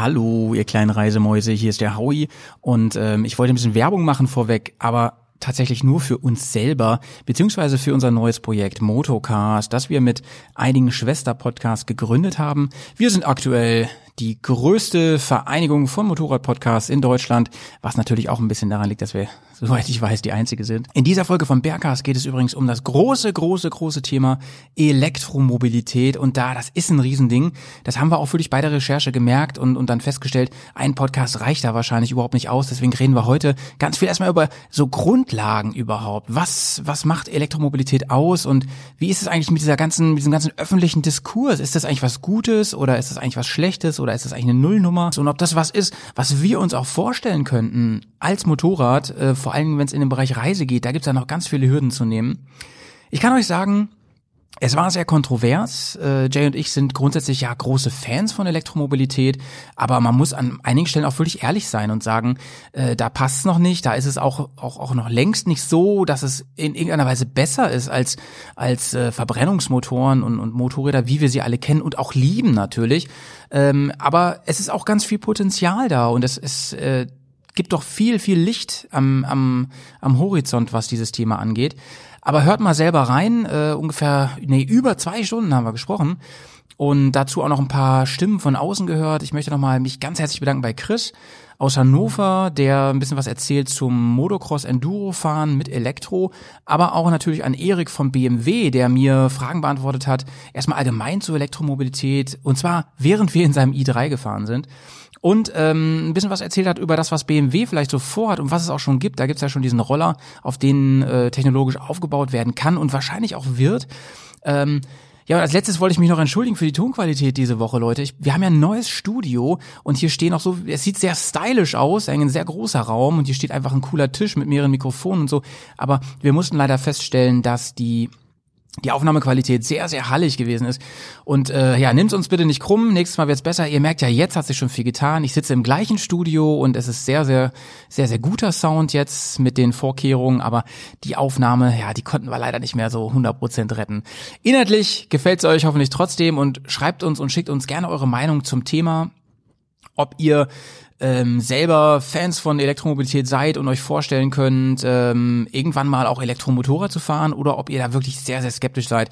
Hallo, ihr kleinen Reisemäuse, hier ist der Howie und ähm, ich wollte ein bisschen Werbung machen vorweg, aber tatsächlich nur für uns selber, beziehungsweise für unser neues Projekt Motocast, das wir mit einigen Schwester-Podcasts gegründet haben. Wir sind aktuell die größte Vereinigung von Motorrad-Podcasts in Deutschland, was natürlich auch ein bisschen daran liegt, dass wir, soweit ich weiß, die einzige sind. In dieser Folge von Bergcast geht es übrigens um das große, große, große Thema Elektromobilität und da, das ist ein Riesending. Das haben wir auch wirklich bei der Recherche gemerkt und, und dann festgestellt, ein Podcast reicht da wahrscheinlich überhaupt nicht aus, deswegen reden wir heute ganz viel erstmal über so Grundlagen überhaupt. Was, was macht Elektromobilität aus und wie ist es eigentlich mit dieser ganzen, mit diesem ganzen öffentlichen Diskurs? Ist das eigentlich was Gutes oder ist das eigentlich was Schlechtes oder ist das eigentlich eine Nullnummer? Und ob das was ist, was wir uns auch vorstellen könnten als Motorrad, äh, vor allem wenn es in den Bereich Reise geht, da gibt es ja noch ganz viele Hürden zu nehmen. Ich kann euch sagen, es war sehr kontrovers. Äh, Jay und ich sind grundsätzlich ja große Fans von Elektromobilität, aber man muss an einigen Stellen auch wirklich ehrlich sein und sagen, äh, da passt es noch nicht, da ist es auch, auch, auch noch längst nicht so, dass es in irgendeiner Weise besser ist als, als äh, Verbrennungsmotoren und, und Motorräder, wie wir sie alle kennen und auch lieben natürlich. Ähm, aber es ist auch ganz viel Potenzial da und es, es äh, gibt doch viel, viel Licht am, am, am Horizont, was dieses Thema angeht. Aber hört mal selber rein, äh, ungefähr, nee, über zwei Stunden haben wir gesprochen und dazu auch noch ein paar Stimmen von außen gehört. Ich möchte nochmal mich ganz herzlich bedanken bei Chris aus Hannover, der ein bisschen was erzählt zum Motocross Enduro fahren mit Elektro, aber auch natürlich an Erik vom BMW, der mir Fragen beantwortet hat, erstmal allgemein zur Elektromobilität und zwar während wir in seinem i3 gefahren sind und ähm, ein bisschen was erzählt hat über das, was BMW vielleicht so vorhat und was es auch schon gibt. Da gibt's ja schon diesen Roller, auf den äh, technologisch aufgebaut werden kann und wahrscheinlich auch wird. Ähm, ja, und als letztes wollte ich mich noch entschuldigen für die Tonqualität diese Woche, Leute. Ich, wir haben ja ein neues Studio und hier stehen auch so, es sieht sehr stylisch aus, ein sehr großer Raum und hier steht einfach ein cooler Tisch mit mehreren Mikrofonen und so. Aber wir mussten leider feststellen, dass die die Aufnahmequalität sehr, sehr hallig gewesen ist. Und äh, ja, nimmt uns bitte nicht krumm, nächstes Mal wird's besser. Ihr merkt ja, jetzt hat sich schon viel getan. Ich sitze im gleichen Studio und es ist sehr, sehr, sehr, sehr guter Sound jetzt mit den Vorkehrungen, aber die Aufnahme, ja, die konnten wir leider nicht mehr so 100% retten. Inhaltlich gefällt's euch hoffentlich trotzdem und schreibt uns und schickt uns gerne eure Meinung zum Thema ob ihr ähm, selber Fans von Elektromobilität seid und euch vorstellen könnt, ähm, irgendwann mal auch Elektromotorrad zu fahren oder ob ihr da wirklich sehr, sehr skeptisch seid.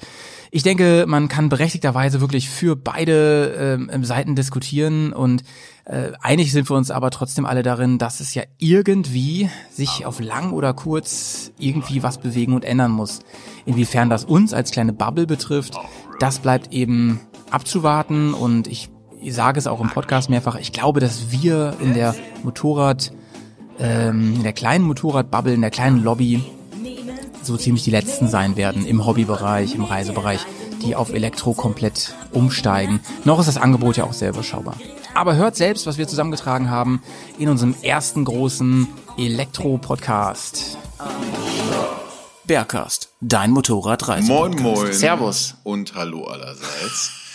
Ich denke, man kann berechtigterweise wirklich für beide ähm, Seiten diskutieren und äh, einig sind wir uns aber trotzdem alle darin, dass es ja irgendwie sich auf lang oder kurz irgendwie was bewegen und ändern muss. Inwiefern das uns als kleine Bubble betrifft, das bleibt eben abzuwarten und ich ich sage es auch im Podcast mehrfach, ich glaube, dass wir in der Motorrad, ähm, in der kleinen Motorradbubble, in der kleinen Lobby so ziemlich die letzten sein werden im Hobbybereich, im Reisebereich, die auf Elektro komplett umsteigen. Noch ist das Angebot ja auch sehr überschaubar. Aber hört selbst, was wir zusammengetragen haben in unserem ersten großen Elektro-Podcast. Bergcast, dein Motorradreise. Moin, moin. Servus. Und hallo allerseits.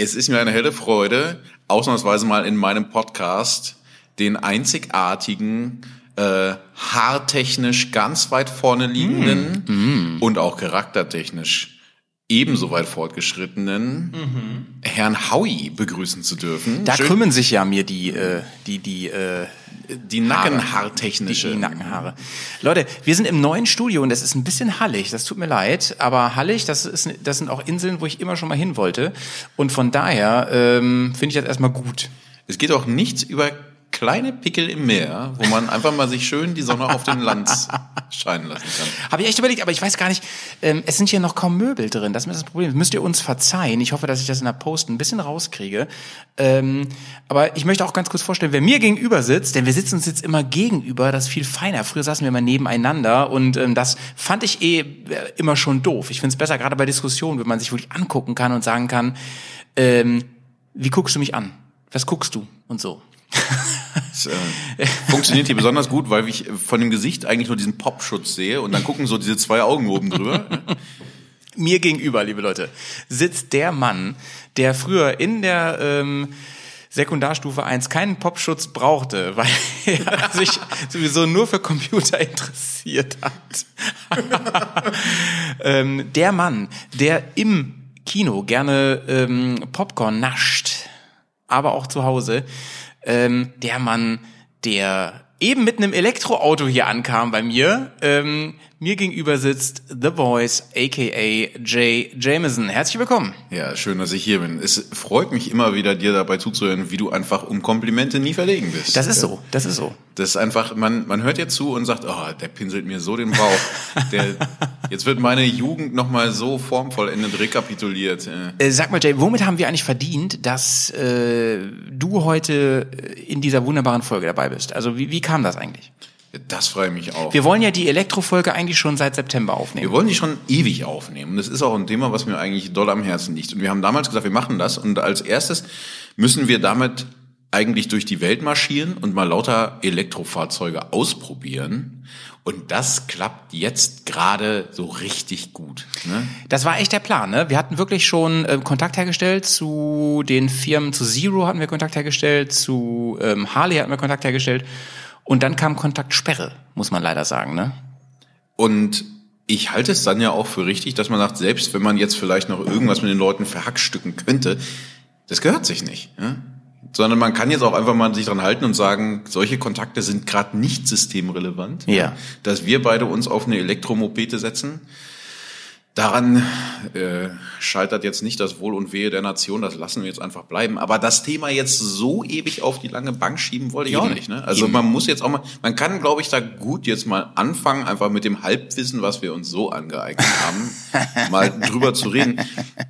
Es ist mir eine helle Freude, ausnahmsweise mal in meinem Podcast den einzigartigen, äh, haartechnisch ganz weit vorne liegenden mm. und auch charaktertechnisch ebenso weit fortgeschrittenen mhm. Herrn Howie begrüßen zu dürfen. Da Schön. krümmen sich ja mir die, äh, die, die, äh, die Nackenhaartechnische. Die, die Nackenhaare. Leute, wir sind im neuen Studio und es ist ein bisschen hallig. Das tut mir leid, aber hallig, das ist, das sind auch Inseln, wo ich immer schon mal hin wollte. Und von daher ähm, finde ich das erstmal gut. Es geht auch nichts über kleine Pickel im Meer, wo man einfach mal sich schön die Sonne auf den Land scheinen lassen kann. Habe ich echt überlegt, aber ich weiß gar nicht, ähm, es sind hier noch kaum Möbel drin. Das ist das Problem. Müsst ihr uns verzeihen. Ich hoffe, dass ich das in der Post ein bisschen rauskriege. Ähm, aber ich möchte auch ganz kurz vorstellen, wer mir gegenüber sitzt, denn wir sitzen uns jetzt immer gegenüber, das ist viel feiner. Früher saßen wir immer nebeneinander und ähm, das fand ich eh äh, immer schon doof. Ich finde es besser, gerade bei Diskussionen, wenn man sich wirklich angucken kann und sagen kann, ähm, wie guckst du mich an? Was guckst du? Und so. Das, äh, funktioniert hier besonders gut, weil ich von dem Gesicht eigentlich nur diesen Popschutz sehe und dann gucken so diese zwei Augen oben drüber. Mir gegenüber, liebe Leute, sitzt der Mann, der früher in der ähm, Sekundarstufe 1 keinen Popschutz brauchte, weil er sich sowieso nur für Computer interessiert hat. ähm, der Mann, der im Kino gerne ähm, Popcorn nascht aber auch zu Hause. Ähm, der Mann, der eben mit einem Elektroauto hier ankam bei mir. Ähm, mir gegenüber sitzt The Voice, aka Jay Jameson. Herzlich willkommen. Ja, schön, dass ich hier bin. Es freut mich immer wieder, dir dabei zuzuhören, wie du einfach um Komplimente nie verlegen bist. Das ist so, das ist so. Das ist einfach, man, man hört dir zu und sagt, oh, der pinselt mir so den Bauch. der, jetzt wird meine Jugend nochmal so formvollendet rekapituliert. Äh, sag mal, Jay, womit haben wir eigentlich verdient, dass äh, du heute in dieser wunderbaren Folge dabei bist? Also wie, wie kam das eigentlich? Das freue mich auch. Wir wollen ja die Elektrofolge eigentlich schon seit September aufnehmen. Wir wollen die schon ewig aufnehmen. Das ist auch ein Thema, was mir eigentlich doll am Herzen liegt. Und wir haben damals gesagt, wir machen das. Und als erstes müssen wir damit eigentlich durch die Welt marschieren und mal lauter Elektrofahrzeuge ausprobieren. Und das klappt jetzt gerade so richtig gut. Ne? Das war echt der Plan. Ne? Wir hatten wirklich schon äh, Kontakt hergestellt zu den Firmen, zu Zero hatten wir Kontakt hergestellt, zu ähm, Harley hatten wir Kontakt hergestellt. Und dann kam Kontaktsperre, muss man leider sagen, ne? Und ich halte es dann ja auch für richtig, dass man sagt, selbst wenn man jetzt vielleicht noch irgendwas mit den Leuten verhackstücken könnte, das gehört sich nicht. Ja? Sondern man kann jetzt auch einfach mal sich dran halten und sagen, solche Kontakte sind gerade nicht systemrelevant. Ja. Dass wir beide uns auf eine Elektromopete setzen Daran äh, scheitert jetzt nicht das Wohl und Wehe der Nation, das lassen wir jetzt einfach bleiben. Aber das Thema jetzt so ewig auf die lange Bank schieben wollte ich Eben. auch nicht. Ne? Also Eben. man muss jetzt auch mal, man kann, glaube ich, da gut jetzt mal anfangen, einfach mit dem Halbwissen, was wir uns so angeeignet haben, mal drüber zu reden.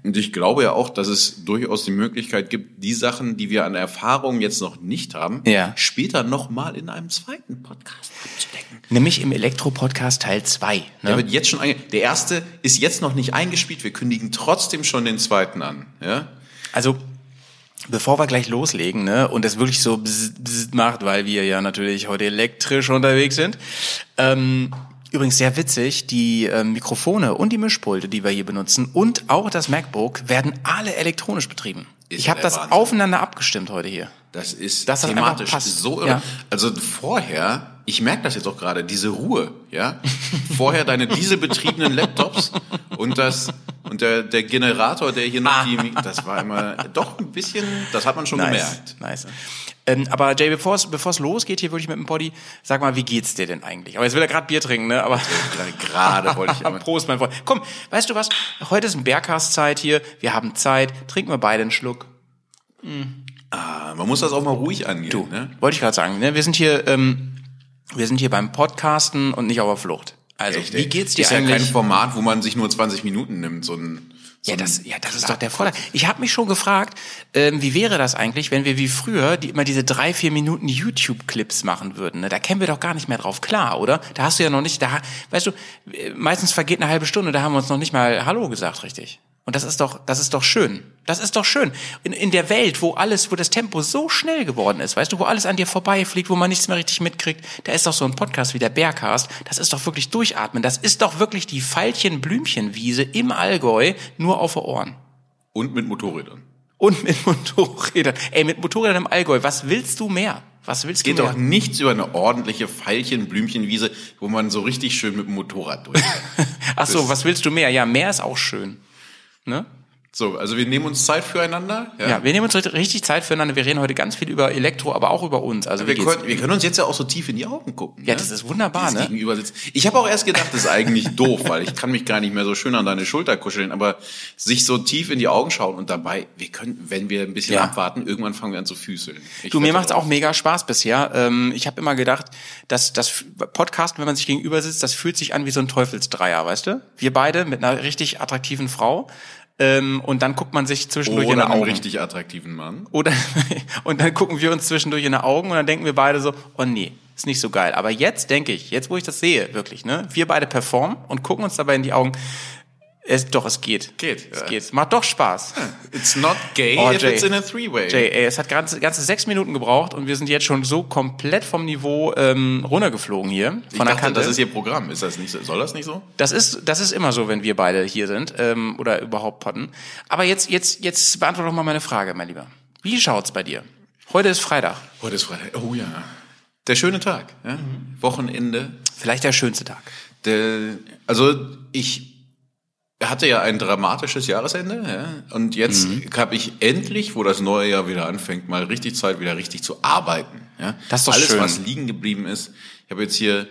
Und ich glaube ja auch, dass es durchaus die Möglichkeit gibt, die Sachen, die wir an Erfahrung jetzt noch nicht haben, ja. später nochmal in einem zweiten Podcast abzudecken. Nämlich im Elektro-Podcast Teil 2. Ne? Der wird jetzt schon, der erste ist jetzt noch nicht eingespielt. Wir kündigen trotzdem schon den zweiten an. Ja? Also Bevor wir gleich loslegen, ne, und es wirklich so bzz, bzz macht, weil wir ja natürlich heute elektrisch unterwegs sind. Ähm, übrigens sehr witzig, die äh, Mikrofone und die Mischpulte, die wir hier benutzen, und auch das MacBook werden alle elektronisch betrieben. Ist ich habe das aufeinander abgestimmt heute hier. Das ist das thematisch so irre. Ja. Also vorher ich merke das jetzt auch gerade, diese Ruhe, ja. Vorher deine dieselbetriebenen Laptops und das und der, der Generator, der hier noch ah. die, das war immer doch ein bisschen, das hat man schon nice, gemerkt. Nice. Ähm, aber Jay, bevor es bevor es losgeht hier wirklich mit dem Body, sag mal, wie geht's dir denn eigentlich? Aber jetzt will er gerade Bier trinken, ne? Aber gerade wollte ich. Immer. Prost, mein Freund. Komm, weißt du was? Heute ist ein Bergkast-Zeit hier. Wir haben Zeit. Trinken wir beide einen Schluck. Mhm. Ah, man muss das auch mal ruhig angehen. Du, ne? wollte ich gerade sagen. Ne? Wir sind hier ähm, wir sind hier beim Podcasten und nicht auf der Flucht. Also, Echt, wie geht's dir ist eigentlich? Ist ja kein Format, wo man sich nur 20 Minuten nimmt, so ein ja, das, ja, das ist doch der Vorteil. Ich habe mich schon gefragt, ähm, wie wäre das eigentlich, wenn wir wie früher die immer diese drei, vier Minuten YouTube-Clips machen würden? Ne? Da kämen wir doch gar nicht mehr drauf klar, oder? Da hast du ja noch nicht, da, weißt du, äh, meistens vergeht eine halbe Stunde, da haben wir uns noch nicht mal Hallo gesagt, richtig? Und das ist doch, das ist doch schön. Das ist doch schön. In, in der Welt, wo alles, wo das Tempo so schnell geworden ist, weißt du, wo alles an dir vorbeifliegt, wo man nichts mehr richtig mitkriegt, da ist doch so ein Podcast wie der Bergcast, das ist doch wirklich durchatmen. Das ist doch wirklich die Veilchen-Blümchenwiese im Allgäu, nur auf Ohren. Und mit Motorrädern. Und mit Motorrädern. Ey, mit Motorrädern im Allgäu, was willst du mehr? Was willst es geht doch nichts über eine ordentliche Veilchen-Blümchenwiese, wo man so richtig schön mit dem Motorrad durch Ach so, was willst du mehr? Ja, mehr ist auch schön. Ne? So, also wir nehmen uns Zeit füreinander. Ja. ja, wir nehmen uns richtig Zeit füreinander. Wir reden heute ganz viel über Elektro, aber auch über uns. Also wir, können, wir können uns jetzt ja auch so tief in die Augen gucken. Ja, ne? das ist wunderbar, ne? Gegenüber sitzt. Ich habe auch erst gedacht, das ist eigentlich doof, weil ich kann mich gar nicht mehr so schön an deine Schulter kuscheln, aber sich so tief in die Augen schauen und dabei, wir können, wenn wir ein bisschen ja. abwarten, irgendwann fangen wir an zu füßeln. Ich du, mir macht's auch mega Spaß bisher. Ähm, ich habe immer gedacht, dass das Podcast, wenn man sich gegenüber sitzt, das fühlt sich an wie so ein Teufelsdreier, weißt du? Wir beide mit einer richtig attraktiven Frau ähm, und dann guckt man sich zwischendurch Oder in die Augen. einen richtig attraktiven Mann. Oder und dann gucken wir uns zwischendurch in die Augen und dann denken wir beide so, oh nee, ist nicht so geil. Aber jetzt denke ich, jetzt wo ich das sehe, wirklich, ne, wir beide performen und gucken uns dabei in die Augen. Es, doch, es geht. Geht. Es ja. geht. Macht doch Spaß. It's not gay oh, if Jay, it's in a three-way. Jay, ey, es hat ganze, ganze sechs Minuten gebraucht und wir sind jetzt schon so komplett vom Niveau ähm, runtergeflogen hier. Von ich dachte, der Kante. das ist Ihr Programm. Ist das nicht so? Soll das nicht so? Das ist, das ist immer so, wenn wir beide hier sind ähm, oder überhaupt potten. Aber jetzt, jetzt, jetzt beantworte doch mal meine Frage, mein Lieber. Wie schaut's bei dir? Heute ist Freitag. Heute ist Freitag. Oh ja. Der schöne Tag. Ja? Mhm. Wochenende. Vielleicht der schönste Tag. Der, also ich hatte ja ein dramatisches Jahresende, ja? Und jetzt Mhm. habe ich endlich, wo das neue Jahr wieder anfängt, mal richtig Zeit, wieder richtig zu arbeiten. Ja? Das ist doch Alles, schön. was liegen geblieben ist. Ich habe jetzt hier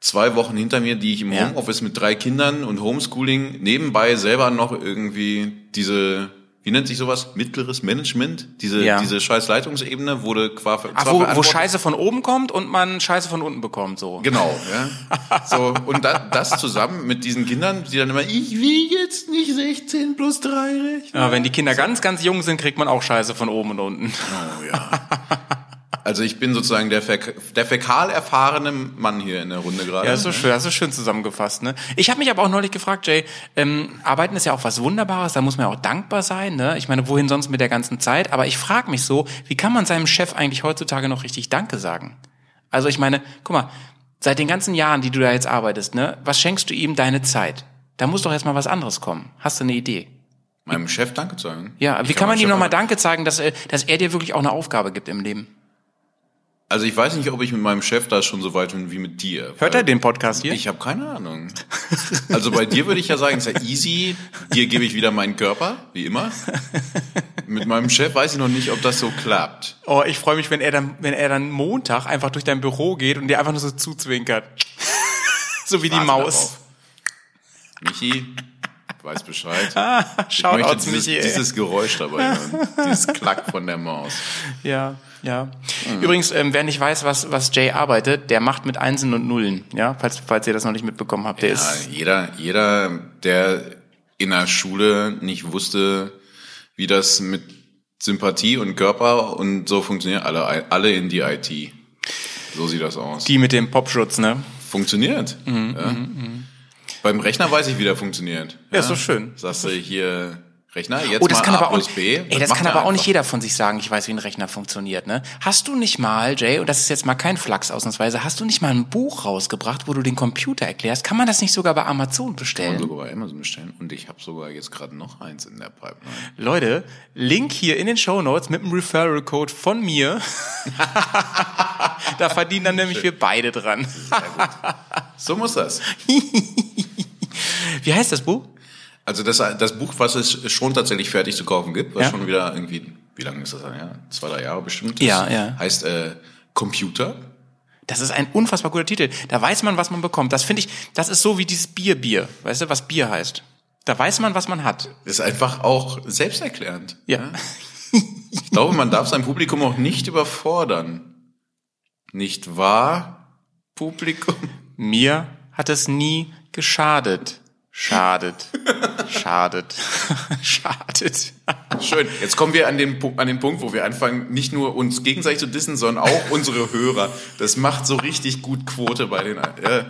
zwei Wochen hinter mir, die ich im Ja. Homeoffice mit drei Kindern und Homeschooling nebenbei selber noch irgendwie diese, wie nennt sich sowas? Mittleres Management? Diese, Ja. diese scheiß Leitungsebene wurde qua, Ach, wo, wo Scheiße von oben kommt und man Scheiße von unten bekommt, so. Genau, ja. So, und da, das zusammen mit diesen Kindern, die dann immer, ich will jetzt nicht 16 plus 3 rechnen. Ja, wenn die Kinder ganz, ganz jung sind, kriegt man auch Scheiße von oben und unten. Oh ja. Also ich bin sozusagen der, Fäk der fäkal erfahrene Mann hier in der Runde gerade. Ja, ist so schön, hast du schön zusammengefasst, ne? Ich habe mich aber auch neulich gefragt, Jay, ähm, Arbeiten ist ja auch was Wunderbares, da muss man ja auch dankbar sein, ne? Ich meine, wohin sonst mit der ganzen Zeit? Aber ich frage mich so, wie kann man seinem Chef eigentlich heutzutage noch richtig Danke sagen? Also ich meine, guck mal, seit den ganzen Jahren, die du da jetzt arbeitest, ne? Was schenkst du ihm deine Zeit? Da muss doch erstmal was anderes kommen. Hast du eine Idee? Meinem Chef Danke sagen. Ja, Ich wie kann man meinem ihm nochmal Danke zeigen, dass, er- dass er dir wirklich auch eine Aufgabe gibt im Leben? Also ich weiß nicht, ob ich mit meinem Chef da schon so weit bin wie mit dir. Hört er den Podcast hier? Ich habe keine Ahnung. Also bei dir würde ich ja sagen, ist ja easy. Dir gebe ich wieder meinen Körper, wie immer. Mit meinem Chef weiß ich noch nicht, ob das so klappt. Oh, ich freue mich, wenn er dann, wenn er dann Montag einfach durch dein Büro geht und dir einfach nur so zuzwinkert. so wie die Maus. darauf. Michi, du weißt Bescheid. Ich möchte dieses, Michi. dieses Geräusch dabei hören. Dieses Klack von der Maus. Ja, ja. Übrigens, ähm, wer nicht weiß, was, was Jay arbeitet, der macht mit Einsen und Nullen. Ja, falls, falls ihr das noch nicht mitbekommen habt. Der Ja, ist, jeder, jeder, der in der Schule nicht wusste, wie das mit Sympathie und Körper und so funktioniert, alle, alle in die IT. So sieht das aus. die mit dem Popschutz, ne? funktioniert. Mhm, ja. Beim Rechner weiß ich, wie der funktioniert. Ja, ist doch schön. Sagst du hier Rechner, jetzt Oh, das mal kann A aber auch nicht, B. ey, Das das macht kann er aber auch nicht einfach. jeder von sich sagen, ich weiß, wie ein Rechner funktioniert, ne? Hast du nicht mal, Jay, und das ist jetzt mal kein Flachs ausnahmsweise, hast du nicht mal ein Buch rausgebracht, wo du den Computer erklärst? Kann man das nicht sogar bei Amazon Kann man bestellen? sogar bei Amazon bestellen. Und ich habe sogar jetzt gerade noch eins in der Pipeline. Leute, Link hier in den Show Notes mit dem Referral Code von mir. da verdienen dann nämlich wir beide dran. So muss das. Wie heißt das Buch? Also das, das Buch, was es schon tatsächlich fertig zu kaufen gibt, was Ja. schon wieder irgendwie, wie lange ist das dann? Ja, zwei, drei Jahre bestimmt. Ja, ist, ja. Heißt äh, Computer. Das ist ein unfassbar guter Titel. Da weiß man, was man bekommt. Das finde ich, das ist so wie dieses Bier-Bier. Weißt du, was Bier heißt? Da weiß man, was man hat. Ist einfach auch selbsterklärend. Ja. Ich glaube, man darf sein Publikum auch nicht überfordern. Nicht wahr, Publikum? Mir hat es nie geschadet. Schadet. Schadet. Schadet. Schön. Jetzt kommen wir an den, an den Punkt, wo wir anfangen, nicht nur uns gegenseitig zu dissen, sondern auch unsere Hörer. Das macht so richtig gut Quote bei den. Ja.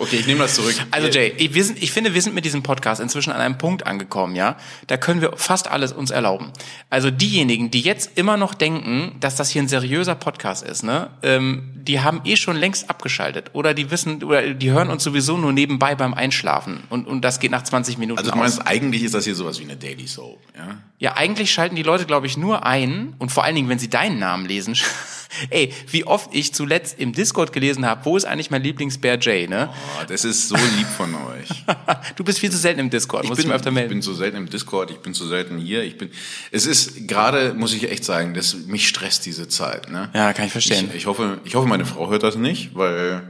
Okay, ich nehme das zurück. Also Jay, ich, wir sind, ich finde, wir sind mit diesem Podcast inzwischen an einem Punkt angekommen, ja. Da können wir fast alles uns erlauben. Also diejenigen, die jetzt immer noch denken, dass das hier ein seriöser Podcast ist, ne, ähm, die haben eh schon längst abgeschaltet oder die wissen oder die hören uns sowieso nur nebenbei beim Einschlafen und und das geht nach 20 Minuten Also du aus. meinst, eigentlich ist das hier sowas wie eine Daily Soap, ja? Ja, eigentlich schalten die Leute, glaube ich, nur ein und vor allen Dingen, wenn sie deinen Namen lesen. Ey, wie oft ich zuletzt im Discord gelesen habe, wo ist eigentlich mein Lieblingsbär Jay, ne? Oh, das ist so lieb von euch. Du bist viel zu selten im Discord, muss ich bin, mir öfter ich melden. bin so selten im Discord, ich bin so selten hier. Ich bin. Es ist gerade, muss ich echt sagen, das mich stresst diese Zeit. Ne? Ja, kann ich verstehen. Ich, ich hoffe, ich hoffe, meine Frau hört das nicht, weil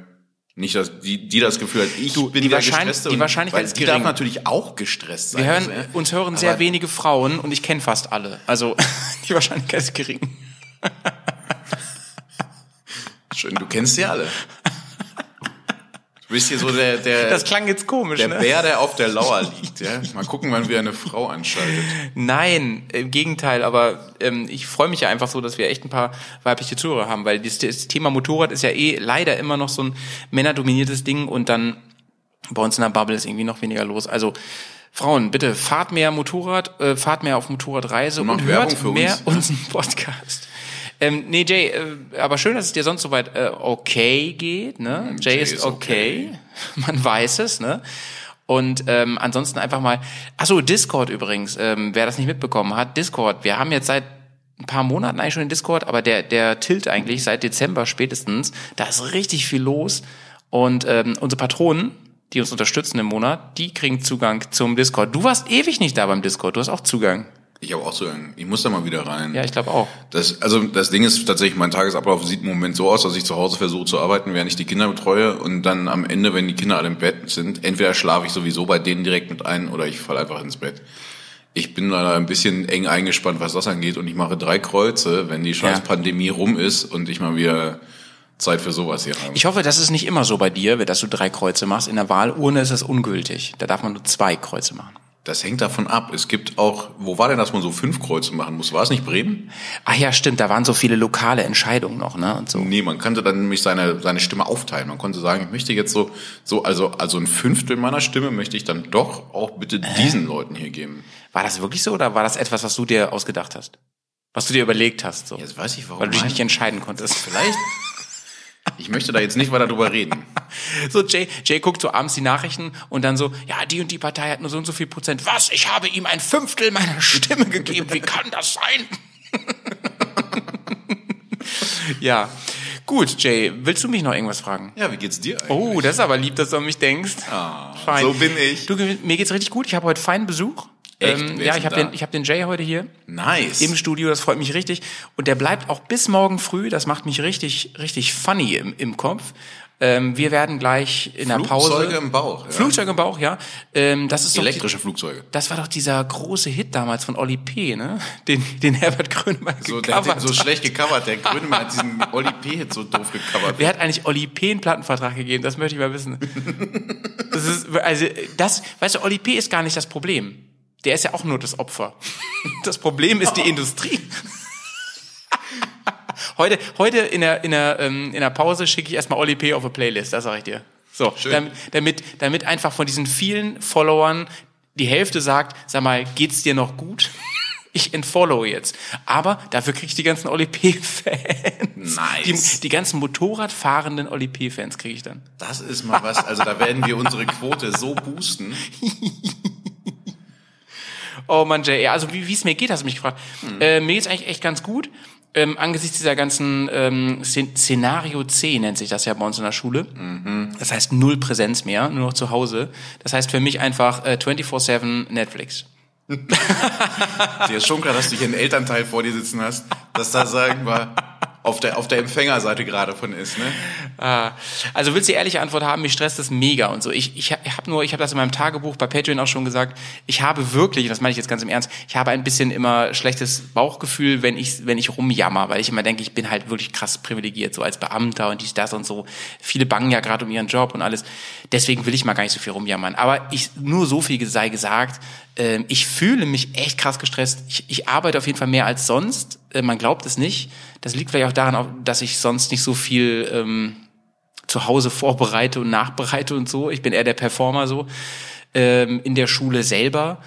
nicht, dass die, die das Gefühl hat, ich Du, bin die der die Wahrscheinlichkeit ist die gering. darf natürlich auch gestresst sein. Wir hören, Also, uns hören sehr wenige Frauen und ich kenne fast alle. Also die Wahrscheinlichkeit ist gering. Schön, du kennst sie alle. Du bist hier so der, der, Das klang jetzt komisch, der ne? Bär, der auf der Lauer liegt. Ja? Mal gucken, wann wir eine Frau anschaltet. Nein, im Gegenteil, aber ähm, ich freue mich ja einfach so, dass wir echt ein paar weibliche Zuhörer haben, weil das, das Thema Motorrad ist ja eh leider immer noch so ein männerdominiertes Ding und dann bei uns in der Bubble ist irgendwie noch weniger los. Also Frauen, bitte fahrt mehr Motorrad, äh, fahrt mehr auf Motorradreise und, macht hört für mehr uns. unseren Podcast. Ähm, nee, Jay, äh, aber schön, dass es dir sonst soweit äh, okay geht. Ne? Jay, Jay ist, ist okay. Man weiß es, ne? Und ähm, ansonsten einfach mal. Ach so, Discord übrigens. Ähm, wer das nicht mitbekommen hat, Discord. Wir haben jetzt seit ein paar Monaten eigentlich schon den Discord, aber der der Tilt eigentlich seit Dezember spätestens. Da ist richtig viel los und ähm, unsere Patronen die uns unterstützen im Monat, die kriegen Zugang zum Discord. Du warst ewig nicht da beim Discord, du hast auch Zugang. Ich habe auch Zugang. Ich muss da mal wieder rein. Ja, ich glaube auch. Das, also das Ding ist tatsächlich, mein Tagesablauf sieht im Moment so aus, dass ich zu Hause versuche zu arbeiten, während ich die Kinder betreue und dann am Ende, wenn die Kinder alle im Bett sind, entweder schlafe ich sowieso bei denen direkt mit ein oder ich falle einfach ins Bett. Ich bin leider ein bisschen eng eingespannt, was das angeht und ich mache drei Kreuze, wenn die scheiß Ja. Pandemie rum ist und ich mal wieder Zeit für sowas hier habe. Ich hoffe, das ist nicht immer so bei dir, dass du drei Kreuze machst. In der Wahlurne ist es ungültig. Da darf man nur zwei Kreuze machen. Das hängt davon ab. Es gibt auch, wo war denn, dass man so fünf Kreuze machen muss? War es nicht Bremen? Ach ja, stimmt, da waren so viele lokale Entscheidungen noch, ne? Und so. Nee, man konnte dann nämlich seine, seine Stimme aufteilen. Man konnte sagen, ich möchte jetzt so, so, also, also ein Fünftel meiner Stimme möchte ich dann doch auch bitte diesen Leuten hier geben. War das wirklich so oder war das etwas, was du dir ausgedacht hast? Was du dir überlegt hast, so? Jetzt weiß ich, warum. Weil du dich nicht entscheiden konntest. Vielleicht. Ich möchte da jetzt nicht weiter drüber reden. So, Jay, Jay guckt so abends die Nachrichten und dann so, ja, die und die Partei hat nur so und so viel Prozent. Was? Ich habe ihm ein Fünftel meiner Stimme gegeben. Wie kann das sein? ja. Gut, Jay, willst du mich noch irgendwas fragen? Ja, wie geht's dir eigentlich? Oh, das ist aber lieb, dass du an mich denkst. Ah, Fein. so bin ich. Du, mir geht's richtig gut. Ich habe heute feinen Besuch. Echt? Ähm, ja, ich habe den, ich hab den Jay heute hier Nice. im Studio. Das freut mich richtig. Und der bleibt auch bis morgen früh. Das macht mich richtig, richtig funny im, im Kopf. Ähm, wir werden gleich in der Pause. Flugzeuge im Bauch. Ja. Flugzeuge im Bauch, ja. Ähm, das ist doch Elektrische Flugzeuge. das war doch dieser große Hit damals von Olli P., ne? Den, den Herbert Grönemeyer So, der hat gecovert den so schlecht gecovert. Der Grünemann hat diesen Oli P-Hit so doof gecovert. Wer hat eigentlich Olli P. einen Plattenvertrag gegeben? Das möchte ich mal wissen. Das ist, also, das, weißt du, Olli P. ist gar nicht das Problem. Der ist ja auch nur das Opfer. Das Problem ist die Industrie. Heute, heute in der, in der, ähm, in der Pause schicke ich erstmal Olli P. auf eine Playlist, das sage ich dir. So, Schön. damit, damit, einfach von diesen vielen Followern die Hälfte sagt, sag mal, geht's dir noch gut? Ich entfollow jetzt. Aber dafür krieg ich die ganzen Oli P-Fans. Nice. Die, die ganzen Motorradfahrenden Oli P-Fans kriege ich dann. Das ist mal was, also da werden wir unsere Quote so boosten. Oh Jay, ja, also wie es mir geht, hast du mich gefragt. Äh, mir geht's eigentlich echt ganz gut. Ähm, angesichts dieser ganzen ähm, Szen Szenario C nennt sich das ja bei uns in der Schule. Das heißt null Präsenz mehr, nur noch zu Hause. Das heißt für mich einfach äh, 24-7 Netflix. Dir ist schon klar, dass du hier einen Elternteil vor dir sitzen hast, dass da sagen wir auf der, auf der Empfängerseite gerade von ist, ne? Ah, also willst du die ehrliche Antwort haben, mich stresst das mega und so. Ich, ich habe nur, ich habe das in meinem Tagebuch bei Patreon auch schon gesagt, ich habe wirklich, das meine ich jetzt ganz im Ernst, ich habe ein bisschen immer schlechtes Bauchgefühl, wenn ich, wenn ich rumjammer, weil ich immer denke, ich bin halt wirklich krass privilegiert, so als Beamter und dies, das und so. Viele bangen ja gerade um ihren Job und alles. Deswegen will ich mal gar nicht so viel rumjammern. Aber ich, nur so viel sei gesagt, ähm, ich fühle mich echt krass gestresst. Ich, ich arbeite auf jeden Fall mehr als sonst. Äh, man glaubt es nicht. Das liegt vielleicht auch daran, dass ich sonst nicht so viel ähm, zu Hause vorbereite und nachbereite und so. Ich bin eher der Performer so ähm, in der Schule selber.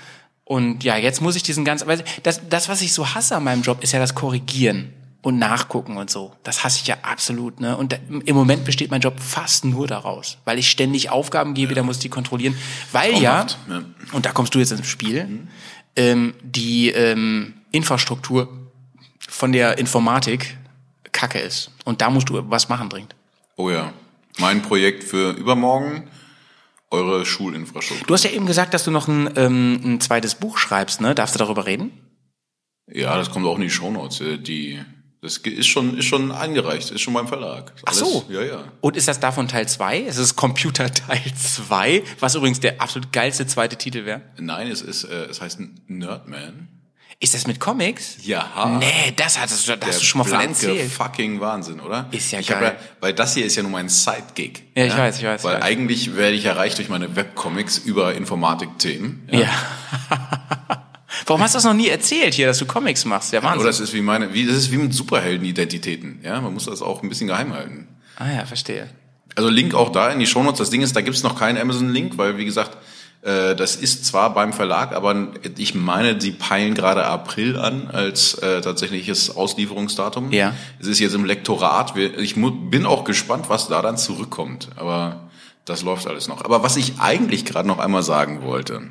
Und ja, jetzt muss ich diesen ganzen, das, das, was ich so hasse an meinem Job, ist ja das Korrigieren und Nachgucken und so. Das hasse ich ja absolut. Ne? Und im Moment besteht mein Job fast nur daraus, weil ich ständig Aufgaben gebe, da muss ich die kontrollieren. Weil ja, ja. und da kommst du jetzt ins Spiel, ähm, die ähm, Infrastruktur von der Informatik kacke ist. Und da musst du was machen dringend. Oh ja. Mein Projekt für übermorgen, eure Schulinfrastruktur. Du hast ja eben gesagt, dass du noch ein, ähm, ein zweites Buch schreibst, ne? Darfst du darüber reden? Ja, das kommt auch in die Shownotes. äh, Die, das ist schon, ist schon eingereicht, ist schon beim Verlag. Ist Ach so. Ja, ja. Und ist das davon Teil 2? Es ist Computer Teil 2, was übrigens der absolut geilste zweite Titel wäre. Nein, es ist, äh, es heißt Nerdman. Ist das mit Comics? Ja. Nee, das hattest du, das hast du schon mal von erzählt. fucking Wahnsinn, oder? Ist ja ich geil. Ja, weil das hier ist ja nur mein Side-Gig. Ja, ich weiß, ich weiß, ich Weil weiß. eigentlich werde ich erreicht durch meine Webcomics über Informatik-Themen. Ja. Warum hast du das noch nie erzählt hier, dass du Comics machst? Ja, Oder Wahnsinn. das ist wie meine, wie, das ist wie mit Superheldenidentitäten. Ja, man muss das auch ein bisschen geheim halten. Ah ja, verstehe. Also Link auch da in die Shownotes. Das Ding ist, da gibt's noch keinen Amazon-Link, weil wie gesagt, äh, das ist zwar beim Verlag, aber ich meine, sie peilen gerade April an als äh, tatsächliches Auslieferungsdatum. Ja. Es ist jetzt im Lektorat. Wir- Ich mu- bin auch gespannt, was da dann zurückkommt. Aber das läuft alles noch. Aber was ich eigentlich gerade noch einmal sagen wollte,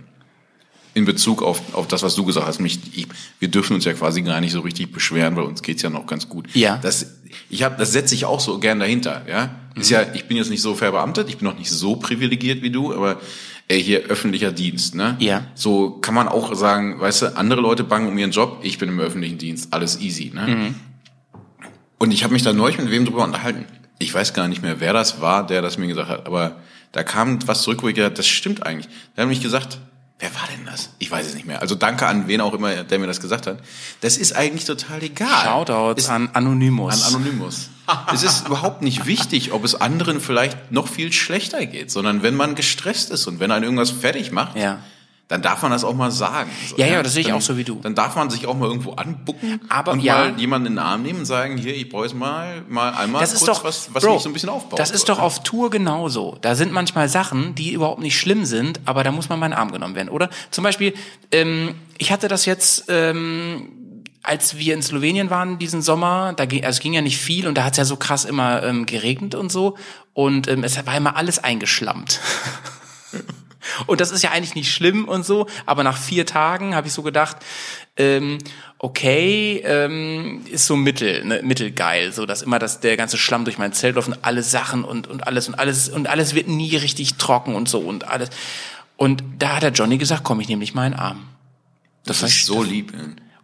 in Bezug auf, auf das, was du gesagt hast, mich, ich, wir dürfen uns ja quasi gar nicht so richtig beschweren, weil uns geht's ja noch ganz gut. Ja. Das, ich hab, das setze ich auch so gern dahinter, ja. Ist ja, ich bin jetzt nicht so verbeamtet, ich bin noch nicht so privilegiert wie du, aber ey, hier öffentlicher Dienst, ne? Ja. So kann man auch sagen, weißt du, andere Leute bangen um ihren Job, ich bin im öffentlichen Dienst, alles easy, ne? Mhm. Und ich habe mich da neulich mit wem drüber unterhalten. Ich weiß gar nicht mehr, wer das war, der das mir gesagt hat, aber da kam was zurück, wo ich gedacht, das stimmt eigentlich. Der hat mich gesagt, wer war denn das? Ich weiß es nicht mehr. Also danke an wen auch immer, der mir das gesagt hat. Das ist eigentlich total egal. Shoutouts Es- an Anonymous. an Anonymous. es ist überhaupt nicht wichtig, ob es anderen vielleicht noch viel schlechter geht, sondern wenn man gestresst ist und wenn einen irgendwas fertig macht, Ja. Dann darf man das auch mal sagen. So, Ja, ja, das sehe ich dann, auch so wie du. Dann darf man sich auch mal irgendwo anbucken Aber und ja. mal jemanden in den Arm nehmen und sagen, hier, ich brauche jetzt mal, mal einmal das ist kurz doch, was, was Bro, mich so ein bisschen aufbaut. Das ist doch ne? auf Tour genauso. Da sind manchmal Sachen, die überhaupt nicht schlimm sind, aber da muss man mal in den Arm genommen werden, oder? Zum Beispiel, ähm, ich hatte das jetzt, ähm, als wir in Slowenien waren diesen Sommer, da ging, also es ging ja nicht viel und da hat es ja so krass immer ähm, geregnet und so und ähm, es war immer alles eingeschlammt. Und das ist ja eigentlich nicht schlimm und so, aber nach vier Tagen habe ich so gedacht, ähm, okay, ähm, ist so mittel, ne, mittelgeil, so dass immer das der ganze Schlamm durch mein Zelt läuft und alle Sachen und und alles und alles und alles wird nie richtig trocken und so und alles. Und da hat der Johnny gesagt, komm, ich nehme dich mal in den Arm. Das war ist so lieb.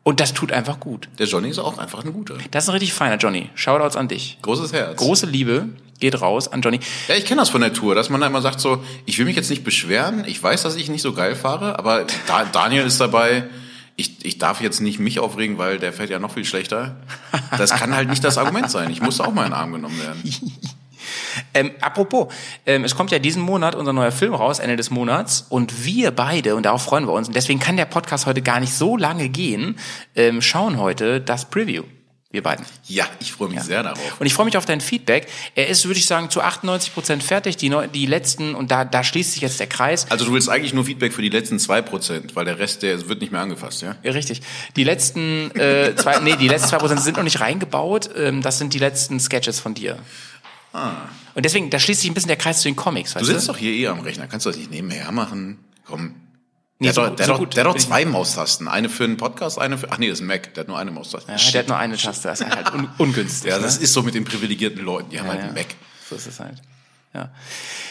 Und das tut einfach gut. Der Johnny ist auch einfach ein guter. Das ist ein richtig feiner Johnny. Shoutouts an dich. Großes Herz. Große Liebe geht raus an Johnny. Ja, ich kenne das von der Tour, dass man da immer sagt so, ich will mich jetzt nicht beschweren, ich weiß, dass ich nicht so geil fahre, aber da, Daniel ist dabei, ich, ich darf jetzt nicht mich aufregen, weil der fährt ja noch viel schlechter. Das kann halt nicht das Argument sein. Ich muss auch mal in den Arm genommen werden. Ähm, apropos, ähm, es kommt ja diesen Monat unser neuer Film raus, Ende des Monats, und wir beide, und darauf freuen wir uns, und deswegen kann der Podcast heute gar nicht so lange gehen, ähm, schauen heute das Preview. Wir beiden. Ja, ich freue mich sehr darauf. Und ich freue mich auf dein Feedback. Er ist, würde ich sagen, zu 98 Prozent fertig. Die, neu, die letzten, und da, da schließt sich jetzt der Kreis. Also du willst eigentlich nur Feedback für die letzten zwei Prozent, weil der Rest, der wird nicht mehr angefasst, ja? Ja, richtig. Die letzten äh, zwei, nee, die letzten zwei Prozent sind noch nicht reingebaut. Ähm, das sind die letzten Sketches von dir. Und deswegen, da schließt sich ein bisschen der Kreis zu den Comics, Du weißt du? sitzt doch hier eh am Rechner, kannst du das nicht nebenher machen? Komm. Nee, Der, so- hat doch, der, so hat doch, gut der hat doch zwei Maustasten. Eine für einen Podcast, eine für. Ach nee, das ist ein Mac. Der hat nur eine Maustaste. Ja, der hat nur eine Taste, das ist halt un ungünstig. Ja, das ne? ist so mit den privilegierten Leuten. Die haben halt ja. einen Mac. So ist es halt. Ja.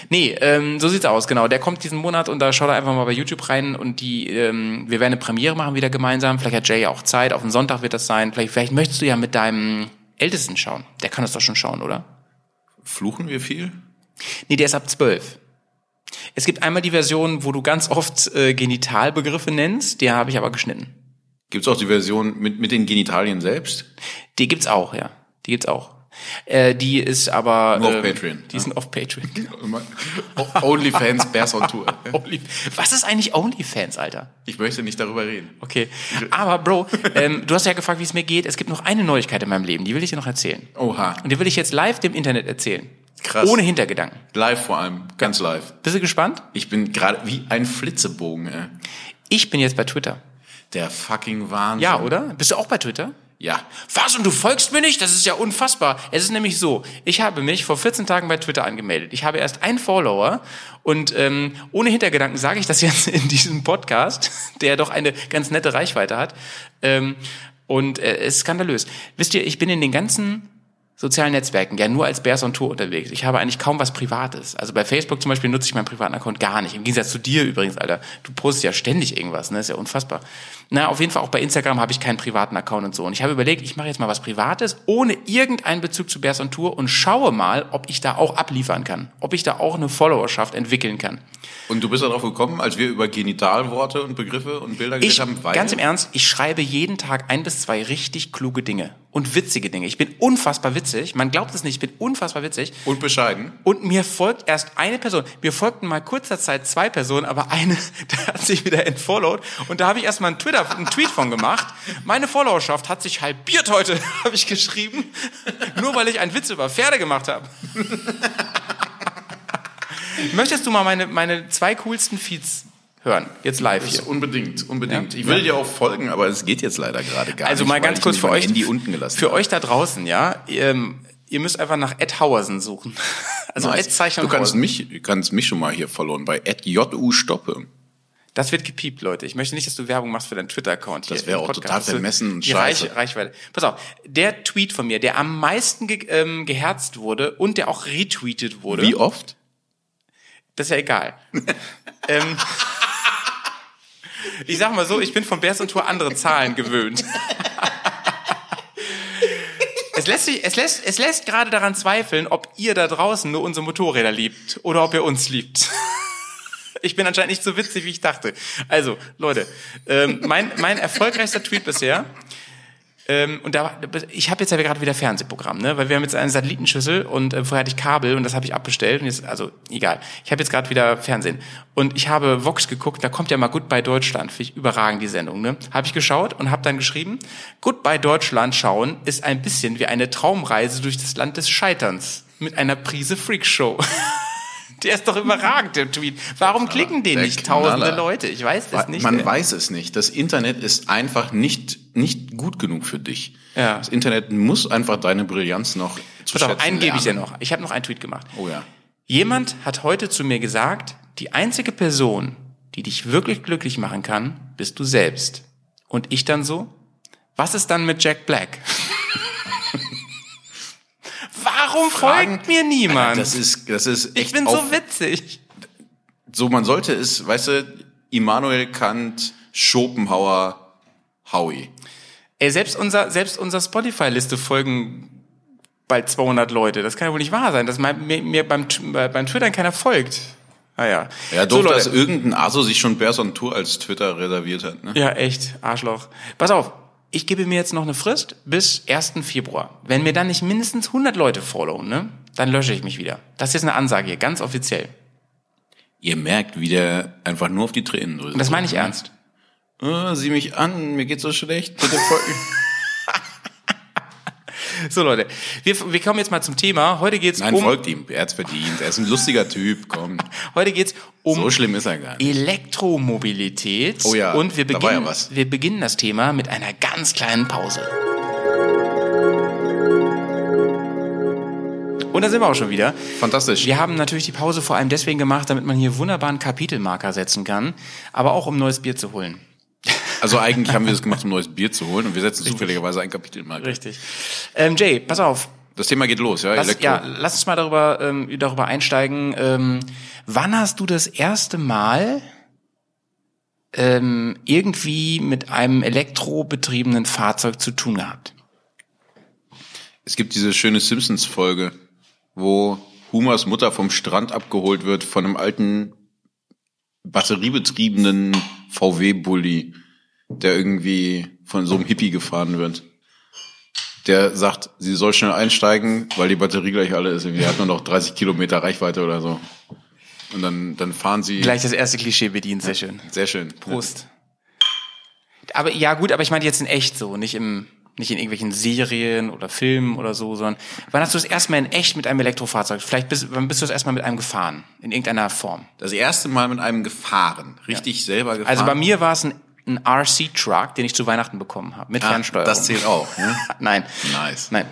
Nee, ähm, so sieht's aus, genau. Der kommt diesen Monat und da schaut er einfach mal bei YouTube rein und die, ähm, wir werden eine Premiere machen wieder gemeinsam. Vielleicht hat Jay ja auch Zeit. Auf den Sonntag wird das sein. Vielleicht, vielleicht möchtest du ja mit deinem Ältesten schauen. Der kann das doch schon schauen, oder? Fluchen wir viel? Nee, der ist ab zwölf. Es gibt einmal die Version, wo du ganz oft äh, Genitalbegriffe nennst. Die habe ich aber geschnitten. Gibt's auch die Version mit, mit den Genitalien selbst? Die gibt's auch, ja. Die gibt's auch. Äh, die ist aber Nur auf ähm, Patreon, Die sind auf Patreon. Onlyfans Bears on Tour. Was ist eigentlich OnlyFans, Alter? Ich möchte nicht darüber reden. Okay. Aber Bro, ähm, du hast ja gefragt, wie es mir geht. Es gibt noch eine Neuigkeit in meinem Leben, die will ich dir noch erzählen. Oha. Und die will ich jetzt live dem Internet erzählen. Krass. Ohne Hintergedanken. Live vor allem. Ganz live. Bist du gespannt? Ich bin gerade wie ein Flitzebogen, ey. Ich bin jetzt bei Twitter. Der fucking Wahnsinn. Ja, oder? Bist du auch bei Twitter? Ja. Was? Und du folgst mir nicht? Das ist ja unfassbar. Es ist nämlich so, ich habe mich vor 14 Tagen bei Twitter angemeldet. Ich habe erst einen Follower und ähm, ohne Hintergedanken sage ich das jetzt in diesem Podcast, der doch eine ganz nette Reichweite hat. Ähm, und äh, es ist skandalös. Wisst ihr, ich bin in den ganzen sozialen Netzwerken ja nur als Bears on Tour unterwegs. Ich habe eigentlich kaum was Privates. Also bei Facebook zum Beispiel nutze ich meinen privaten Account gar nicht. Im Gegensatz zu dir übrigens, Alter. Du postest ja ständig irgendwas, ne? Ist ja unfassbar. Na, auf jeden Fall auch bei Instagram habe ich keinen privaten Account und so. Und ich habe überlegt, ich mache jetzt mal was Privates, ohne irgendeinen Bezug zu Bears on Tour und schaue mal, ob ich da auch abliefern kann. Ob ich da auch eine Followerschaft entwickeln kann. Und du bist darauf gekommen, als wir über Genitalworte und Begriffe und Bilder geredet Ich, haben, weil ganz im Ernst, ich schreibe jeden Tag ein bis zwei richtig kluge Dinge und witzige Dinge. Ich bin unfassbar witzig. Man glaubt es nicht, ich bin unfassbar witzig. und bescheiden. Und mir folgt erst eine Person. Mir folgten mal kurzer Zeit zwei Personen, aber eine, der hat sich wieder entfollowed. Und da habe ich erst mal einen, Twitter, einen Tweet von gemacht. Meine Followerschaft hat sich halbiert heute, habe ich geschrieben. Nur weil ich einen Witz über Pferde gemacht habe. Möchtest du mal meine, meine zwei coolsten Feeds hören? Jetzt live hier. unbedingt, unbedingt. Ja? Ich will Ja. dir auch folgen, aber es geht jetzt leider gerade gar Also nicht. mal weil ganz kurz für euch, Handy unten gelassen für euch da draußen, ja, ähm, ihr müsst einfach nach Ed Hauersen suchen. Also Nice. Ed Zeichner Du kannst mich, kannst mich schon mal hier verloren bei Ed JU Stoppe. Das wird gepiept, Leute. Ich möchte nicht, dass du Werbung machst für deinen Twitter-Account. Das wäre auch total vermessen und scheiße. Reich, Reichweite. Pass auf, der Tweet von mir, der am meisten ge ähm, geherzt wurde und der auch retweetet wurde. Wie oft? Das ist ja egal. ähm, ich sag mal so, ich bin von Bears und Tour andere Zahlen gewöhnt. Es lässt, sich, es, lässt, es lässt gerade daran zweifeln, ob ihr da draußen nur unsere Motorräder liebt oder ob ihr uns liebt. Ich bin anscheinend nicht so witzig, wie ich dachte. Also, Leute, ähm, mein, mein erfolgreichster Tweet bisher, ähm, und da, ich habe jetzt ja gerade wieder Fernsehprogramm, ne? Weil wir haben jetzt eine Satellitenschüssel und äh, vorher hatte ich Kabel und das habe ich abbestellt und jetzt, also egal. Ich habe jetzt gerade wieder Fernsehen und ich habe Vox geguckt. Da kommt ja mal Goodbye Deutschland, finde ich überragend die Sendung. Ne? Habe ich geschaut und habe dann geschrieben: Goodbye Deutschland schauen ist ein bisschen wie eine Traumreise durch das Land des Scheiterns mit einer Prise Freakshow. Der ist doch überragend, der Tweet. Warum klicken den nicht tausende. Leute? Ich weiß das nicht. Man ey. weiß es nicht. Das Internet ist einfach nicht, nicht gut genug für dich. Ja. Das Internet muss einfach deine Brillanz noch zu Pass auf, einen gebe ich dir noch. Ich habe noch einen Tweet gemacht. Oh ja. Jemand hat heute zu mir gesagt, die einzige Person, die dich wirklich glücklich machen kann, bist du selbst. Und ich dann so, was ist dann mit Jack Black? Warum Fragen- folgt mir niemand? Das ist, das ist echt ich bin auf, so witzig. so, man sollte es, weißt du, Immanuel Kant, Schopenhauer, Howie. Ey, selbst unser, selbst unser Spotify-Liste folgen bald 200 Leute. Das kann ja wohl nicht wahr sein, dass mein, mir, mir beim, bei- beim Twittern keiner folgt. Naja. Ja, so, doof, dass Leute. irgendein Aso sich schon Bears on Tour als Twitter reserviert hat. Ne? Ja, echt, Arschloch. Pass auf, ich gebe mir jetzt noch eine Frist bis 1. Februar. Wenn mir dann nicht mindestens 100 Leute followen, ne, dann lösche ich mich wieder. Das ist jetzt eine Ansage hier, ganz offiziell. Ihr merkt, wie der einfach nur auf die Tränen drückt. Und das meine ich ernst. Oh, sieh mich an, mir geht's so schlecht. Bitte folgen. So Leute, wir, wir kommen jetzt mal zum Thema. Heute geht's Nein, um folgt ihm. Er hat's verdient. Er ist ein lustiger Typ. Komm. heute geht's um So schlimm ist er gar nicht. Elektromobilität. Oh ja, und wir da war beginnen, ja was. wir beginnen das Thema mit einer ganz kleinen Pause. Und da sind wir auch schon wieder. Fantastisch. Wir haben natürlich die Pause vor allem deswegen gemacht, damit man hier wunderbar einen Kapitelmarker setzen kann, aber auch um neues Bier zu holen. Also eigentlich haben wir das gemacht, um neues Bier zu holen und wir setzen zufälligerweise ein Kapitel mal. Richtig. Ähm, Jay, pass auf. Das Thema geht los, ja? Lass, Elektro. ja, lass uns mal darüber, ähm, darüber einsteigen. Ähm, wann hast du das erste Mal ähm, irgendwie mit einem elektrobetriebenen Fahrzeug zu tun gehabt? Es gibt diese schöne Simpsons-Folge, wo Humers Mutter vom Strand abgeholt wird von einem alten batteriebetriebenen VW-Bully, der irgendwie von so einem Hippie gefahren wird. Der sagt, sie soll schnell einsteigen, weil die Batterie gleich alle ist. Die hat nur noch 30 Kilometer Reichweite oder so. Und dann, dann fahren sie. Gleich das erste Klischee bedient, sehr schön. Sehr schön. Prost. Aber ja gut, aber ich meine jetzt in echt so, nicht im nicht in irgendwelchen Serien oder Filmen oder so, sondern wann hast du das erstmal in echt mit einem Elektrofahrzeug? Vielleicht bist, wann bist du das erstmal mit einem gefahren in irgendeiner Form. Das erste Mal mit einem gefahren. Richtig selber gefahren. Also bei mir war es ein, ein RC-Truck, den ich zu Weihnachten bekommen habe mit Ah, Fernsteuerung. Das zählt auch. Ne? Nein. Nice. Nein.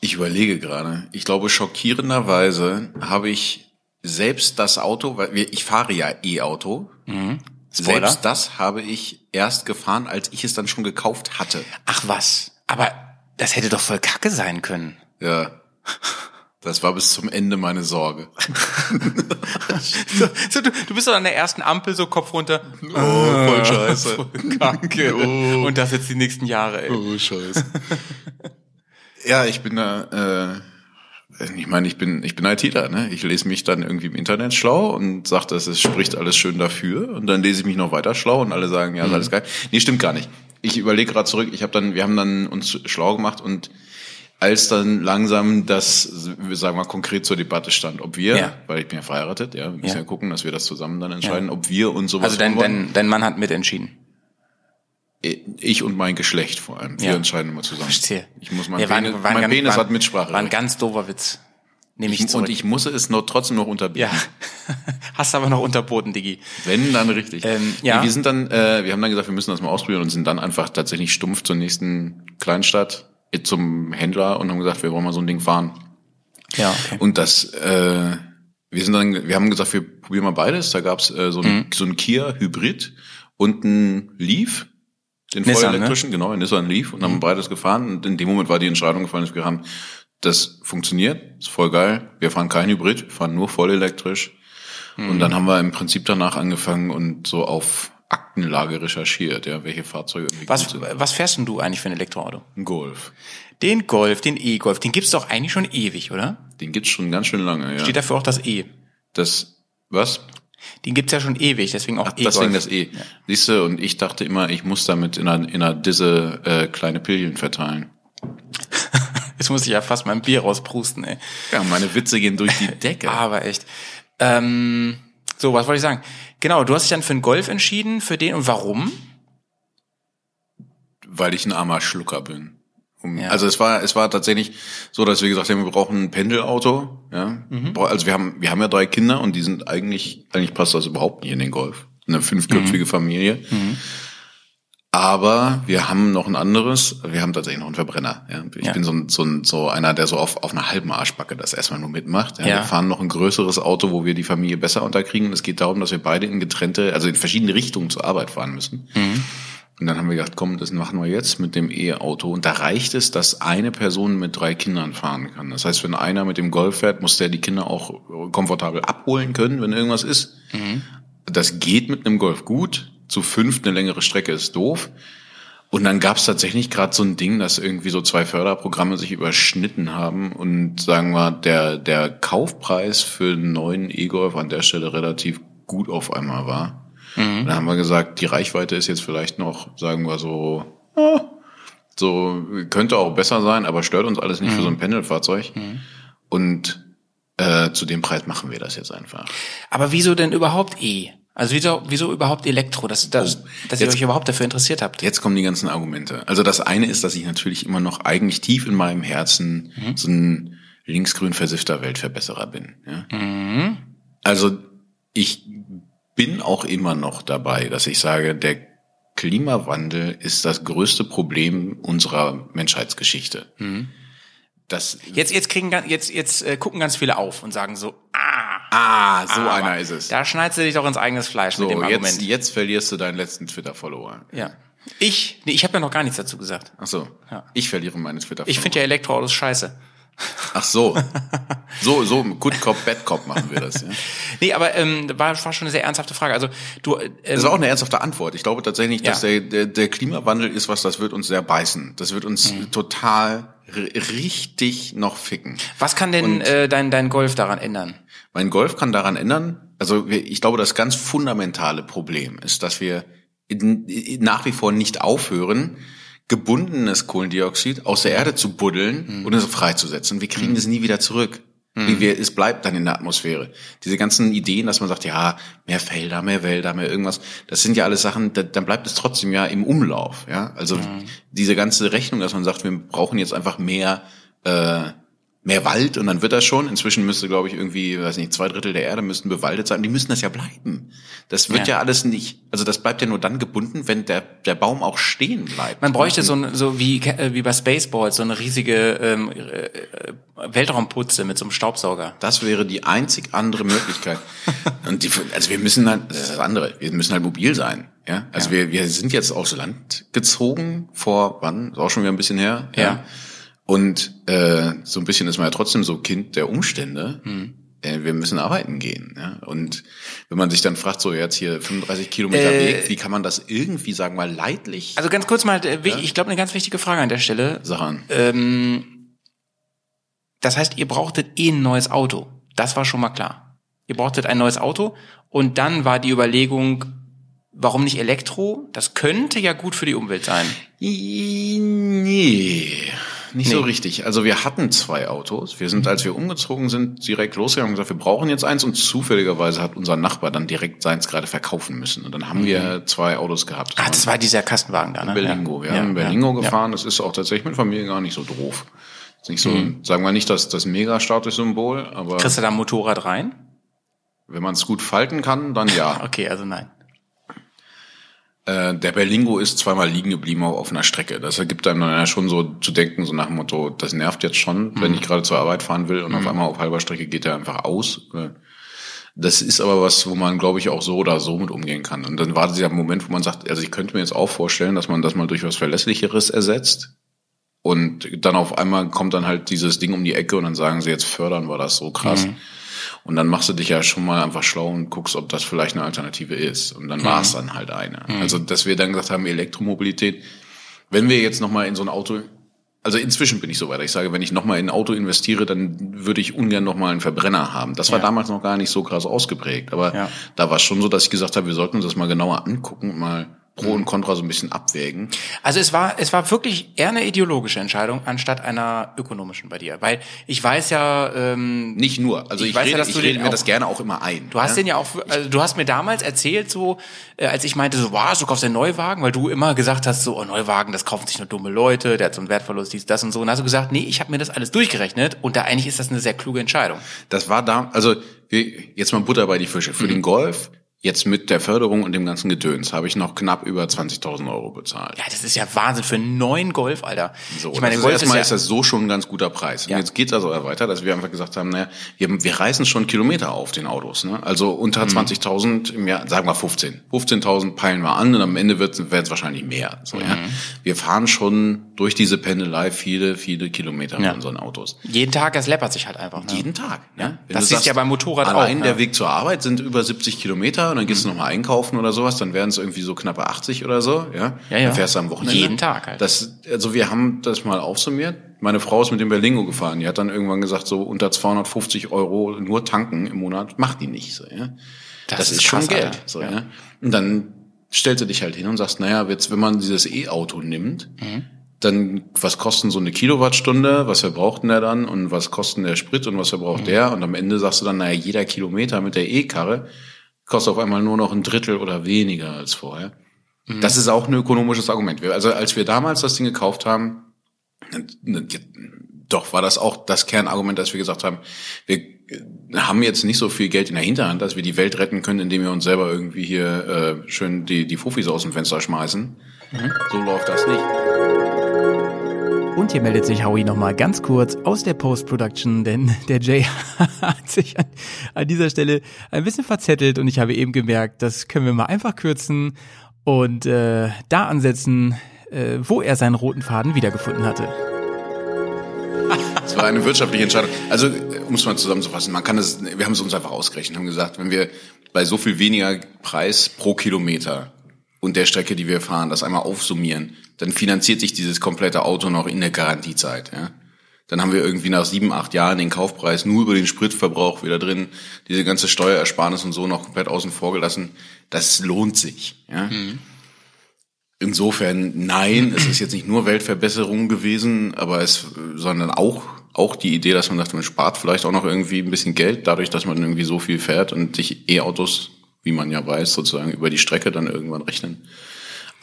Ich überlege gerade. Ich glaube, schockierenderweise habe ich selbst das Auto, weil ich fahre ja E-Auto. Mhm. Selbst das habe ich erst gefahren, als ich es dann schon gekauft hatte. Ach was. Aber das hätte doch voll Kacke sein können. Ja. Das war bis zum Ende meine Sorge. So, so, du, du bist doch an der ersten Ampel so Kopf runter. Oh, voll scheiße. Voll Kacke. Oh. Und das jetzt die nächsten Jahre, ey. Oh, scheiße. ja, ich bin da, äh, ich meine, ich bin, ich bin ITler, ne? Ich lese mich dann irgendwie im Internet schlau und sage, das ist, spricht alles schön dafür. Und dann lese ich mich noch weiter schlau und alle sagen, ja, ist alles geil. Nee, stimmt gar nicht. Ich überlege gerade zurück, ich habe dann, wir haben dann uns schlau gemacht und als dann langsam das, wir sagen mal, konkret zur Debatte stand, ob wir, Ja. weil ich bin ja verheiratet, ja, wir müssen Ja. ja, gucken, dass wir das zusammen dann entscheiden, ob wir und sowas Also dein, dein, dein Mann hat mitentschieden. Ich und mein Geschlecht vor allem. Wir entscheiden immer zusammen. Verstehe. Ich muss mein Ja, war ein- Penis, war ein mein Penis war- hat Mitsprache. War ein ganz doofer Witz. Nehme ich ich, zurück. und ich muss es noch trotzdem noch unterbieten. ja. Hast aber noch unterboten, Diggi. Wenn, dann richtig. Ähm, ja. Wir sind dann, äh, wir haben dann gesagt, wir müssen das mal ausprobieren und sind dann einfach tatsächlich stumpf zur nächsten Kleinstadt zum Händler und haben gesagt, wir wollen mal so ein Ding fahren. Ja, okay. Und das, äh, wir sind dann, wir haben gesagt, wir probieren mal beides. Da gab's äh, so, ein, so ein Kia Hybrid und ein Leaf, den Nissan, vollelektrischen, genau, ein Nissan Leaf und haben beides gefahren. Und in dem Moment war die Entscheidung gefallen, dass wir haben, das funktioniert, ist voll geil. Wir fahren kein Hybrid, wir fahren nur vollelektrisch. Und dann haben wir im Prinzip danach angefangen und so auf Aktenlage recherchiert, ja, welche Fahrzeuge irgendwie Was, sind. was fährst denn du eigentlich für ein Elektroauto? Ein Golf. Den Golf, den E-Golf, den gibt's doch eigentlich schon ewig, oder? Den gibt's schon ganz schön lange, ja. Steht dafür auch das E. Das, was? Den gibt's ja schon ewig, deswegen auch E-Golf. Deswegen das E. Siehst du, und ich dachte immer, ich muss damit in einer, in einer Disse äh, kleine Pillen verteilen. Jetzt muss ich ja fast mein Bier rausprusten, ey. Ja, meine Witze gehen durch die Decke. Aber echt. Ähm, so, was wollte ich sagen? Genau, du hast dich dann für einen Golf entschieden, für den und warum? weil ich ein armer Schlucker bin. Um, Ja. Also es war es war tatsächlich so, dass wir gesagt haben, wir brauchen ein Pendelauto. Ja, Bra- also wir haben wir haben ja drei Kinder und die sind eigentlich eigentlich passt das überhaupt nicht in den Golf. Eine fünfköpfige Familie. Aber wir haben noch ein anderes. Wir haben tatsächlich noch einen Verbrenner. Ja. Ich Ja. bin so ein, so, ein, so einer, der so auf, auf einer halben Arschbacke das erstmal nur mitmacht. Ja. Wir fahren noch ein größeres Auto, wo wir die Familie besser unterkriegen. Es geht darum, dass wir beide in getrennte, also in verschiedene Richtungen zur Arbeit fahren müssen. Und dann haben wir gedacht, komm, das machen wir jetzt mit dem E-Auto. Und da reicht es, dass eine Person mit drei Kindern fahren kann. Das heißt, wenn einer mit dem Golf fährt, muss der die Kinder auch komfortabel abholen können, wenn irgendwas ist. Das geht mit einem Golf gut. Zu fünft eine längere Strecke ist doof. Und dann gab es tatsächlich gerade so ein Ding, dass irgendwie so zwei Förderprogramme sich überschnitten haben und sagen wir, der, der Kaufpreis für einen neuen E-Golf an der Stelle relativ gut auf einmal war. Und dann haben wir gesagt, die Reichweite ist jetzt vielleicht noch, sagen wir so, ah, so könnte auch besser sein, aber stört uns alles nicht für so ein Pendelfahrzeug. Und äh, zu dem Preis machen wir das jetzt einfach. Aber wieso denn überhaupt E? Also wieso, wieso überhaupt Elektro? Das, das, Oh, dass ihr euch überhaupt dafür interessiert habt. Jetzt kommen die ganzen Argumente. Also das eine ist, dass ich natürlich immer noch eigentlich tief in meinem Herzen so ein linksgrün versiffter Weltverbesserer bin. Ja? Also ich bin auch immer noch dabei, dass ich sage, der Klimawandel ist das größte Problem unserer Menschheitsgeschichte. Das, Jetzt, jetzt kriegen, jetzt, jetzt äh, gucken ganz viele auf und sagen so, ah, so aber einer ist es. Da schneidest du dich doch ins eigenes Fleisch So, mit dem jetzt, Argument. jetzt verlierst du deinen letzten Twitter-Follower. Ja. Ich, nee, ich habe ja noch gar nichts dazu gesagt. Ach so, Ja. ich verliere meinen Twitter-Follower. Ich finde ja Elektroautos scheiße. Ach so. So, so, Good Cop, Bad Cop machen wir das. Ja. Nee, aber ähm, war, war schon eine sehr ernsthafte Frage. Also du, ähm, Das ist auch eine ernsthafte Antwort. Ich glaube tatsächlich, dass Ja. der, der, der Klimawandel ist was, das wird uns sehr beißen. Das wird uns Mhm. total richtig noch ficken. was kann denn Und- äh, dein, dein Golf daran ändern? Mein Golf kann daran ändern. Also ich glaube, das ganz fundamentale Problem ist, dass wir nach wie vor nicht aufhören, gebundenes Kohlendioxid aus der Erde zu buddeln Mhm. und es freizusetzen. Wir kriegen es nie wieder zurück. Wie Wir, es bleibt dann in der Atmosphäre. Diese ganzen Ideen, dass man sagt, ja, mehr Felder, mehr Wälder, mehr irgendwas, das sind ja alles Sachen, da, dann bleibt es trotzdem ja im Umlauf. Ja, Also diese ganze Rechnung, dass man sagt, wir brauchen jetzt einfach mehr äh, mehr Wald und dann wird das schon. Inzwischen müsste, glaube ich, irgendwie, weiß nicht, zwei Drittel der Erde müssten bewaldet sein. Die müssen das ja bleiben. Das wird ja, Ja. alles nicht, also das bleibt ja nur dann gebunden, wenn der, der Baum auch stehen bleibt. Man bräuchte so, ein, so wie, äh, wie bei Spaceballs, so eine riesige ähm, äh, Weltraumputze mit so einem Staubsauger. Das wäre die einzig andere Möglichkeit. Und die, also wir müssen halt, das ist das andere, wir müssen halt mobil sein. Ja, also Wir, wir sind jetzt aufs Land gezogen vor, wann? Ist auch schon wieder ein bisschen her. Ja. Und äh, so ein bisschen ist man ja trotzdem so Kind der Umstände. Äh, wir müssen arbeiten gehen. Ja? Und wenn man sich dann fragt, so jetzt hier 35 Kilometer Äh, Weg, wie kann man das irgendwie, sagen wir mal, leidlich Also ganz kurz mal, äh, wich- ich glaube, eine ganz wichtige Frage an der Stelle. Sachen? Ähm, das heißt, ihr brauchtet eh ein neues Auto. Das war schon mal klar. Ihr brauchtet ein neues Auto und dann war die Überlegung, warum nicht Elektro? Das könnte ja gut für die Umwelt sein. Nee, nicht so Nee. richtig. Also wir hatten zwei Autos. Wir sind, als wir umgezogen sind, direkt losgegangen und gesagt, wir brauchen jetzt eins. Und zufälligerweise hat unser Nachbar dann direkt seins gerade verkaufen müssen. Und dann haben wir zwei Autos gehabt. Ah, das war dieser Kastenwagen da, ne? Berlingo. Wir Ja. haben Berlingo ja. gefahren. Das ist auch tatsächlich mit Familie gar nicht so doof. Ist nicht so, Mhm. sagen wir nicht, dass das Mega-Statussymbol, aber Kriegst du da ein Motorrad rein? wenn man es gut falten kann, dann ja. Okay, also nein. Äh, der Berlingo ist zweimal liegen geblieben auf offener Strecke. Das ergibt einem dann ja schon so zu denken, so nach dem Motto, das nervt jetzt schon, wenn ich gerade zur Arbeit fahren will und auf einmal auf halber Strecke geht er einfach aus. Das ist aber was, wo man, glaube ich, auch so oder so mit umgehen kann. Und dann war dieser Moment, wo man sagt, also ich könnte mir jetzt auch vorstellen, dass man das mal durch was Verlässlicheres ersetzt. Und dann auf einmal kommt dann halt dieses Ding um die Ecke und dann sagen sie, jetzt fördern wir das so krass. Mhm. Und dann machst du dich ja schon mal einfach schlau und guckst, ob das vielleicht eine Alternative ist. Und dann mhm. war es dann halt eine. Mhm. Also, dass wir dann gesagt haben, Elektromobilität, wenn wir jetzt nochmal in so ein Auto also inzwischen bin ich so weit. Ich sage, wenn ich nochmal in ein Auto investiere, dann würde ich ungern nochmal einen Verbrenner haben. Das war ja. damals noch gar nicht so krass ausgeprägt. Aber ja. da war es schon so, dass ich gesagt habe, wir sollten uns das mal genauer angucken und mal Pro und Contra so ein bisschen abwägen. Also es war, es war wirklich eher eine ideologische Entscheidung anstatt einer ökonomischen bei dir, weil ich weiß ja ähm, nicht nur. Also ich, ich weiß rede, ja, dass ich rede mir auch, das gerne auch immer ein. Du hast ja? den ja auch, also du hast mir damals erzählt so, äh, als ich meinte so, wow, du kaufst einen Neuwagen, weil du immer gesagt hast so, oh Neuwagen, das kaufen sich nur dumme Leute, der hat so einen Wertverlust, dies, das und so. Und hast du gesagt, nee, ich habe mir das alles durchgerechnet und da eigentlich ist das eine sehr kluge Entscheidung. Das war da, also jetzt mal Butter bei die Fische. Für mhm. den Golf Jetzt mit der Förderung und dem ganzen Gedöns habe ich noch knapp über 20.000 Euro bezahlt. Ja, das ist ja Wahnsinn für einen neuen Golf, Alter. So, ich meine, Golf erstmal ist, ja ist das so schon ein ganz guter Preis. Ja. Und jetzt geht's also weiter, dass wir einfach gesagt haben, naja, wir, wir reißen schon Kilometer auf den Autos. Ne? Also unter mhm. 20.000 im Jahr, sagen wir 15. 15.000 peilen wir an und am Ende wird es wahrscheinlich mehr. So, mhm. ja? Wir fahren schon durch diese Pendelei viele, viele Kilometer ja. mit unseren Autos. Jeden Tag, das läppert sich halt einfach. Ne? Jeden Tag. Ne? Wenn das ist ja beim Motorrad allein auch. Allein der Weg zur Arbeit sind über 70 Kilometer und dann gehst mhm. du nochmal einkaufen oder sowas, dann wären es irgendwie so knappe 80 oder so, ja. Ja, ja. Dann fährst du am Wochenende. Jeden Tag halt. Das, also wir haben das mal aufsummiert. Meine Frau ist mit dem Berlingo gefahren. Die hat dann irgendwann gesagt, so unter 250 Euro nur tanken im Monat macht die nicht so, ja. Das, das ist, ist, schon Geld, so, ja. ja. Und dann stellst du dich halt hin und sagst, naja, jetzt, wenn man dieses E-Auto nimmt, mhm dann was kosten so eine Kilowattstunde, was verbraucht denn der dann und was kosten der Sprit und was verbraucht mhm. der und am Ende sagst du dann, naja, jeder Kilometer mit der E-Karre kostet auf einmal nur noch ein Drittel oder weniger als vorher. Mhm. Das ist auch ein ökonomisches Argument. Also als wir damals das Ding gekauft haben, doch war das auch das Kernargument, dass wir gesagt haben, wir haben jetzt nicht so viel Geld in der Hinterhand, dass wir die Welt retten können, indem wir uns selber irgendwie hier äh, schön die, die Fufis aus dem Fenster schmeißen. Mhm. So läuft das nicht. Und hier meldet sich Howie nochmal ganz kurz aus der Post-Production, denn der Jay hat sich an, an, dieser Stelle ein bisschen verzettelt und ich habe eben gemerkt, das können wir mal einfach kürzen und äh, da ansetzen, äh, wo er seinen roten Faden wiedergefunden hatte. Das war eine wirtschaftliche Entscheidung. Also, um es mal zusammenzufassen, man kann es, wir haben es uns einfach ausgerechnet, haben gesagt, wenn wir bei so viel weniger Preis pro Kilometer und der Strecke, die wir fahren, das einmal aufsummieren, dann finanziert sich dieses komplette Auto noch in der Garantiezeit. Ja? Dann haben wir irgendwie nach sieben, acht Jahren den Kaufpreis nur über den Spritverbrauch wieder drin, diese ganze Steuerersparnis und so noch komplett außen vor gelassen. Das lohnt sich. Ja? Mhm. Insofern nein, es ist jetzt nicht nur Weltverbesserung gewesen, aber es, sondern auch auch die Idee, dass man sagt, man spart vielleicht auch noch irgendwie ein bisschen Geld, dadurch, dass man irgendwie so viel fährt und sich E-Autos, wie man ja weiß, sozusagen über die Strecke dann irgendwann rechnen.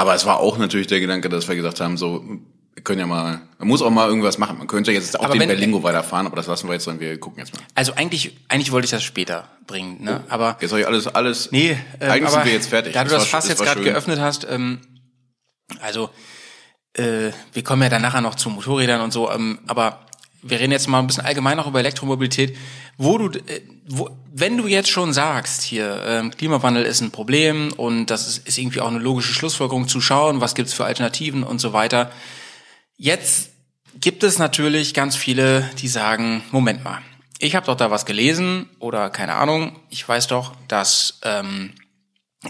Aber es war auch natürlich der Gedanke, dass wir gesagt haben, so, wir können ja mal, man muss auch mal irgendwas machen. Man könnte jetzt auch aber den wenn, Berlingo weiterfahren, aber das lassen wir jetzt dann, wir gucken jetzt mal. Also eigentlich, eigentlich wollte ich das später bringen, ne? Oh, aber. Jetzt habe ich alles, alles. Nee, äh, eigentlich sind wir jetzt fertig. Da du das, das Fass jetzt gerade geöffnet hast, ähm, also, äh, wir kommen ja dann nachher noch zu Motorrädern und so, ähm, aber wir reden jetzt mal ein bisschen allgemein noch über Elektromobilität, wo du, äh, wo, wenn du jetzt schon sagst, hier ähm, Klimawandel ist ein Problem und das ist, ist irgendwie auch eine logische Schlussfolgerung zu schauen, was gibt's für Alternativen und so weiter. Jetzt gibt es natürlich ganz viele, die sagen, Moment mal, ich habe doch da was gelesen oder keine Ahnung, ich weiß doch, dass ähm,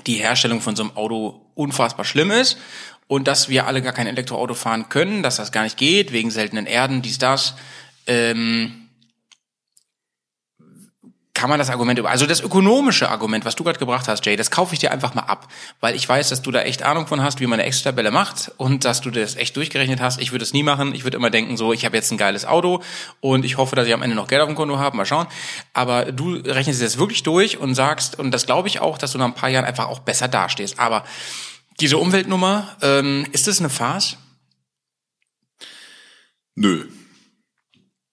die Herstellung von so einem Auto unfassbar schlimm ist und dass wir alle gar kein Elektroauto fahren können, dass das gar nicht geht, wegen seltenen Erden, dies, das ähm, kann man das Argument über, also das ökonomische Argument, was du gerade gebracht hast, Jay, das kaufe ich dir einfach mal ab, weil ich weiß, dass du da echt Ahnung von hast, wie man eine Excel-Tabelle macht und dass du das echt durchgerechnet hast. Ich würde es nie machen. Ich würde immer denken, so, ich habe jetzt ein geiles Auto und ich hoffe, dass ich am Ende noch Geld auf dem Konto habe. Mal schauen. Aber du rechnest das wirklich durch und sagst, und das glaube ich auch, dass du nach ein paar Jahren einfach auch besser dastehst. Aber diese Umweltnummer, ähm, ist das eine Farce? Nö.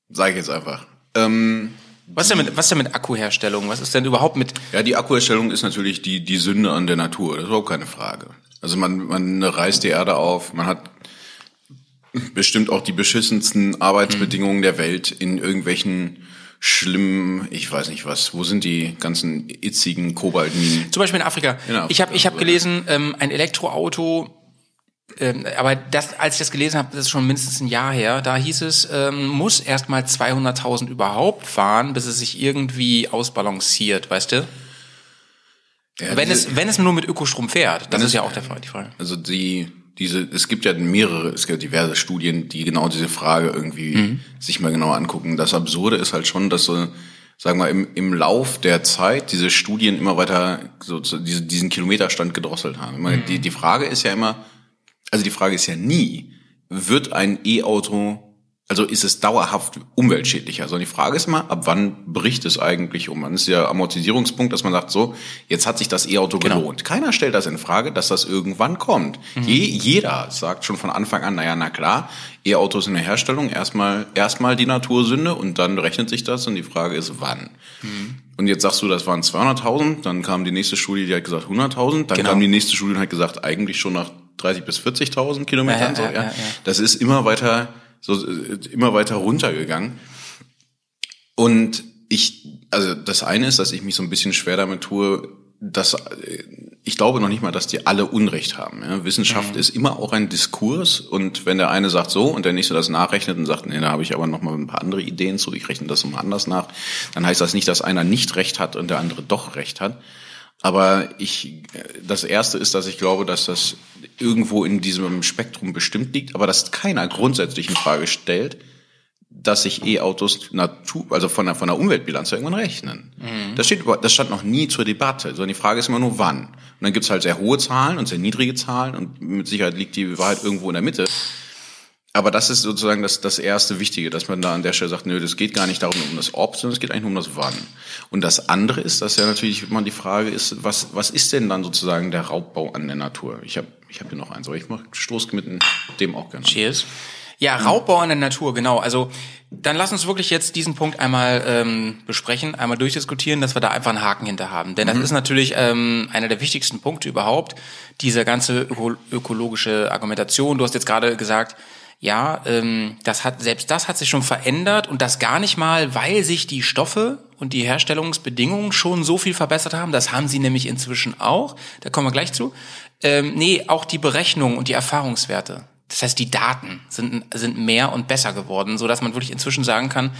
Sage ich jetzt einfach. Ähm, was denn mit, was denn mit Akkuherstellung? Was ist denn überhaupt mit? Ja, die Akkuherstellung ist natürlich die, die Sünde an der Natur. Das ist überhaupt keine Frage. Also man, man reißt die Erde auf, man hat bestimmt auch die beschissensten Arbeitsbedingungen der Welt in irgendwelchen schlimm, ich weiß nicht was, wo sind die ganzen itzigen Kobaltminen? Zum Beispiel in Afrika. In Afrika, ich habe ich hab gelesen, ähm, ein Elektroauto, ähm, aber das, als ich das gelesen habe, das ist schon mindestens ein Jahr her, da hieß es, ähm, muss erst mal 200.000 überhaupt fahren, bis es sich irgendwie ausbalanciert, weißt du? Ja, wenn diese- es wenn es nur mit Ökostrom fährt, das ist ja auch der Fall, die Frage. Also die, diese, es gibt ja mehrere, es gibt diverse Studien, die genau diese Frage irgendwie Mhm. sich mal genau angucken. Das Absurde ist halt schon, dass so, sagen wir, im, im Lauf der Zeit diese Studien immer weiter so, so diese, diesen Kilometerstand gedrosselt haben. Immer, Mhm. die, die Frage ist ja immer, also die Frage ist ja nie, wird ein E-Auto, also ist es dauerhaft umweltschädlicher? Sondern die Frage ist immer, ab wann bricht es eigentlich um? Man ist ja Amortisierungspunkt, dass man sagt, so, jetzt hat sich das E-Auto Genau. gelohnt. Keiner stellt das in Frage, dass das irgendwann kommt. Je, jeder sagt schon von Anfang an, naja, na klar, E-Autos in der Herstellung, erstmal, erstmal die Natursünde und dann rechnet sich das und die Frage ist, wann? Und jetzt sagst du, das waren 200.000, dann kam die nächste Studie, die hat gesagt 100.000, dann Genau. kam die nächste Studie und hat gesagt, eigentlich schon nach 30 bis 40.000 Kilometern. Ja, so, ja, ja, ja. Das ist immer weiter, so, äh, immer weiter runtergegangen. Und ich, also das eine ist, dass ich mich so ein bisschen schwer damit tue, dass äh, ich glaube noch nicht mal, dass die alle Unrecht haben. Ja? Wissenschaft Mhm. ist immer auch ein Diskurs und wenn der eine sagt so und der nächste das nachrechnet und sagt, nee, da habe ich aber noch mal ein paar andere Ideen zu, ich rechne das mal anders nach, dann heißt das nicht, dass einer nicht recht hat und der andere doch recht hat. Aber ich, das erste ist, dass ich glaube, dass das irgendwo in diesem Spektrum bestimmt liegt, aber dass keiner grundsätzlich in Frage stellt, dass sich E-Autos Natur, also von der, von der Umweltbilanz irgendwann rechnen. Das, steht, das stand noch nie zur Debatte, sondern die Frage ist immer nur wann. Und dann gibt's halt sehr hohe Zahlen und sehr niedrige Zahlen und mit Sicherheit liegt die Wahrheit irgendwo in der Mitte. Aber das ist sozusagen das, das erste Wichtige, dass man da an der Stelle sagt, nö, das geht gar nicht darum um das Ob, sondern es geht eigentlich nur um das Wann. Und das andere ist, dass ja natürlich immer die Frage ist, was, was ist denn dann sozusagen der Raubbau an der Natur? Ich habe ich hab hier noch eins, aber ich mach Stoß mit dem auch gerne. Cheers. Ja, Raubbau in der Natur, genau. Also dann lass uns wirklich jetzt diesen Punkt einmal ähm, besprechen, einmal durchdiskutieren, dass wir da einfach einen Haken hinter haben. Denn das ist natürlich ähm, einer der wichtigsten Punkte überhaupt, diese ganze öko ökologische Argumentation. Du hast jetzt gerade gesagt, ja, ähm, das hat selbst das hat sich schon verändert und das gar nicht mal, weil sich die Stoffe und die Herstellungsbedingungen schon so viel verbessert haben. Das haben sie nämlich inzwischen auch. Da kommen wir gleich zu. Ähm, nee, auch die Berechnungen und die Erfahrungswerte. Das heißt, die Daten sind, sind mehr und besser geworden, so dass man wirklich inzwischen sagen kann,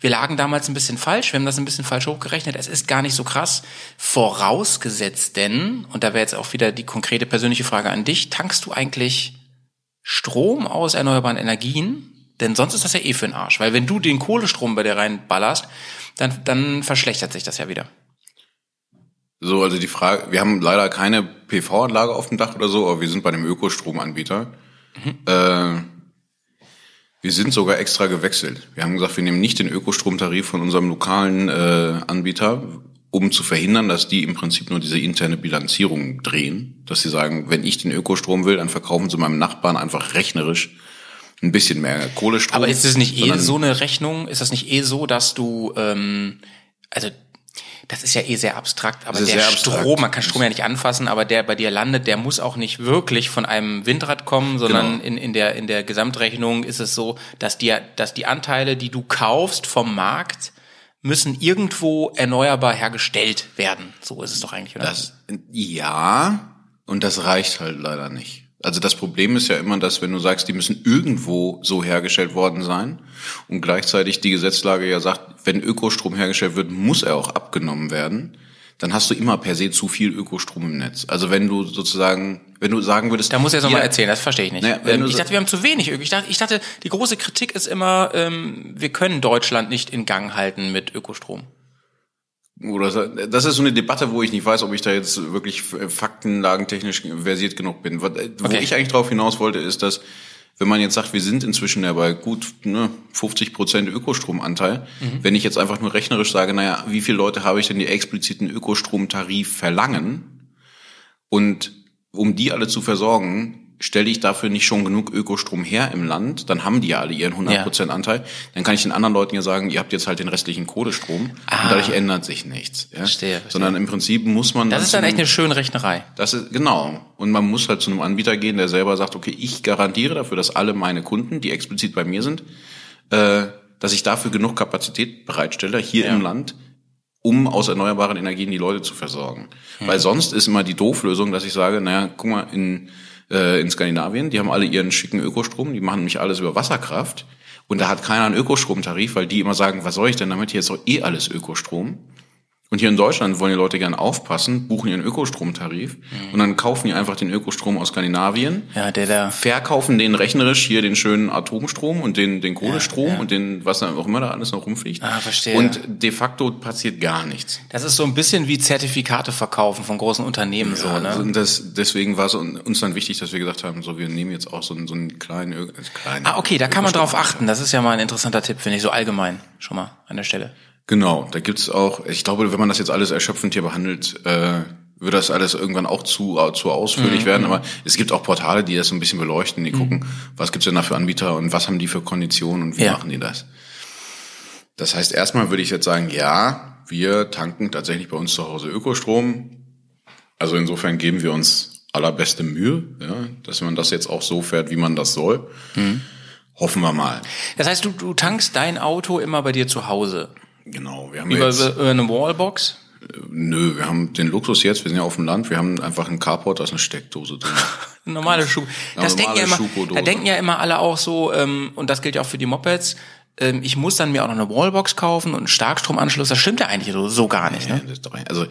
wir lagen damals ein bisschen falsch, wir haben das ein bisschen falsch hochgerechnet, es ist gar nicht so krass. Vorausgesetzt denn, und da wäre jetzt auch wieder die konkrete persönliche Frage an dich, tankst du eigentlich Strom aus erneuerbaren Energien? Denn sonst ist das ja eh für den Arsch. Weil wenn du den Kohlestrom bei dir reinballerst, dann, dann verschlechtert sich das ja wieder. So, also die Frage, wir haben leider keine PV-Anlage auf dem Dach oder so, aber wir sind bei einem Ökostromanbieter. Äh, wir sind sogar extra gewechselt. Wir haben gesagt, wir nehmen nicht den Ökostromtarif von unserem lokalen äh, Anbieter, um zu verhindern, dass die im Prinzip nur diese interne Bilanzierung drehen. Dass sie sagen, wenn ich den Ökostrom will, dann verkaufen sie meinem Nachbarn einfach rechnerisch ein bisschen mehr Kohlestrom. Aber ist es nicht eh so eine Rechnung? Ist das nicht eh so, dass du, ähm, also das ist ja eh sehr abstrakt, aber der abstrakt. Strom, man kann Strom ja nicht anfassen, aber der bei dir landet, der muss auch nicht wirklich von einem Windrad kommen, sondern Genau. in, in der in der Gesamtrechnung ist es so, dass dir, dass die Anteile, die du kaufst vom Markt, müssen irgendwo erneuerbar hergestellt werden. So ist es doch eigentlich, oder? Das, ja, und das reicht halt leider nicht. Also das Problem ist ja immer, dass wenn du sagst, die müssen irgendwo so hergestellt worden sein und gleichzeitig die Gesetzlage ja sagt, wenn Ökostrom hergestellt wird, muss er auch abgenommen werden, dann hast du immer per se zu viel Ökostrom im Netz. Also wenn du sozusagen, wenn du sagen würdest, Da muss er jetzt nochmal erzählen, das verstehe ich nicht. Naja, wenn ähm, ich dachte, wir haben zu wenig Öko. Ich dachte, ich dachte, die große Kritik ist immer, ähm, wir können Deutschland nicht in Gang halten mit Ökostrom. Oder das ist so eine Debatte, wo ich nicht weiß, ob ich da jetzt wirklich faktenlagentechnisch versiert genug bin. Wo Okay. ich eigentlich drauf hinaus wollte, ist, dass wenn man jetzt sagt, wir sind inzwischen ja bei gut ne, 50 Prozent Ökostromanteil, wenn ich jetzt einfach nur rechnerisch sage, naja, wie viele Leute habe ich denn, die expliziten Ökostromtarif verlangen? Und um die alle zu versorgen, stelle ich dafür nicht schon genug Ökostrom her im Land, dann haben die ja alle ihren 100% Anteil, dann kann ich den anderen Leuten ja sagen, ihr habt jetzt halt den restlichen Kohlestrom und dadurch ändert sich nichts. Ja? Verstehe, verstehe. Sondern im Prinzip muss man... Das ist dann echt eine schöne Rechnerei. das ist, genau. Und man muss halt zu einem Anbieter gehen, der selber sagt, okay, ich garantiere dafür, dass alle meine Kunden, die explizit bei mir sind, äh, dass ich dafür genug Kapazität bereitstelle, hier Ja. im Land, um aus erneuerbaren Energien die Leute zu versorgen. Weil sonst ist immer die Dooflösung, dass ich sage, naja, guck mal, in, äh, in Skandinavien, die haben alle ihren schicken Ökostrom, die machen nämlich alles über Wasserkraft. Und da hat keiner einen Ökostromtarif, weil die immer sagen, was soll ich denn damit? Hier ist doch eh alles Ökostrom. Und hier in Deutschland wollen die Leute gern aufpassen, buchen ihren Ökostromtarif und dann kaufen die einfach den Ökostrom aus Skandinavien, Ja, der da. verkaufen den rechnerisch hier den schönen Atomstrom und den, den Kohlestrom ja. und den, was dann auch immer da alles noch rumfliegt. Ah, verstehe. Und de facto passiert gar nichts. Das ist so ein bisschen wie Zertifikate verkaufen von großen Unternehmen so, ne? Also das, deswegen war es uns dann wichtig, dass wir gesagt haben, so wir nehmen jetzt auch so einen, so einen kleinen, Ö kleinen Ah, okay, da kann man drauf achten. Das ist ja mal ein interessanter Tipp, finde ich, so allgemein schon mal an der Stelle. Genau, da gibt's auch, ich glaube, wenn man das jetzt alles erschöpfend hier behandelt, äh, wird das alles irgendwann auch zu, zu ausführlich werden. Aber es gibt auch Portale, die das so ein bisschen beleuchten, die gucken, was gibt's denn da für Anbieter und was haben die für Konditionen und wie Ja. machen die das. Das heißt, erstmal würde ich jetzt sagen, ja, wir tanken tatsächlich bei uns zu Hause Ökostrom. Also insofern geben wir uns allerbeste Mühe, ja, dass man das jetzt auch so fährt, wie man das soll. Hoffen wir mal. Das heißt, du, du tankst dein Auto immer bei dir zu Hause. Genau, wir haben Über, jetzt, über eine Wallbox. nö, wir haben den Luxus jetzt, wir sind ja auf dem Land, wir haben einfach einen Carport, da ist eine Steckdose drin. Normale Schuh. Das Ja, denken ja normale immer, da denken ja immer alle auch so, ähm, und das gilt ja auch für die Mopeds, ähm, ich muss dann mir auch noch eine Wallbox kaufen und einen Starkstromanschluss. Das stimmt ja eigentlich so, so gar nicht. Ja, Ne? doch- Also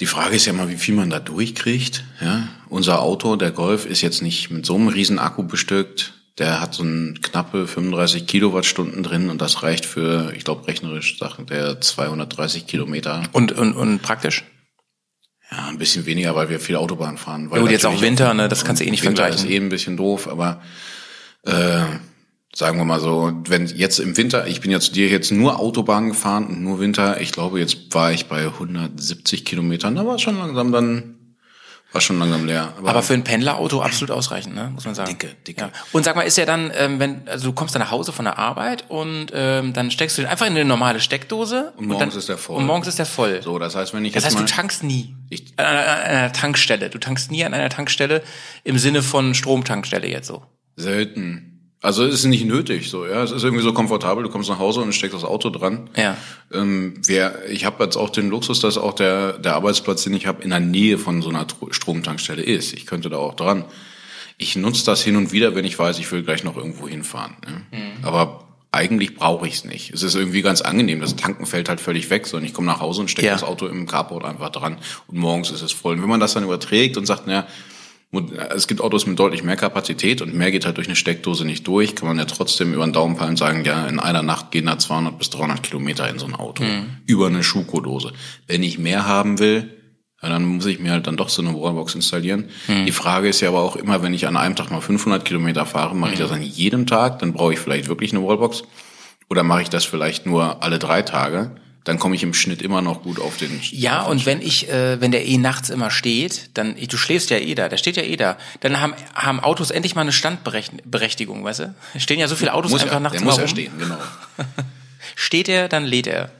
die Frage ist ja mal, wie viel man da durchkriegt. Ja? Unser Auto, der Golf, ist jetzt nicht mit so einem riesen Akku bestückt. Der hat so ein knappe 35 Kilowattstunden drin und das reicht für, ich glaube rechnerisch, sagt der 230 Kilometer. Und, und, und praktisch. Ja, ein bisschen weniger, weil wir viel Autobahn fahren. Weil gut, jetzt auch Winter, ne, das kannst du eh nicht Winter vergleichen. ist eh ein bisschen doof, aber äh, sagen wir mal so, wenn jetzt im Winter, ich bin ja zu dir jetzt nur Autobahn gefahren und nur Winter, ich glaube, jetzt war ich bei 170 Kilometern, da war es schon langsam dann, war schon langsam leer. Aber für ein Pendlerauto absolut ausreichend, ne? muss man sagen. Dicke, dicke. Ja. Und sag mal, ist ja dann, ähm, wenn, also du kommst dann nach Hause von der Arbeit und ähm, dann steckst du den einfach in eine normale Steckdose. Und morgens dann, ist der voll. Und morgens ist der voll. so, das heißt, wenn ich Das heißt, du tankst nie Ich- an, einer, an einer Tankstelle. Du tankst nie an einer Tankstelle im Sinne von Stromtankstelle jetzt so. selten. Also es ist nicht nötig, so ja. Es ist irgendwie so komfortabel. Du kommst nach Hause und steckst das Auto dran. Ja. Ähm, wer, ich habe jetzt auch den Luxus, dass auch der, der Arbeitsplatz, den ich habe, in der Nähe von so einer Tro- Stromtankstelle ist. Ich könnte da auch dran. Ich nutze das hin und wieder, wenn ich weiß, ich will gleich noch irgendwo hinfahren. Ne? Aber eigentlich brauche ich es nicht. Es ist irgendwie ganz angenehm. Das Tanken fällt halt völlig weg. So, und ich komme nach Hause und stecke Ja. das Auto im Carport einfach dran. Und morgens ist es voll. Und wenn man das dann überträgt und sagt, naja, es gibt Autos mit deutlich mehr Kapazität und mehr geht halt durch eine Steckdose nicht durch, kann man ja trotzdem über den Daumen peilen und sagen, ja, in einer Nacht gehen da 200 bis 300 Kilometer in so ein Auto. Über eine Schuko-Dose. Wenn ich mehr haben will, ja, dann muss ich mir halt dann doch so eine Wallbox installieren. Die Frage ist ja aber auch immer, wenn ich an einem Tag mal 500 Kilometer fahre, mache ich das an jedem Tag, dann brauche ich vielleicht wirklich eine Wallbox. Oder mache ich das vielleicht nur alle drei Tage? Dann komme ich im Schnitt immer noch gut auf den. Ja, und wenn ich, äh, wenn der eh nachts immer steht, dann, du schläfst ja eh da, der steht ja eh da, dann haben, haben Autos endlich mal eine Standberechtigung, weißt du? Es stehen ja so viele Autos muss einfach ja, nachts der muss rum. stehen, genau. Steht er, dann lädt er.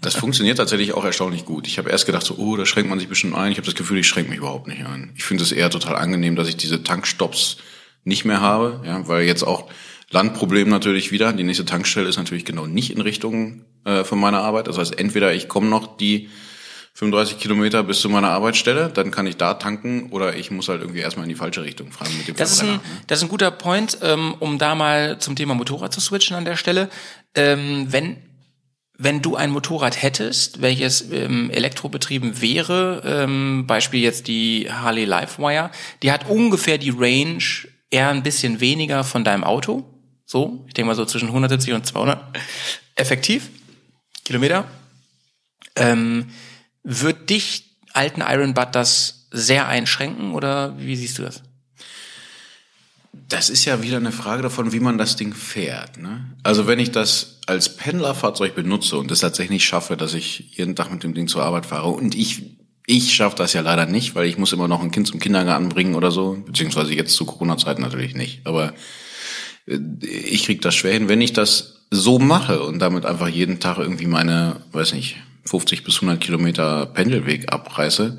Das funktioniert tatsächlich auch erstaunlich gut. Ich habe erst gedacht, so, oh, da schränkt man sich bestimmt ein. Ich habe das Gefühl, ich schränke mich überhaupt nicht ein. Ich finde es eher total angenehm, dass ich diese Tankstops nicht mehr habe, ja, weil jetzt auch Landproblem natürlich wieder. Die nächste Tankstelle ist natürlich genau nicht in Richtung äh, von meiner Arbeit. Das heißt, entweder ich komme noch die 35 Kilometer bis zu meiner Arbeitsstelle, dann kann ich da tanken, oder ich muss halt irgendwie erstmal in die falsche Richtung fahren mit dem Das ist, ein, ne? das ist ein guter Point, ähm, um da mal zum Thema Motorrad zu switchen an der Stelle. Ähm, wenn, wenn du ein Motorrad hättest, welches ähm, elektrobetrieben wäre, ähm, Beispiel jetzt die Harley Livewire, die hat ungefähr die Range eher ein bisschen weniger von deinem Auto. So, ich denke mal so zwischen 170 und 200 effektiv Kilometer. Ähm, wird dich alten Iron Butt das sehr einschränken oder wie siehst du das? Das ist ja wieder eine Frage davon, wie man das Ding fährt. Ne? Also wenn ich das als Pendlerfahrzeug benutze und es tatsächlich schaffe, dass ich jeden Tag mit dem Ding zur Arbeit fahre und ich ich schaffe das ja leider nicht, weil ich muss immer noch ein Kind zum Kindergarten bringen oder so, beziehungsweise jetzt zu Corona-Zeiten natürlich nicht. Aber ich krieg das schwer hin, wenn ich das so mache und damit einfach jeden Tag irgendwie meine, weiß nicht, 50 bis 100 Kilometer Pendelweg abreiße,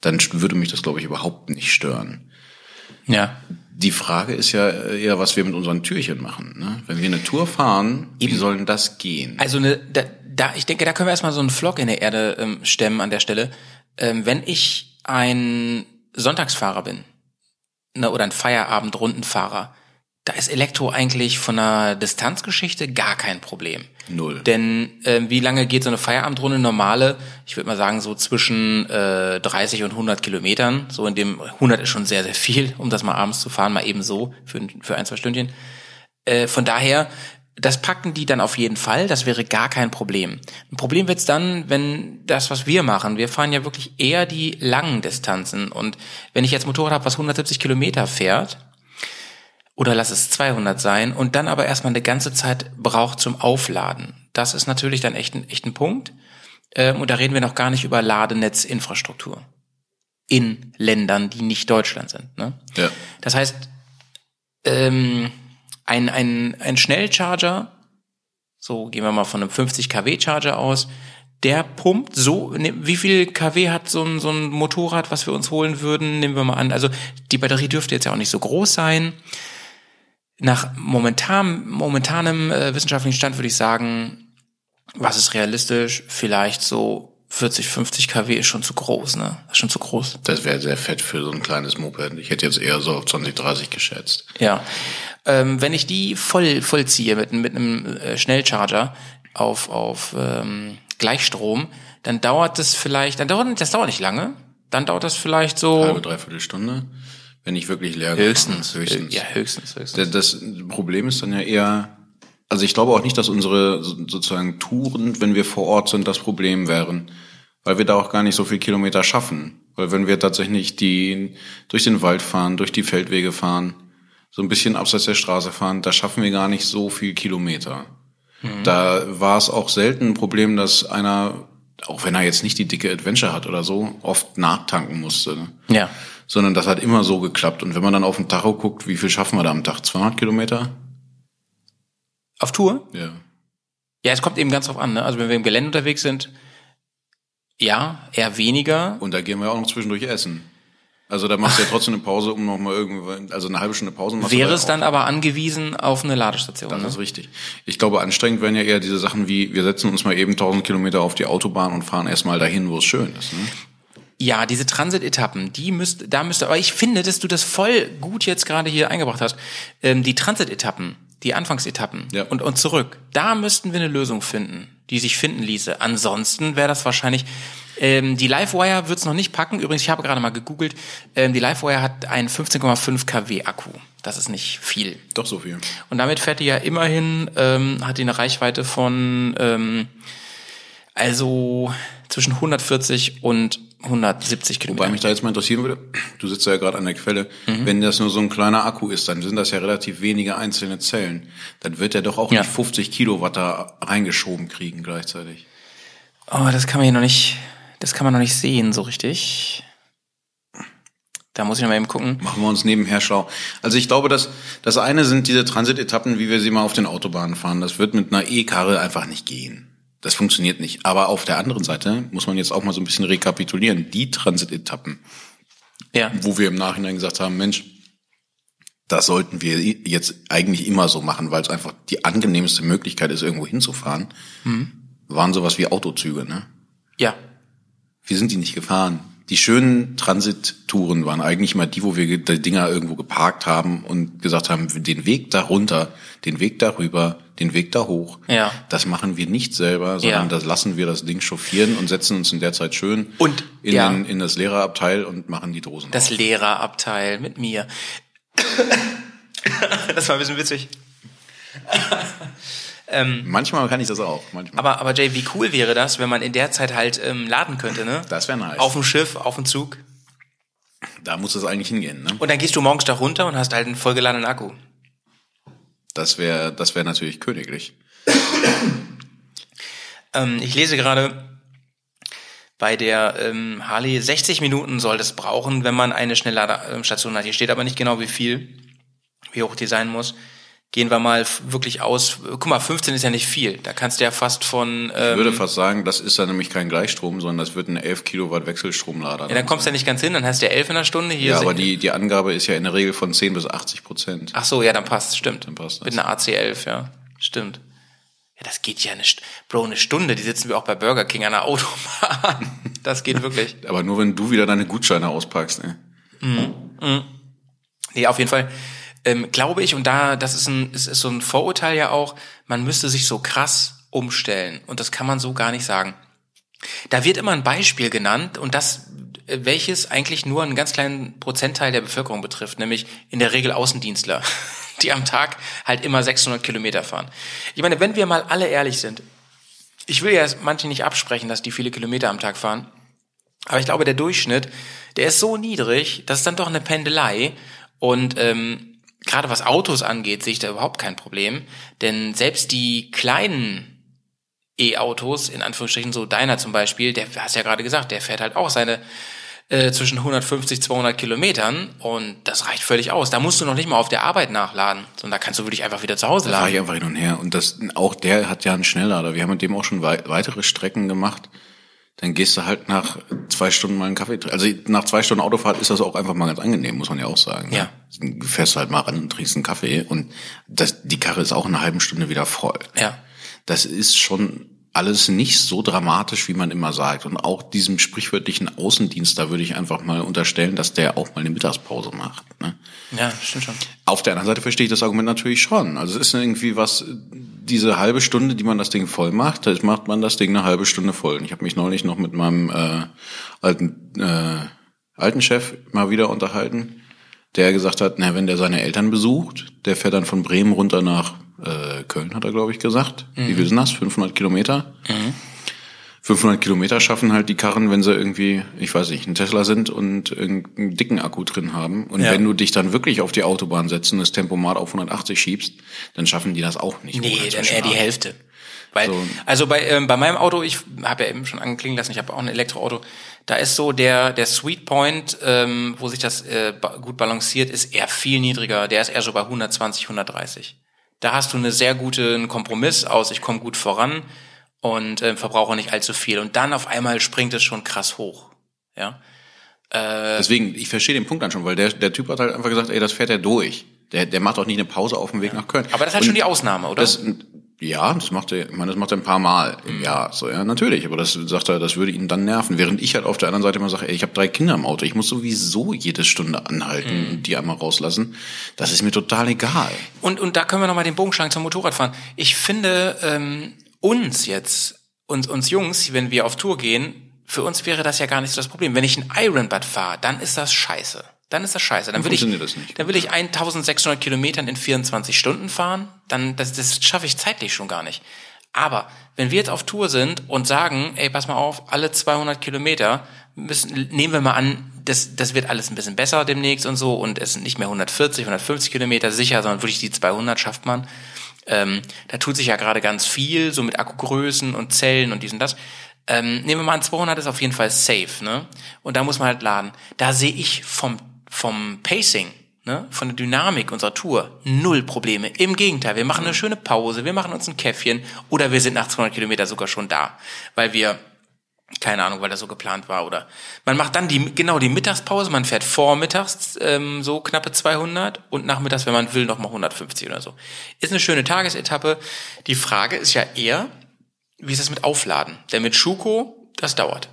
dann würde mich das, glaube ich, überhaupt nicht stören. Ja. Die Frage ist ja eher, was wir mit unseren Türchen machen. Ne? Wenn wir eine Tour fahren, Eben. wie soll denn das gehen? Also eine, da, da, ich denke, da können wir erstmal so einen Vlog in der Erde ähm, stemmen an der Stelle. Ähm, wenn ich ein Sonntagsfahrer bin ne, oder ein Feierabendrundenfahrer, da ist Elektro eigentlich von einer Distanzgeschichte gar kein Problem. Null. Denn äh, wie lange geht so eine Feierabendrunde normale? Ich würde mal sagen so zwischen äh, 30 und 100 Kilometern. So in dem 100 ist schon sehr sehr viel, um das mal abends zu fahren, mal eben so für, für ein zwei Stündchen. Äh, von daher, das packen die dann auf jeden Fall. Das wäre gar kein Problem. Ein Problem wird's dann, wenn das, was wir machen, wir fahren ja wirklich eher die langen Distanzen. Und wenn ich jetzt Motorrad habe, was 170 Kilometer fährt oder lass es 200 sein und dann aber erstmal eine ganze Zeit braucht zum Aufladen. Das ist natürlich dann echt ein, echt ein Punkt. Ähm, und da reden wir noch gar nicht über Ladenetzinfrastruktur in Ländern, die nicht Deutschland sind. Ne? Ja. Das heißt, ähm, ein, ein, ein Schnellcharger, so gehen wir mal von einem 50 kW Charger aus, der pumpt so, ne, wie viel kW hat so ein, so ein Motorrad, was wir uns holen würden, nehmen wir mal an. Also die Batterie dürfte jetzt ja auch nicht so groß sein nach momentan, momentanem äh, wissenschaftlichen Stand würde ich sagen, was ist realistisch? Vielleicht so 40, 50 kW ist schon zu groß, ne? Das ist schon zu groß. Das wäre sehr fett für so ein kleines Moped. Ich hätte jetzt eher so auf 20, 30 geschätzt. Ja. Ähm, wenn ich die voll, voll ziehe mit, mit einem äh, Schnellcharger auf, auf ähm, Gleichstrom, dann dauert das vielleicht, dann dauert, das dauert nicht lange. Dann dauert das vielleicht so. Halbe, dreiviertel Stunde wenn ich wirklich leer Höchstens, höchstens. Ja, höchstens, höchstens. Das Problem ist dann ja eher, also ich glaube auch nicht, dass unsere sozusagen Touren, wenn wir vor Ort sind, das Problem wären, weil wir da auch gar nicht so viel Kilometer schaffen. Weil wenn wir tatsächlich die durch den Wald fahren, durch die Feldwege fahren, so ein bisschen abseits der Straße fahren, da schaffen wir gar nicht so viel Kilometer. Mhm. Da war es auch selten ein Problem, dass einer, auch wenn er jetzt nicht die dicke Adventure hat oder so, oft nachtanken musste. Ne? Ja sondern das hat immer so geklappt. Und wenn man dann auf den Tacho guckt, wie viel schaffen wir da am Tag? 200 Kilometer? Auf Tour? Ja. Ja, es kommt eben ganz drauf an. Ne? Also wenn wir im Gelände unterwegs sind, ja, eher weniger. Und da gehen wir auch noch zwischendurch essen. Also da machst du ja trotzdem eine Pause, um noch mal irgendwann, also eine halbe Stunde Pause machst Wäre es dann aber angewiesen auf eine Ladestation. Das ne? ist richtig. Ich glaube, anstrengend wären ja eher diese Sachen wie, wir setzen uns mal eben 1000 Kilometer auf die Autobahn und fahren erstmal dahin, wo es schön ist. Ne? Ja, diese Transit-Etappen, die müsste, da müsste, aber ich finde, dass du das voll gut jetzt gerade hier eingebracht hast. Ähm, die Transit-Etappen, die Anfangsetappen ja. und, und zurück, da müssten wir eine Lösung finden, die sich finden ließe. Ansonsten wäre das wahrscheinlich, ähm, die Livewire wird's noch nicht packen. Übrigens, ich habe gerade mal gegoogelt, ähm, die Livewire hat einen 15,5 kW Akku. Das ist nicht viel. Doch so viel. Und damit fährt die ja immerhin, ähm, hat die eine Reichweite von, ähm, also zwischen 140 und 170 Kilometer. Wobei mich da jetzt mal interessieren würde, du sitzt ja gerade an der Quelle, mhm. wenn das nur so ein kleiner Akku ist, dann sind das ja relativ wenige einzelne Zellen. Dann wird er doch auch ja. nicht 50 Kilowatt da reingeschoben kriegen gleichzeitig. Oh, das kann man hier noch nicht, das kann man noch nicht sehen so richtig. Da muss ich noch mal eben gucken. Machen wir uns nebenher schlau. Also ich glaube, dass das eine sind diese Transit-Etappen, wie wir sie mal auf den Autobahnen fahren. Das wird mit einer E-Karre einfach nicht gehen. Das funktioniert nicht. Aber auf der anderen Seite muss man jetzt auch mal so ein bisschen rekapitulieren. Die Transit-Etappen, ja. wo wir im Nachhinein gesagt haben, Mensch, das sollten wir jetzt eigentlich immer so machen, weil es einfach die angenehmste Möglichkeit ist, irgendwo hinzufahren, mhm. waren sowas wie Autozüge, ne? Ja. Wir sind die nicht gefahren die schönen Transittouren waren eigentlich mal die, wo wir die Dinger irgendwo geparkt haben und gesagt haben, den Weg da runter, den Weg darüber, den Weg da hoch. Ja. Das machen wir nicht selber, sondern ja. das lassen wir das Ding chauffieren und setzen uns in der Zeit schön und, in, ja. den, in das Lehrerabteil und machen die Dosen. Das auf. Lehrerabteil mit mir. das war ein bisschen witzig. Ähm, manchmal kann ich das auch. Manchmal. Aber, aber Jay, wie cool wäre das, wenn man in der Zeit halt ähm, laden könnte, ne? Das wäre nice. Auf dem Schiff, auf dem Zug. Da muss es eigentlich hingehen, ne? Und dann gehst du morgens da runter und hast halt einen vollgeladenen Akku. Das wäre das wäre natürlich königlich. ähm, ich lese gerade, bei der ähm, Harley 60 Minuten soll das brauchen, wenn man eine Schnellladestation hat. Hier steht aber nicht genau, wie viel, wie hoch die sein muss. Gehen wir mal wirklich aus. Guck mal, 15 ist ja nicht viel. Da kannst du ja fast von. Ähm, ich würde fast sagen, das ist dann nämlich kein Gleichstrom, sondern das wird ein 11 Kilowatt Wechselstromlader. Ja, dann kommst du ja nicht ganz hin, dann hast du ja 11 in der Stunde hier. Ja, aber die, die Angabe ist ja in der Regel von 10 bis 80 Prozent. Ach so, ja, dann passt, stimmt. Dann passt das. Mit einer AC11, ja. Stimmt. Ja, das geht ja nicht. Bro, eine Stunde, die sitzen wir auch bei Burger King an der Autobahn. Das geht wirklich. aber nur wenn du wieder deine Gutscheine auspackst, ne? Mhm. Mhm. Nee, auf jeden Fall ähm, glaube ich, und da, das ist, ein, ist, ist so ein Vorurteil ja auch, man müsste sich so krass umstellen. Und das kann man so gar nicht sagen. Da wird immer ein Beispiel genannt und das, äh, welches eigentlich nur einen ganz kleinen Prozentteil der Bevölkerung betrifft, nämlich in der Regel Außendienstler, die am Tag halt immer 600 Kilometer fahren. Ich meine, wenn wir mal alle ehrlich sind, ich will ja manche nicht absprechen, dass die viele Kilometer am Tag fahren, aber ich glaube, der Durchschnitt, der ist so niedrig, das ist dann doch eine Pendelei und ähm, gerade was Autos angeht, sehe ich da überhaupt kein Problem. Denn selbst die kleinen E-Autos, in Anführungsstrichen so deiner zum Beispiel, der hast ja gerade gesagt, der fährt halt auch seine äh, zwischen 150, 200 Kilometern und das reicht völlig aus. Da musst du noch nicht mal auf der Arbeit nachladen, sondern da kannst du wirklich einfach wieder zu Hause laden. Da ich einfach hin und her und das auch der hat ja einen Schnelllader. Wir haben mit dem auch schon wei weitere Strecken gemacht dann gehst du halt nach zwei Stunden mal einen Kaffee trinken. Also nach zwei Stunden Autofahrt ist das auch einfach mal ganz angenehm, muss man ja auch sagen. Ne? Ja. Du fährst halt mal ran und trinkst einen Kaffee und das, die Karre ist auch in einer halben Stunde wieder voll. Ja. Das ist schon alles nicht so dramatisch, wie man immer sagt. Und auch diesem sprichwörtlichen Außendienst, da würde ich einfach mal unterstellen, dass der auch mal eine Mittagspause macht. Ne? Ja, stimmt schon. Auf der anderen Seite verstehe ich das Argument natürlich schon. Also es ist irgendwie was, diese halbe Stunde, die man das Ding voll macht, da macht man das Ding eine halbe Stunde voll. Und ich habe mich neulich noch mit meinem äh, alten, äh, alten Chef mal wieder unterhalten, der gesagt hat, na, wenn der seine Eltern besucht, der fährt dann von Bremen runter nach äh, Köln, hat er, glaube ich, gesagt. Mhm. Wie viel sind das? 500 Kilometer? Mhm. 500 Kilometer schaffen halt die Karren, wenn sie irgendwie, ich weiß nicht, ein Tesla sind und einen dicken Akku drin haben. Und ja. wenn du dich dann wirklich auf die Autobahn setzt und das Tempomat auf 180 schiebst, dann schaffen die das auch nicht. Nee, dann eher die Hälfte. Weil, so. also bei, ähm, bei meinem Auto, ich habe ja eben schon angeklingen lassen, ich habe auch ein Elektroauto, da ist so der, der Sweet Point, ähm, wo sich das äh, gut balanciert, ist eher viel niedriger. Der ist eher so bei 120, 130. Da hast du eine sehr gute einen Kompromiss aus, ich komme gut voran und äh, verbrauche nicht allzu viel. Und dann auf einmal springt es schon krass hoch. Ja. Äh, Deswegen, ich verstehe den Punkt dann schon, weil der, der Typ hat halt einfach gesagt, ey, das fährt er durch. Der, der macht auch nicht eine Pause auf dem Weg ja. nach Köln. Aber das ist halt schon die Ausnahme, oder? Das, ja, das macht er, ich meine, das macht er ein paar Mal im mhm. Jahr. So, ja, natürlich. Aber das sagt er, das würde ihn dann nerven. Während ich halt auf der anderen Seite immer sage, ey, ich habe drei Kinder im Auto, ich muss sowieso jede Stunde anhalten mhm. und die einmal rauslassen. Das ist mir total egal. Und, und da können wir nochmal den Bogen schlagen zum Motorradfahren. Ich finde, ähm, uns jetzt, uns, uns Jungs, wenn wir auf Tour gehen, für uns wäre das ja gar nicht so das Problem. Wenn ich ein Ironbad fahre, dann ist das scheiße. Dann ist das scheiße. Dann will ich, dann will ich 1600 Kilometern in 24 Stunden fahren. Dann, das, das schaffe ich zeitlich schon gar nicht. Aber wenn wir jetzt auf Tour sind und sagen, ey, pass mal auf, alle 200 Kilometer müssen, nehmen wir mal an, das, das wird alles ein bisschen besser demnächst und so und es sind nicht mehr 140, 150 Kilometer sicher, sondern wirklich die 200 schafft man. Ähm, da tut sich ja gerade ganz viel, so mit Akkugrößen und Zellen und dies und das. Ähm, nehmen wir mal an, 200 ist auf jeden Fall safe, ne? Und da muss man halt laden. Da sehe ich vom, vom Pacing, ne, von der Dynamik unserer Tour null Probleme. Im Gegenteil, wir machen eine schöne Pause, wir machen uns ein Käffchen oder wir sind nach 200 Kilometer sogar schon da, weil wir keine Ahnung, weil das so geplant war oder man macht dann die genau die Mittagspause, man fährt vormittags ähm, so knappe 200 und nachmittags, wenn man will, noch mal 150 oder so. Ist eine schöne Tagesetappe. Die Frage ist ja eher, wie ist es mit Aufladen? Denn mit Schuko, das dauert.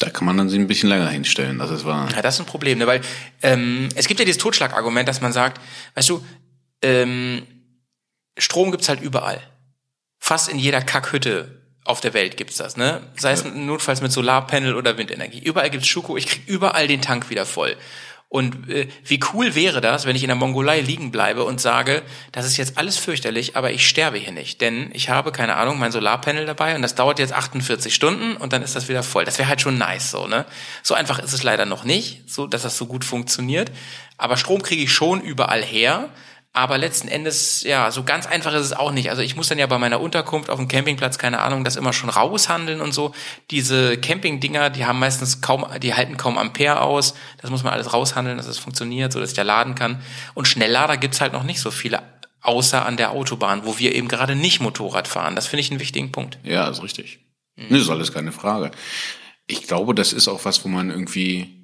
Da kann man dann sie ein bisschen länger hinstellen, das ist wahr. Ja, das ist ein Problem, ne? weil ähm, es gibt ja dieses Totschlagargument, dass man sagt, weißt du, ähm, Strom gibt's halt überall. Fast in jeder Kackhütte auf der Welt gibt's das, ne? Sei es notfalls mit Solarpanel oder Windenergie. Überall gibt's Schuko, ich krieg überall den Tank wieder voll. Und äh, wie cool wäre das, wenn ich in der Mongolei liegen bleibe und sage, das ist jetzt alles fürchterlich, aber ich sterbe hier nicht, denn ich habe keine Ahnung, mein Solarpanel dabei und das dauert jetzt 48 Stunden und dann ist das wieder voll. Das wäre halt schon nice so, ne? So einfach ist es leider noch nicht, so dass das so gut funktioniert, aber Strom kriege ich schon überall her Aber letzten Endes, ja, so ganz einfach ist es auch nicht. Also ich muss dann ja bei meiner Unterkunft auf dem Campingplatz, keine Ahnung, das immer schon raushandeln und so. Diese Campingdinger, die haben meistens kaum, die halten kaum Ampere aus. Das muss man alles raushandeln, dass es funktioniert, so dass ich da laden kann. Und Schnelllader gibt's halt noch nicht so viele, außer an der Autobahn, wo wir eben gerade nicht Motorrad fahren. Das finde ich einen wichtigen Punkt. Ja, ist richtig. Mhm. Das ist alles keine Frage. Ich glaube, das ist auch was, wo man irgendwie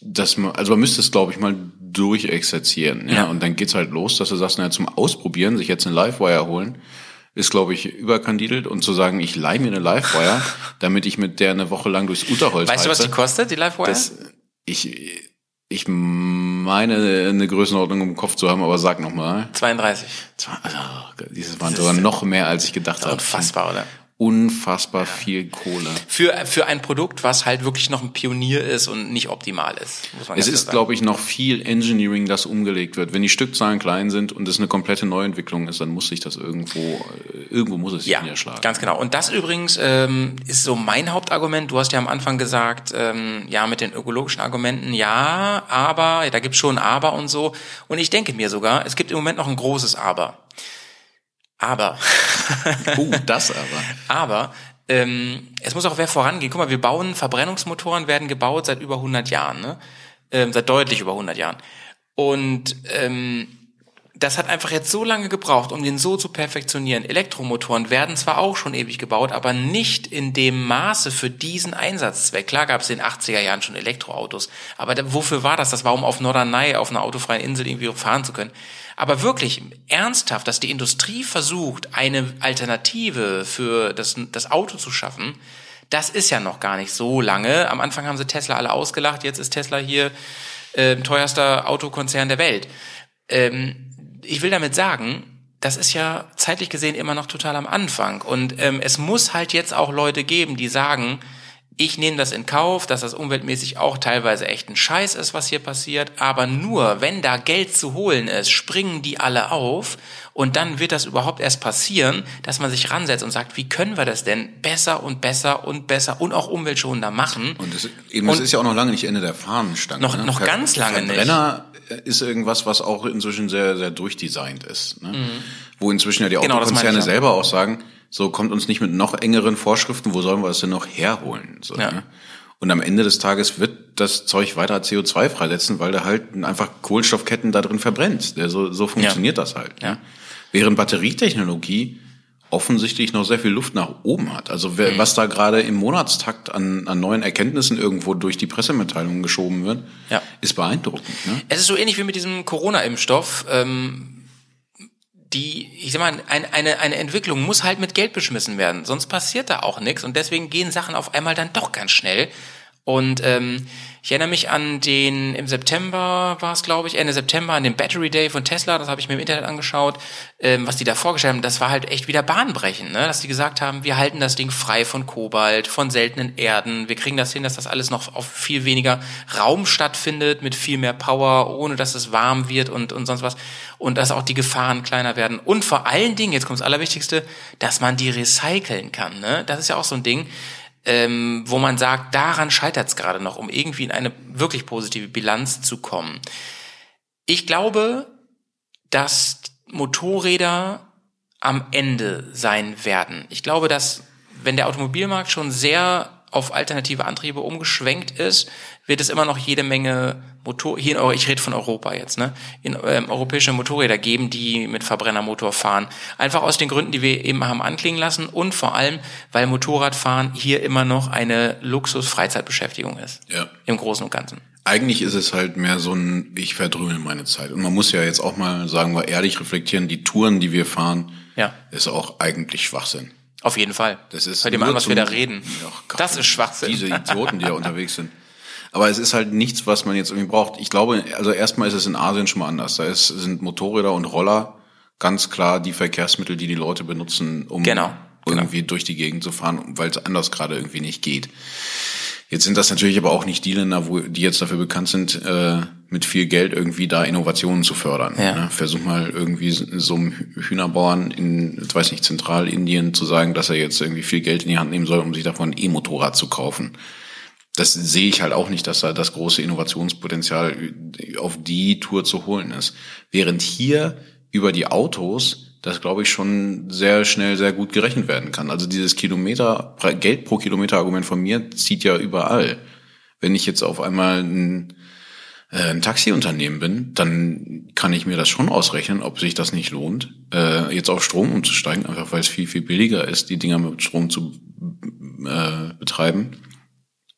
dass man, also man müsste es, glaube ich, mal durchexerzieren, ja? ja. Und dann geht's halt los, dass du sagst, naja, zum Ausprobieren, sich jetzt eine Livewire holen, ist, glaube ich, überkandidelt und zu sagen, ich leih mir eine Livewire, damit ich mit der eine Woche lang durchs Unterholz Weißt heize, du, was die kostet, die Livewire? Das, ich, ich meine, eine Größenordnung im Kopf zu haben, aber sag nochmal. 32. Also, dieses waren sogar noch mehr, als ich gedacht habe. Unfassbar, oder? Unfassbar viel Kohle. Für, für ein Produkt, was halt wirklich noch ein Pionier ist und nicht optimal ist. Muss man es ist, glaube ich, noch viel Engineering, das umgelegt wird. Wenn die Stückzahlen klein sind und es eine komplette Neuentwicklung ist, dann muss sich das irgendwo, äh, irgendwo muss es sich ja, niederschlagen. Ganz genau. Und das übrigens ähm, ist so mein Hauptargument. Du hast ja am Anfang gesagt, ähm, ja, mit den ökologischen Argumenten, ja, aber, ja, da gibt's schon Aber und so. Und ich denke mir sogar, es gibt im Moment noch ein großes Aber. Aber. uh, das aber. aber ähm, es muss auch wer vorangehen. Guck mal, wir bauen Verbrennungsmotoren, werden gebaut seit über 100 Jahren, ne? Ähm, seit deutlich über 100 Jahren. Und ähm, das hat einfach jetzt so lange gebraucht, um den so zu perfektionieren. Elektromotoren werden zwar auch schon ewig gebaut, aber nicht in dem Maße für diesen Einsatzzweck. Klar gab es in den 80er Jahren schon Elektroautos, aber da, wofür war das? Das war, um auf Norderney, auf einer autofreien Insel irgendwie fahren zu können. Aber wirklich ernsthaft, dass die Industrie versucht, eine Alternative für das, das Auto zu schaffen, das ist ja noch gar nicht so lange. Am Anfang haben sie Tesla alle ausgelacht, jetzt ist Tesla hier äh, teuerster Autokonzern der Welt. Ähm, ich will damit sagen, das ist ja zeitlich gesehen immer noch total am Anfang. Und ähm, es muss halt jetzt auch Leute geben, die sagen, ich nehme das in Kauf, dass das umweltmäßig auch teilweise echt ein Scheiß ist, was hier passiert. Aber nur, wenn da Geld zu holen ist, springen die alle auf. Und dann wird das überhaupt erst passieren, dass man sich ransetzt und sagt, wie können wir das denn besser und besser und besser und auch umweltschonender machen? Und das, eben, das ist ja auch noch lange nicht Ende der Fahnenstange. Noch, ne? noch ganz lange nicht. Brenner ist irgendwas, was auch inzwischen sehr, sehr durchdesignt ist. Ne? Mhm. Wo inzwischen ja die genau, Autokonzerne selber auch sagen, so kommt uns nicht mit noch engeren Vorschriften, wo sollen wir es denn noch herholen? So, ja. ne? Und am Ende des Tages wird das Zeug weiter CO2 freisetzen, weil da halt einfach Kohlenstoffketten da drin verbrennt. So, so funktioniert ja. das halt. Ne? Ja. Während Batterietechnologie offensichtlich noch sehr viel Luft nach oben hat. Also wer, mhm. was da gerade im Monatstakt an, an neuen Erkenntnissen irgendwo durch die Pressemitteilungen geschoben wird, ja. ist beeindruckend. Ne? Es ist so ähnlich wie mit diesem Corona-Impfstoff. Ähm die, ich sag mal, eine, eine, eine Entwicklung muss halt mit Geld beschmissen werden, sonst passiert da auch nichts und deswegen gehen Sachen auf einmal dann doch ganz schnell. Und ähm, ich erinnere mich an den, im September war es, glaube ich, Ende September, an den Battery Day von Tesla, das habe ich mir im Internet angeschaut, ähm, was die da vorgestellt haben, das war halt echt wieder bahnbrechend, ne? dass die gesagt haben, wir halten das Ding frei von Kobalt, von seltenen Erden, wir kriegen das hin, dass das alles noch auf viel weniger Raum stattfindet, mit viel mehr Power, ohne dass es warm wird und, und sonst was und dass auch die Gefahren kleiner werden und vor allen Dingen, jetzt kommt das Allerwichtigste, dass man die recyceln kann. Ne? Das ist ja auch so ein Ding, ähm, wo man sagt, daran scheitert es gerade noch, um irgendwie in eine wirklich positive Bilanz zu kommen. Ich glaube, dass Motorräder am Ende sein werden. Ich glaube, dass wenn der Automobilmarkt schon sehr auf alternative Antriebe umgeschwenkt ist, wird es immer noch jede Menge Motor, hier in, ich rede von Europa jetzt, ne, in ähm, europäische Motorräder geben, die mit Verbrennermotor fahren. Einfach aus den Gründen, die wir eben haben anklingen lassen und vor allem, weil Motorradfahren hier immer noch eine Luxus-Freizeitbeschäftigung ist. Ja. Im Großen und Ganzen. Eigentlich ist es halt mehr so ein, ich verdröhne meine Zeit. Und man muss ja jetzt auch mal, sagen wir ehrlich, reflektieren, die Touren, die wir fahren, ja. ist auch eigentlich Schwachsinn. Auf jeden Fall. Das ist Bei dem an, was wir da reden. Oh Gott, das ist Schwachsinn. Diese Idioten, die da unterwegs sind. Aber es ist halt nichts, was man jetzt irgendwie braucht. Ich glaube, also erstmal ist es in Asien schon mal anders. Da ist, sind Motorräder und Roller ganz klar die Verkehrsmittel, die die Leute benutzen, um genau, genau. irgendwie genau. durch die Gegend zu fahren, weil es anders gerade irgendwie nicht geht. Jetzt sind das natürlich aber auch nicht die Länder, wo die jetzt dafür bekannt sind, äh, mit viel Geld irgendwie da Innovationen zu fördern. Ja. Ne? Versuch mal irgendwie so einem Hühnerbauern in, ich weiß nicht, Zentralindien zu sagen, dass er jetzt irgendwie viel Geld in die Hand nehmen soll, um sich davon ein E-Motorrad zu kaufen. Das sehe ich halt auch nicht, dass da das große Innovationspotenzial auf die Tour zu holen ist. Während hier über die Autos das glaube ich schon sehr schnell sehr gut gerechnet werden kann. Also dieses Kilometer Geld pro Kilometer Argument von mir zieht ja überall. Wenn ich jetzt auf einmal ein, äh, ein Taxiunternehmen bin, dann kann ich mir das schon ausrechnen, ob sich das nicht lohnt, äh, jetzt auf Strom umzusteigen, einfach weil es viel viel billiger ist, die Dinger mit Strom zu äh, betreiben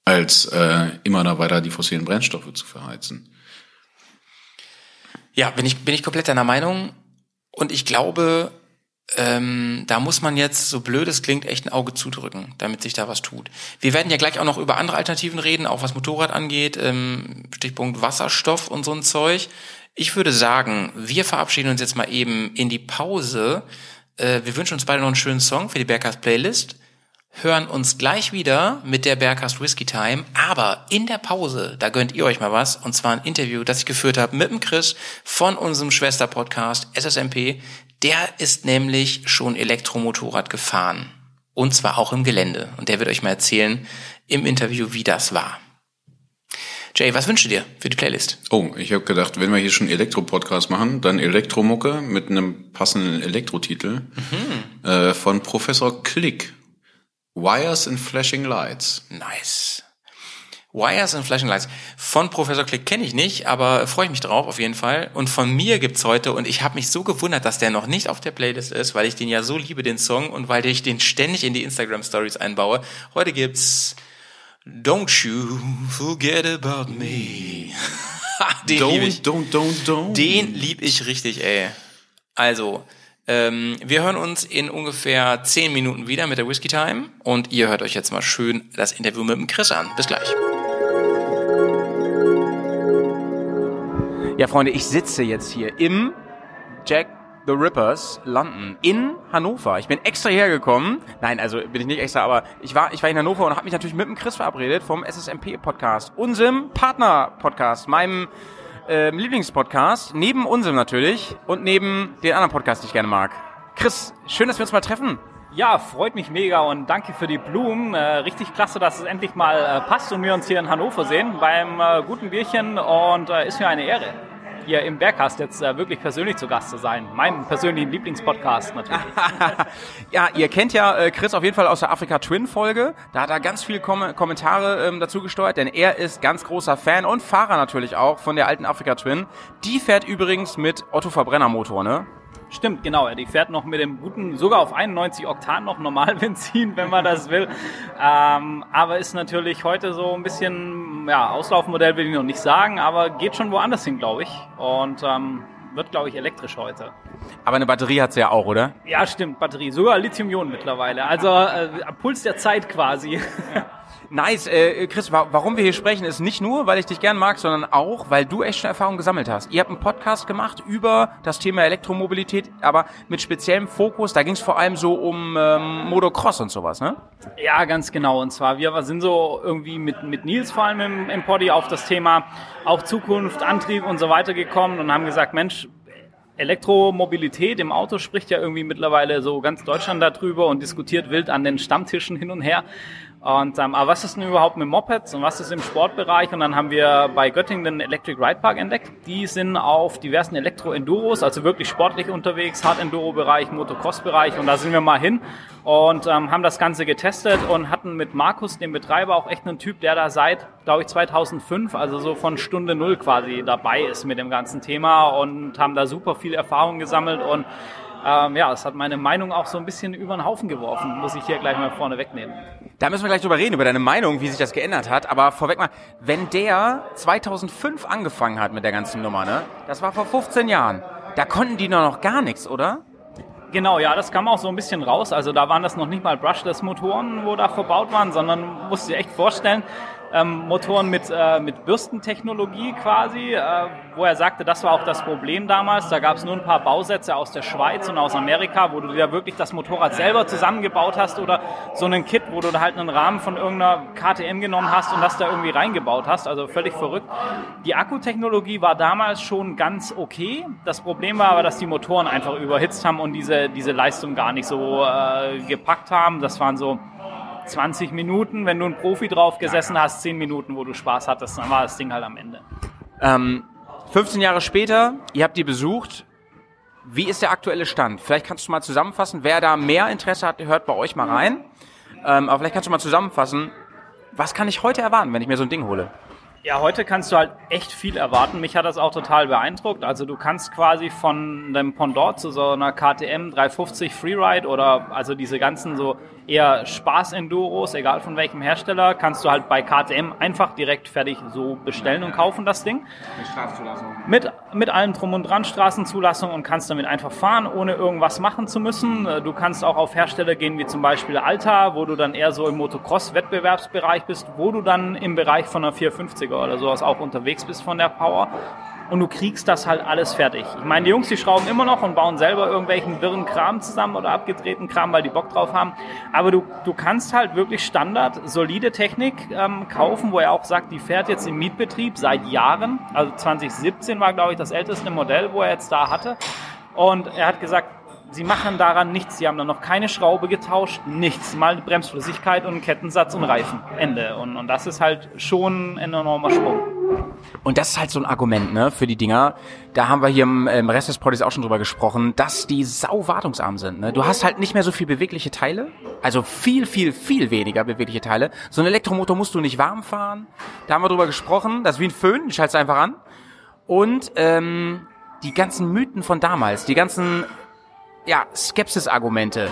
als äh, immer da weiter die fossilen Brennstoffe zu verheizen. Ja, bin ich, bin ich komplett deiner Meinung. Und ich glaube, ähm, da muss man jetzt, so blöd es klingt, echt ein Auge zudrücken, damit sich da was tut. Wir werden ja gleich auch noch über andere Alternativen reden, auch was Motorrad angeht, ähm, Stichpunkt Wasserstoff und so ein Zeug. Ich würde sagen, wir verabschieden uns jetzt mal eben in die Pause. Äh, wir wünschen uns beide noch einen schönen Song für die Bergcast Playlist hören uns gleich wieder mit der Bergcast Whisky Time, aber in der Pause, da gönnt ihr euch mal was, und zwar ein Interview, das ich geführt habe mit dem Chris von unserem Schwesterpodcast SSMP. Der ist nämlich schon Elektromotorrad gefahren. Und zwar auch im Gelände. Und der wird euch mal erzählen im Interview, wie das war. Jay, was wünschst du dir für die Playlist? Oh, ich habe gedacht, wenn wir hier schon Elektro-Podcast machen, dann Elektromucke mit einem passenden Elektrotitel mhm. äh, von Professor Klick. Wires and Flashing Lights. Nice. Wires and Flashing Lights. Von Professor Klick kenne ich nicht, aber freue ich mich drauf auf jeden Fall. Und von mir gibt's heute, und ich habe mich so gewundert, dass der noch nicht auf der Playlist ist, weil ich den ja so liebe, den Song, und weil ich den ständig in die Instagram Stories einbaue. Heute gibt's Don't You Forget About Me. den don't, lieb ich. Don't, don't, don't. Den lieb ich richtig, ey. Also, ähm, wir hören uns in ungefähr zehn Minuten wieder mit der Whisky Time und ihr hört euch jetzt mal schön das Interview mit dem Chris an. Bis gleich. Ja, Freunde, ich sitze jetzt hier im Jack the Rippers London in Hannover. Ich bin extra hergekommen. Nein, also bin ich nicht extra, aber ich war, ich war in Hannover und habe mich natürlich mit dem Chris verabredet vom SSMP Podcast, unserem Partner Podcast, meinem ähm, Lieblingspodcast, neben unserem natürlich und neben den anderen Podcasts, die ich gerne mag. Chris, schön, dass wir uns mal treffen. Ja, freut mich mega und danke für die Blumen. Äh, richtig klasse, dass es endlich mal äh, passt und wir uns hier in Hannover sehen beim äh, guten Bierchen und äh, ist mir eine Ehre hier im Bergcast jetzt äh, wirklich persönlich zu Gast zu sein. Meinem persönlichen Lieblingspodcast natürlich. ja, ihr kennt ja äh, Chris auf jeden Fall aus der Afrika Twin Folge. Da hat er ganz viele Kom Kommentare ähm, dazu gesteuert, denn er ist ganz großer Fan und Fahrer natürlich auch von der alten Afrika Twin. Die fährt übrigens mit Otto Verbrennermotor, ne? Stimmt, genau. Die fährt noch mit dem guten, sogar auf 91 Oktan noch Normalbenzin, wenn man das will. Ähm, aber ist natürlich heute so ein bisschen, ja, Auslaufmodell will ich noch nicht sagen, aber geht schon woanders hin, glaube ich. Und ähm, wird, glaube ich, elektrisch heute. Aber eine Batterie hat sie ja auch, oder? Ja, stimmt, Batterie. Sogar Lithium-Ionen mittlerweile. Also äh, Puls der Zeit quasi. Nice. Äh, Chris, warum wir hier sprechen, ist nicht nur, weil ich dich gern mag, sondern auch, weil du echt schon Erfahrung gesammelt hast. Ihr habt einen Podcast gemacht über das Thema Elektromobilität, aber mit speziellem Fokus. Da ging es vor allem so um ähm, Motocross und sowas, ne? Ja, ganz genau. Und zwar, wir sind so irgendwie mit, mit Nils vor allem im, im Poddy auf das Thema auch Zukunft, Antrieb und so weiter gekommen und haben gesagt, Mensch, Elektromobilität im Auto spricht ja irgendwie mittlerweile so ganz Deutschland darüber und diskutiert wild an den Stammtischen hin und her. Und ähm, aber was ist denn überhaupt mit Mopeds und was ist im Sportbereich? Und dann haben wir bei Göttingen den Electric Ride Park entdeckt. Die sind auf diversen Elektro-Enduros, also wirklich sportlich unterwegs, Hard-Enduro-Bereich, Motocross-Bereich. Und da sind wir mal hin und ähm, haben das Ganze getestet und hatten mit Markus, dem Betreiber, auch echt einen Typ, der da seit, glaube ich, 2005, also so von Stunde Null quasi dabei ist mit dem ganzen Thema und haben da super viel Erfahrung gesammelt und ähm, ja, es hat meine Meinung auch so ein bisschen über den Haufen geworfen, muss ich hier gleich mal vorne wegnehmen. Da müssen wir gleich drüber reden, über deine Meinung, wie sich das geändert hat. Aber vorweg mal, wenn der 2005 angefangen hat mit der ganzen Nummer, ne? Das war vor 15 Jahren. Da konnten die noch gar nichts, oder? Genau, ja, das kam auch so ein bisschen raus. Also da waren das noch nicht mal Brushless-Motoren, wo da verbaut waren, sondern musst dir echt vorstellen, ähm, Motoren mit, äh, mit Bürstentechnologie quasi, äh, wo er sagte, das war auch das Problem damals. Da gab es nur ein paar Bausätze aus der Schweiz und aus Amerika, wo du dir wirklich das Motorrad selber zusammengebaut hast oder so einen Kit, wo du halt einen Rahmen von irgendeiner KTM genommen hast und das da irgendwie reingebaut hast. Also völlig verrückt. Die Akkutechnologie war damals schon ganz okay. Das Problem war aber, dass die Motoren einfach überhitzt haben und diese, diese Leistung gar nicht so äh, gepackt haben. Das waren so 20 Minuten. Wenn du einen Profi drauf gesessen hast, 10 Minuten, wo du Spaß hattest, dann war das Ding halt am Ende. Ähm, 15 Jahre später, ihr habt die besucht. Wie ist der aktuelle Stand? Vielleicht kannst du mal zusammenfassen, wer da mehr Interesse hat, hört bei euch mal rein. Ähm, aber vielleicht kannst du mal zusammenfassen, was kann ich heute erwarten, wenn ich mir so ein Ding hole? Ja, heute kannst du halt echt viel erwarten. Mich hat das auch total beeindruckt. Also du kannst quasi von dem Pendant zu so einer KTM 350 Freeride oder also diese ganzen so eher Spaß-Enduros, egal von welchem Hersteller, kannst du halt bei KTM einfach direkt fertig so bestellen und kaufen das Ding. Mit Straßenzulassung. Mit, mit allem drum und dran, Straßenzulassung und kannst damit einfach fahren, ohne irgendwas machen zu müssen. Du kannst auch auf Hersteller gehen, wie zum Beispiel Alta, wo du dann eher so im Motocross-Wettbewerbsbereich bist, wo du dann im Bereich von einer 450er oder sowas auch unterwegs bist von der Power und du kriegst das halt alles fertig. Ich meine, die Jungs, die schrauben immer noch und bauen selber irgendwelchen wirren Kram zusammen oder abgedrehten Kram, weil die Bock drauf haben. Aber du, du kannst halt wirklich Standard, solide Technik ähm, kaufen, wo er auch sagt, die fährt jetzt im Mietbetrieb seit Jahren. Also 2017 war, glaube ich, das älteste Modell, wo er jetzt da hatte. Und er hat gesagt, Sie machen daran nichts. Sie haben dann noch keine Schraube getauscht, nichts. Mal Bremsflüssigkeit und Kettensatz und Reifen. Ende. Und, und das ist halt schon ein enormer Sprung. Und das ist halt so ein Argument, ne, für die Dinger. Da haben wir hier im, im Rest des Podcasts auch schon drüber gesprochen, dass die sau wartungsarm sind, ne. Du hast halt nicht mehr so viel bewegliche Teile. Also viel, viel, viel weniger bewegliche Teile. So ein Elektromotor musst du nicht warm fahren. Da haben wir drüber gesprochen. Das ist wie ein Föhn, du schaltest einfach an. Und, ähm, die ganzen Mythen von damals, die ganzen ja, Skepsis-Argumente,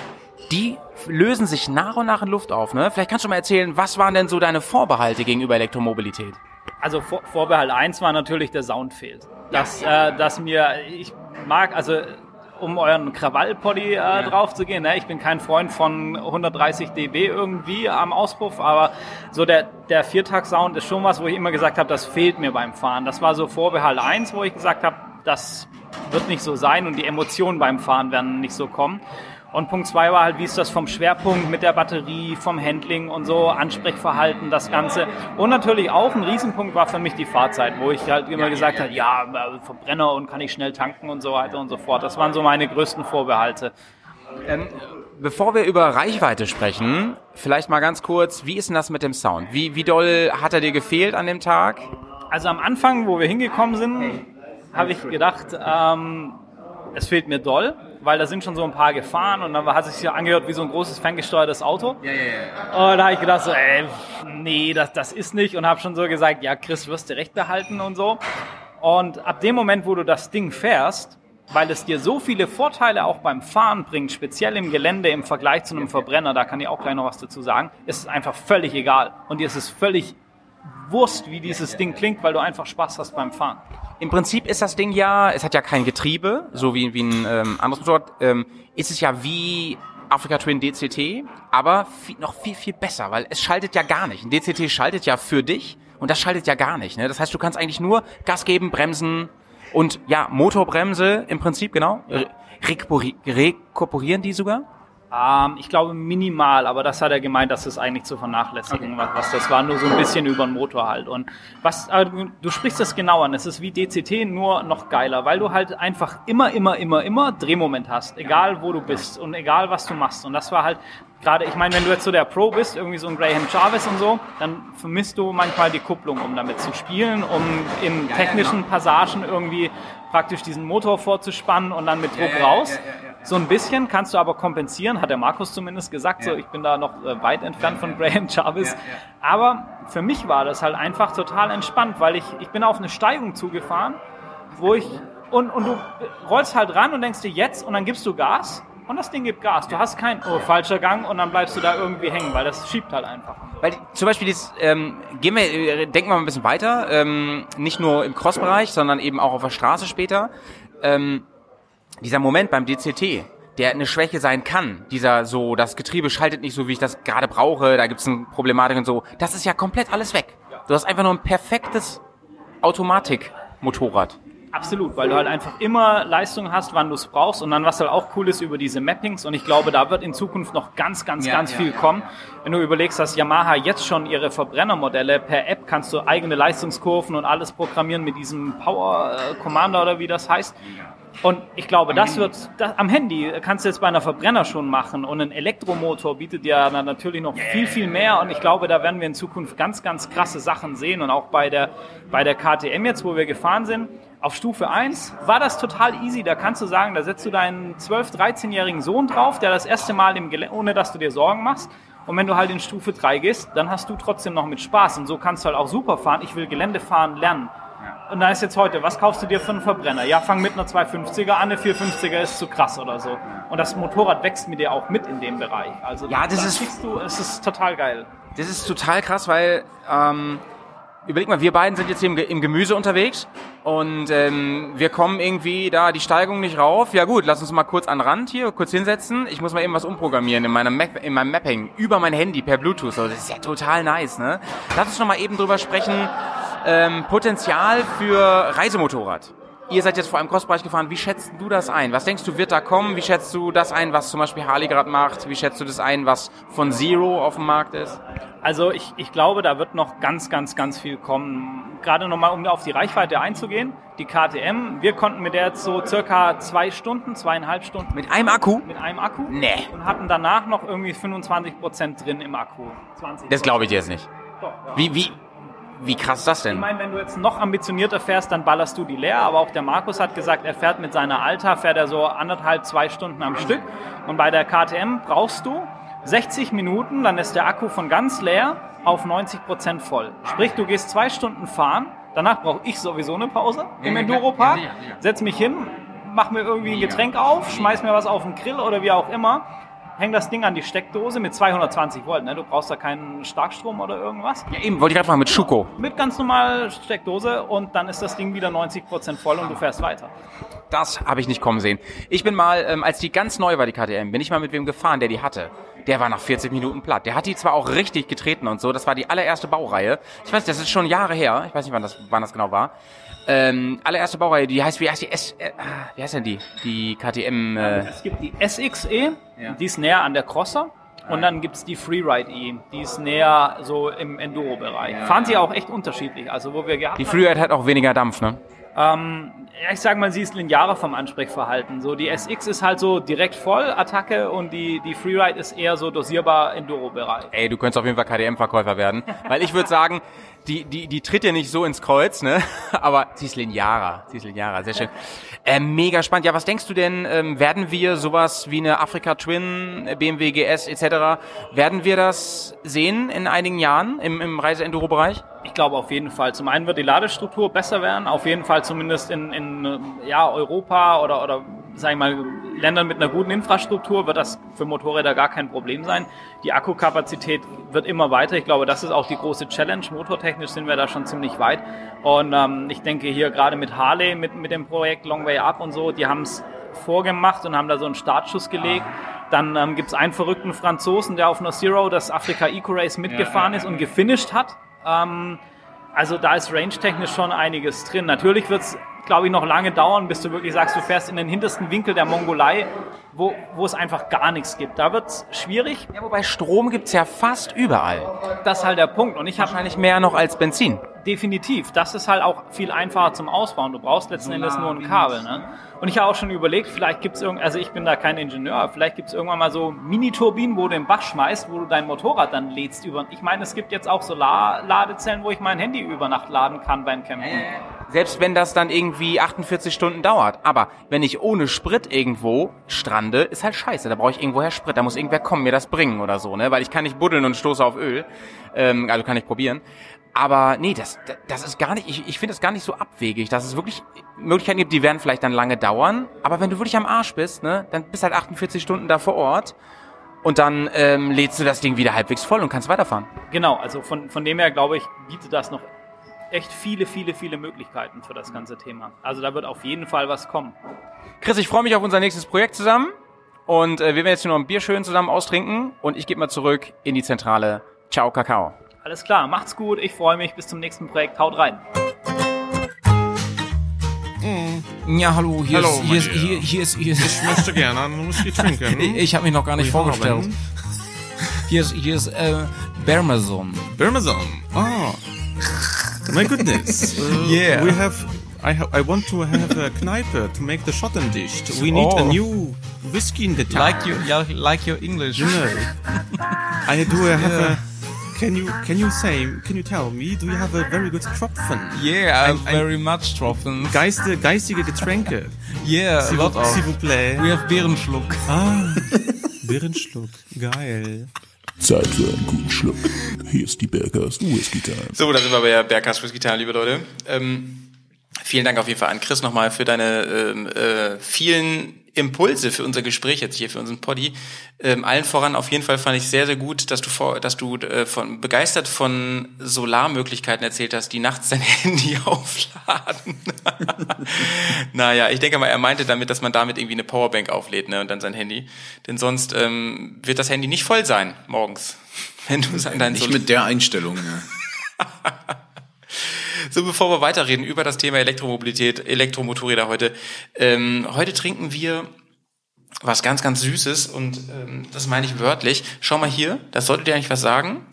die lösen sich nach und nach in Luft auf. Ne? Vielleicht kannst du mal erzählen, was waren denn so deine Vorbehalte gegenüber Elektromobilität? Also Vor Vorbehalt 1 war natürlich der Sound fehlt. Dass, äh, dass mir, ich mag, also um euren Krawallpoddy äh, ja. drauf zu gehen. Ne? Ich bin kein Freund von 130 dB irgendwie am Auspuff, aber so der, der Viertakt-Sound ist schon was, wo ich immer gesagt habe, das fehlt mir beim Fahren. Das war so Vorbehalt 1, wo ich gesagt habe, das wird nicht so sein und die Emotionen beim Fahren werden nicht so kommen. Und Punkt zwei war halt, wie ist das vom Schwerpunkt mit der Batterie, vom Handling und so, Ansprechverhalten, das Ganze. Und natürlich auch ein Riesenpunkt war für mich die Fahrzeit, wo ich halt immer gesagt habe, ja, äh, Verbrenner und kann ich schnell tanken und so weiter und so fort. Das waren so meine größten Vorbehalte. Ähm, bevor wir über Reichweite sprechen, vielleicht mal ganz kurz, wie ist denn das mit dem Sound? Wie, wie doll hat er dir gefehlt an dem Tag? Also am Anfang, wo wir hingekommen sind, habe ich gedacht, ähm, es fehlt mir doll, weil da sind schon so ein paar gefahren und dann hat es sich ja angehört wie so ein großes ferngesteuertes Auto. Ja, ja, ja. Und da habe ich gedacht so, ey, nee, das, das ist nicht und habe schon so gesagt, ja, Chris, wirst du recht behalten und so. Und ab dem Moment, wo du das Ding fährst, weil es dir so viele Vorteile auch beim Fahren bringt, speziell im Gelände im Vergleich zu einem Verbrenner, da kann ich auch gleich noch was dazu sagen, ist es einfach völlig egal. Und dir ist es völlig Wurst, wie dieses Ding klingt, weil du einfach Spaß hast beim Fahren. Im Prinzip ist das Ding ja, es hat ja kein Getriebe, so wie, wie ein ähm, anderes Motorrad, ähm, ist es ja wie Africa Twin DCT, aber viel, noch viel, viel besser, weil es schaltet ja gar nicht. Ein DCT schaltet ja für dich und das schaltet ja gar nicht. Ne? Das heißt, du kannst eigentlich nur Gas geben, bremsen und ja, Motorbremse im Prinzip, genau. Rekuperieren die sogar? Ähm, ich glaube minimal, aber das hat er gemeint, dass es eigentlich zu vernachlässigen, okay. was, das war, nur so ein bisschen über den Motor halt. Und was, äh, du sprichst das genau an, es ist wie DCT, nur noch geiler, weil du halt einfach immer, immer, immer, immer Drehmoment hast, egal wo du bist und egal was du machst. Und das war halt gerade, ich meine, wenn du jetzt so der Pro bist, irgendwie so ein Graham Jarvis und so, dann vermisst du manchmal die Kupplung, um damit zu spielen, um in technischen genau. Passagen irgendwie praktisch diesen Motor vorzuspannen und dann mit Druck raus. So ein bisschen kannst du aber kompensieren, hat der Markus zumindest gesagt. Ja. So, ich bin da noch äh, weit entfernt von Graham Jarvis. Aber für mich war das halt einfach total entspannt, weil ich, ich bin auf eine Steigung zugefahren, wo ich, und, und du rollst halt ran und denkst dir jetzt und dann gibst du Gas und das Ding gibt Gas. Du hast kein, oh, falscher Gang und dann bleibst du da irgendwie hängen, weil das schiebt halt einfach. Weil zum Beispiel dieses, ähm, gehen wir, äh, denken wir mal ein bisschen weiter, ähm, nicht nur im Cross-Bereich, sondern eben auch auf der Straße später. Ähm, dieser Moment beim DCT, der eine Schwäche sein kann, dieser so, das Getriebe schaltet nicht so, wie ich das gerade brauche, da gibt es eine Problematik und so, das ist ja komplett alles weg. Du hast einfach nur ein perfektes Automatikmotorrad. Absolut, weil du halt einfach immer Leistung hast, wann du es brauchst und dann was halt auch cool ist über diese Mappings und ich glaube, da wird in Zukunft noch ganz, ganz, ja, ganz ja, viel ja. kommen. Wenn du überlegst, dass Yamaha jetzt schon ihre Verbrennermodelle per App kannst du eigene Leistungskurven und alles programmieren mit diesem Power Commander oder wie das heißt Und ich glaube, das wird das, am Handy kannst du jetzt bei einer Verbrenner schon machen und ein Elektromotor bietet ja natürlich noch viel viel mehr und ich glaube, da werden wir in Zukunft ganz ganz krasse Sachen sehen und auch bei der bei der KTM jetzt, wo wir gefahren sind, auf Stufe 1 war das total easy. Da kannst du sagen, da setzt du deinen 12, 13-jährigen Sohn drauf, der das erste Mal im Gelände, ohne dass du dir Sorgen machst. Und wenn du halt in Stufe 3 gehst, dann hast du trotzdem noch mit Spaß. Und so kannst du halt auch super fahren. Ich will Gelände fahren lernen. Und da ist jetzt heute, was kaufst du dir für einen Verbrenner? Ja, fang mit einer 250er an, eine 450er ist zu krass oder so. Und das Motorrad wächst mit dir auch mit in dem Bereich. Also Ja, das da ist- du, es ist total geil. Das ist total krass, weil ähm, überleg mal, wir beiden sind jetzt hier im, Ge- im Gemüse unterwegs und ähm, wir kommen irgendwie da die Steigung nicht rauf. Ja gut, lass uns mal kurz an den Rand hier, kurz hinsetzen. Ich muss mal eben was umprogrammieren in meinem, Map, in meinem Mapping über mein Handy per Bluetooth. Also das ist ja total nice, ne? Lass uns noch mal eben drüber sprechen. Ähm, Potenzial für Reisemotorrad. Ihr seid jetzt vor allem Crossbereich gefahren. Wie schätzt du das ein? Was denkst du, wird da kommen? Wie schätzt du das ein, was zum Beispiel Harley gerade macht? Wie schätzt du das ein, was von Zero auf dem Markt ist? Also ich, ich glaube, da wird noch ganz, ganz, ganz viel kommen. Gerade nochmal, um auf die Reichweite einzugehen. Die KTM, wir konnten mit der jetzt so circa zwei Stunden, zweieinhalb Stunden Mit einem Akku? mit einem Akku. Nee. Und hatten danach noch irgendwie 25 Prozent drin im Akku. 20. Das glaube ich dir jetzt nicht. Doch, ja. Wie, wie, wie krass ist das Ich denn? meine, wenn du jetzt noch ambitionierter fährst, dann ballerst du die leer. Aber auch der Markus hat gesagt, er fährt mit seiner Alta, fährt er so anderthalb, zwei Stunden am Stück. Und bei der KTM brauchst du 60 Minuten, dann ist der Akku von ganz leer auf 90 Prozent voll. Sprich, du gehst zwei Stunden fahren, danach brauche ich sowieso eine Pause im Enduro-Park, setz mich hin, mach mir irgendwie ein Getränk auf, schmeiß mir was auf den Grill oder wie auch immer. Häng das Ding an die Steckdose mit 220 Volt. Ne? Du brauchst da keinen Starkstrom oder irgendwas Ja, eben, wollte ich gerade fragen, mit Schuko. mit ganz normal Steckdose und dann ist das Ding wieder 90% voll und du fährst weiter. Das habe ich nicht kommen sehen. Ich bin mal, ähm, als die ganz neu war, die KTM, bin ich mal mit wem gefahren, der die hatte. Der war nach 40 Minuten platt. Der hat die zwar auch richtig getreten und so. Das war die allererste Baureihe. Ich weiß, das ist schon Jahre her. Ich weiß nicht, wann das, wann das genau war. Ähm, allererste Baureihe, die heißt, wie heißt die S, äh, ah, wie heißt denn die? Die KTM, äh, Es gibt die SXE, die ist näher an der Crosser. Und dann gibt's die Freeride E, die ist näher so im Enduro-Bereich. Fahren sie auch echt unterschiedlich. Also wo wir gehabt die Freeride hat auch weniger Dampf, ne? ähm, ja, ich sag mal, sie ist linearer vom Ansprechverhalten. So die SX ist halt so direkt voll Attacke und die, die Freeride ist eher so dosierbar Enduro-Bereich. Ey, du könntest auf jeden Fall KTM-Verkäufer werden. Weil ich würde sagen, die, die, die tritt dir nicht so ins Kreuz, ne? Aber sie ist linearer. Sie ist linearer, sehr schön. Ähm, mega spannend. Ja, was denkst du denn, ähm, werden wir sowas wie eine Africa Twin, BMW GS etc., werden wir das sehen in einigen Jahren im, im Reise-Enduro-Bereich? Ich glaube auf jeden Fall. Zum einen wird die Ladestruktur besser werden, auf jeden Fall zumindest in, in äh, ja, Europa oder, oder sag ich mal, Ländern mit einer guten Infrastruktur wird das für Motorräder gar kein Problem sein. Die Akkukapazität wird immer weiter. Ich glaube, das ist auch die große Challenge. Motortechnisch sind wir da schon ziemlich weit. Und ähm, ich denke hier gerade mit Harley, mit, mit dem Projekt Long Way Up und so, die haben es vorgemacht und haben da so einen Startschuss gelegt. Dann ähm, gibt es einen verrückten Franzosen, der auf einer Zero das Afrika Eco Race mitgefahren ist und gefinisht hat. Ähm, also da ist range-technisch schon einiges drin. Natürlich wird es, glaube ich, noch lange dauern, bis du wirklich sagst, du fährst in den hintersten Winkel der Mongolei, wo, wo es einfach gar nichts gibt. Da wird es schwierig. Ja, wobei Strom gibt's ja fast überall. Das ist halt der Punkt. Und ich habe Wahrscheinlich mehr noch als Benzin. definitiv, das ist halt auch viel einfacher zum Ausbauen. Du brauchst letzten Endes nur ein Kabel. Ne? Und ich habe auch schon überlegt, vielleicht gibt es irgend, also ich bin da kein Ingenieur, vielleicht gibt es irgendwann mal so Mini-Turbinen, wo du den Bach schmeißt, wo du dein Motorrad dann lädst über. Ich meine, es gibt jetzt auch Solar-Ladezellen, wo ich mein Handy über Nacht laden kann beim Campen. Selbst wenn das dann irgendwie 48 Stunden dauert. Aber wenn ich ohne Sprit irgendwo strande, ist halt scheiße. Da brauche ich irgendwoher Sprit. Da muss irgendwer kommen, mir das bringen oder so, ne? Weil ich kann nicht buddeln und stoße auf Öl. Ähm, also kann ich probieren. Aber nee, das, das ist gar nicht, ich, ich finde das gar nicht so abwegig. Dass es wirklich Möglichkeiten gibt, die werden vielleicht dann lange dauern. Aber wenn du wirklich am Arsch bist, ne, dann bist halt 48 Stunden da vor Ort. Und dann ähm, lädst du das Ding wieder halbwegs voll und kannst weiterfahren. Genau, also von, von dem her glaube ich, bietet das noch echt viele, viele, viele Möglichkeiten für das ganze Thema. Also da wird auf jeden Fall was kommen. Chris, ich freue mich auf unser nächstes Projekt zusammen. Und äh, wir werden jetzt nur noch ein Bier schön zusammen austrinken. Und ich gebe mal zurück in die Zentrale. Ciao, Kakao. Alles klar, macht's gut, ich freue mich, bis zum nächsten Projekt, haut rein. Ja, hallo, hier Hallo, ist, hier ist, hier, hier ist, hier ist, Ich möchte gerne einen Whisky trinken. ich habe mich noch gar nicht Guten vorgestellt. Hier ist, hier ist, äh, Bermazon. Parmesan. Ah. My goodness. Uh, Yeah. We have I ha I want to have a Kneipe to make the Schottendicht. We need a Oh. new whiskey in the town. Like you, yeah, like your English. You know. I do I have a. Can you can you say can you tell me do you have a very good Tropfen? Yeah, Ein- ein- very much Tropfen. Geiste, geistige Getränke. Yeah, a lot of. s'il vous plaît. We have Bärenschluck. Ah, Birrenschluck. Geil. Zeit für einen guten Schluck. Hier ist die Bergers Whisky Time. So, da sind wir bei der Bergkast Whisky Time, liebe Leute. Ähm, vielen Dank auf jeden Fall an Chris nochmal für deine ähm, äh, vielen Impulse für unser Gespräch jetzt hier, für unseren Poddy. Ähm, allen voran auf jeden Fall fand ich sehr, sehr gut, dass du vor, dass du äh, von begeistert von Solarmöglichkeiten erzählt hast, die nachts dein Handy aufladen. naja, ich denke mal, er meinte damit, dass man damit irgendwie eine Powerbank auflädt, ne, und dann sein Handy. Denn sonst ähm, wird das Handy nicht voll sein morgens. Wenn du es an deinen Nicht Sol- mit der Einstellung. Ne? So, bevor wir weiterreden über das Thema Elektromobilität, Elektromotorräder heute. Ähm, heute trinken wir was ganz, ganz Süßes und ähm, das meine ich wörtlich. Schau mal hier, das sollte dir eigentlich was sagen.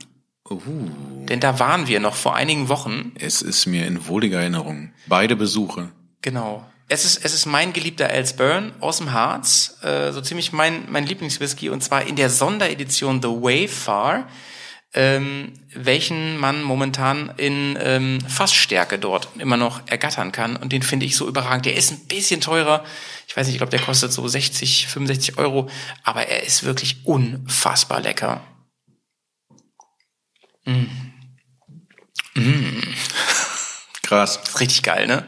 Denn da waren wir noch vor einigen Wochen. Es ist mir in wohliger Erinnerung. Beide Besuche. Genau. Es ist, es ist mein geliebter Ellsburn aus dem Harz, äh, so ziemlich mein, mein Lieblingswhisky und zwar in der Sonderedition The Wayfar, ähm, welchen man momentan in ähm, Fassstärke dort immer noch ergattern kann und den finde ich so überragend. Der ist ein bisschen teurer, ich weiß nicht, ich glaube, der kostet so 60, 65 Euro, aber er ist wirklich unfassbar lecker. Krass. Ist richtig geil, ne?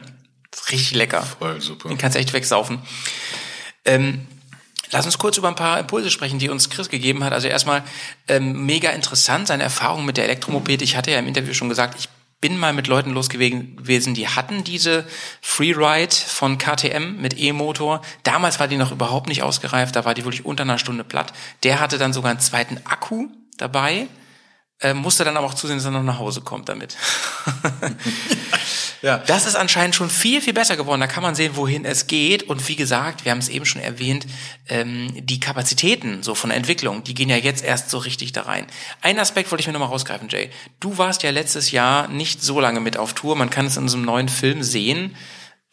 Richtig lecker. Voll super. Den kannst du echt wegsaufen. Ähm, lass uns kurz über ein paar Impulse sprechen, die uns Chris gegeben hat. Also erstmal ähm, mega interessant, seine Erfahrung mit der Elektromobilität. Ich hatte ja im Interview schon gesagt, ich bin mal mit Leuten los gewesen, die hatten diese Freeride von KTM mit E-Motor. Damals war die noch überhaupt nicht ausgereift, da war die wirklich unter einer Stunde platt. Der hatte dann sogar einen zweiten Akku dabei, äh, musste dann aber auch zusehen, dass er noch nach Hause kommt damit. Ja. Das ist anscheinend schon viel, viel besser geworden. Da kann man sehen, wohin es geht. Und wie gesagt, wir haben es eben schon erwähnt, ähm, die Kapazitäten so von der Entwicklung, die gehen ja jetzt erst so richtig da rein. Ein Aspekt wollte ich mir nochmal rausgreifen, Jay. Du warst ja letztes Jahr nicht so lange mit auf Tour. Man kann es in unserem neuen Film sehen,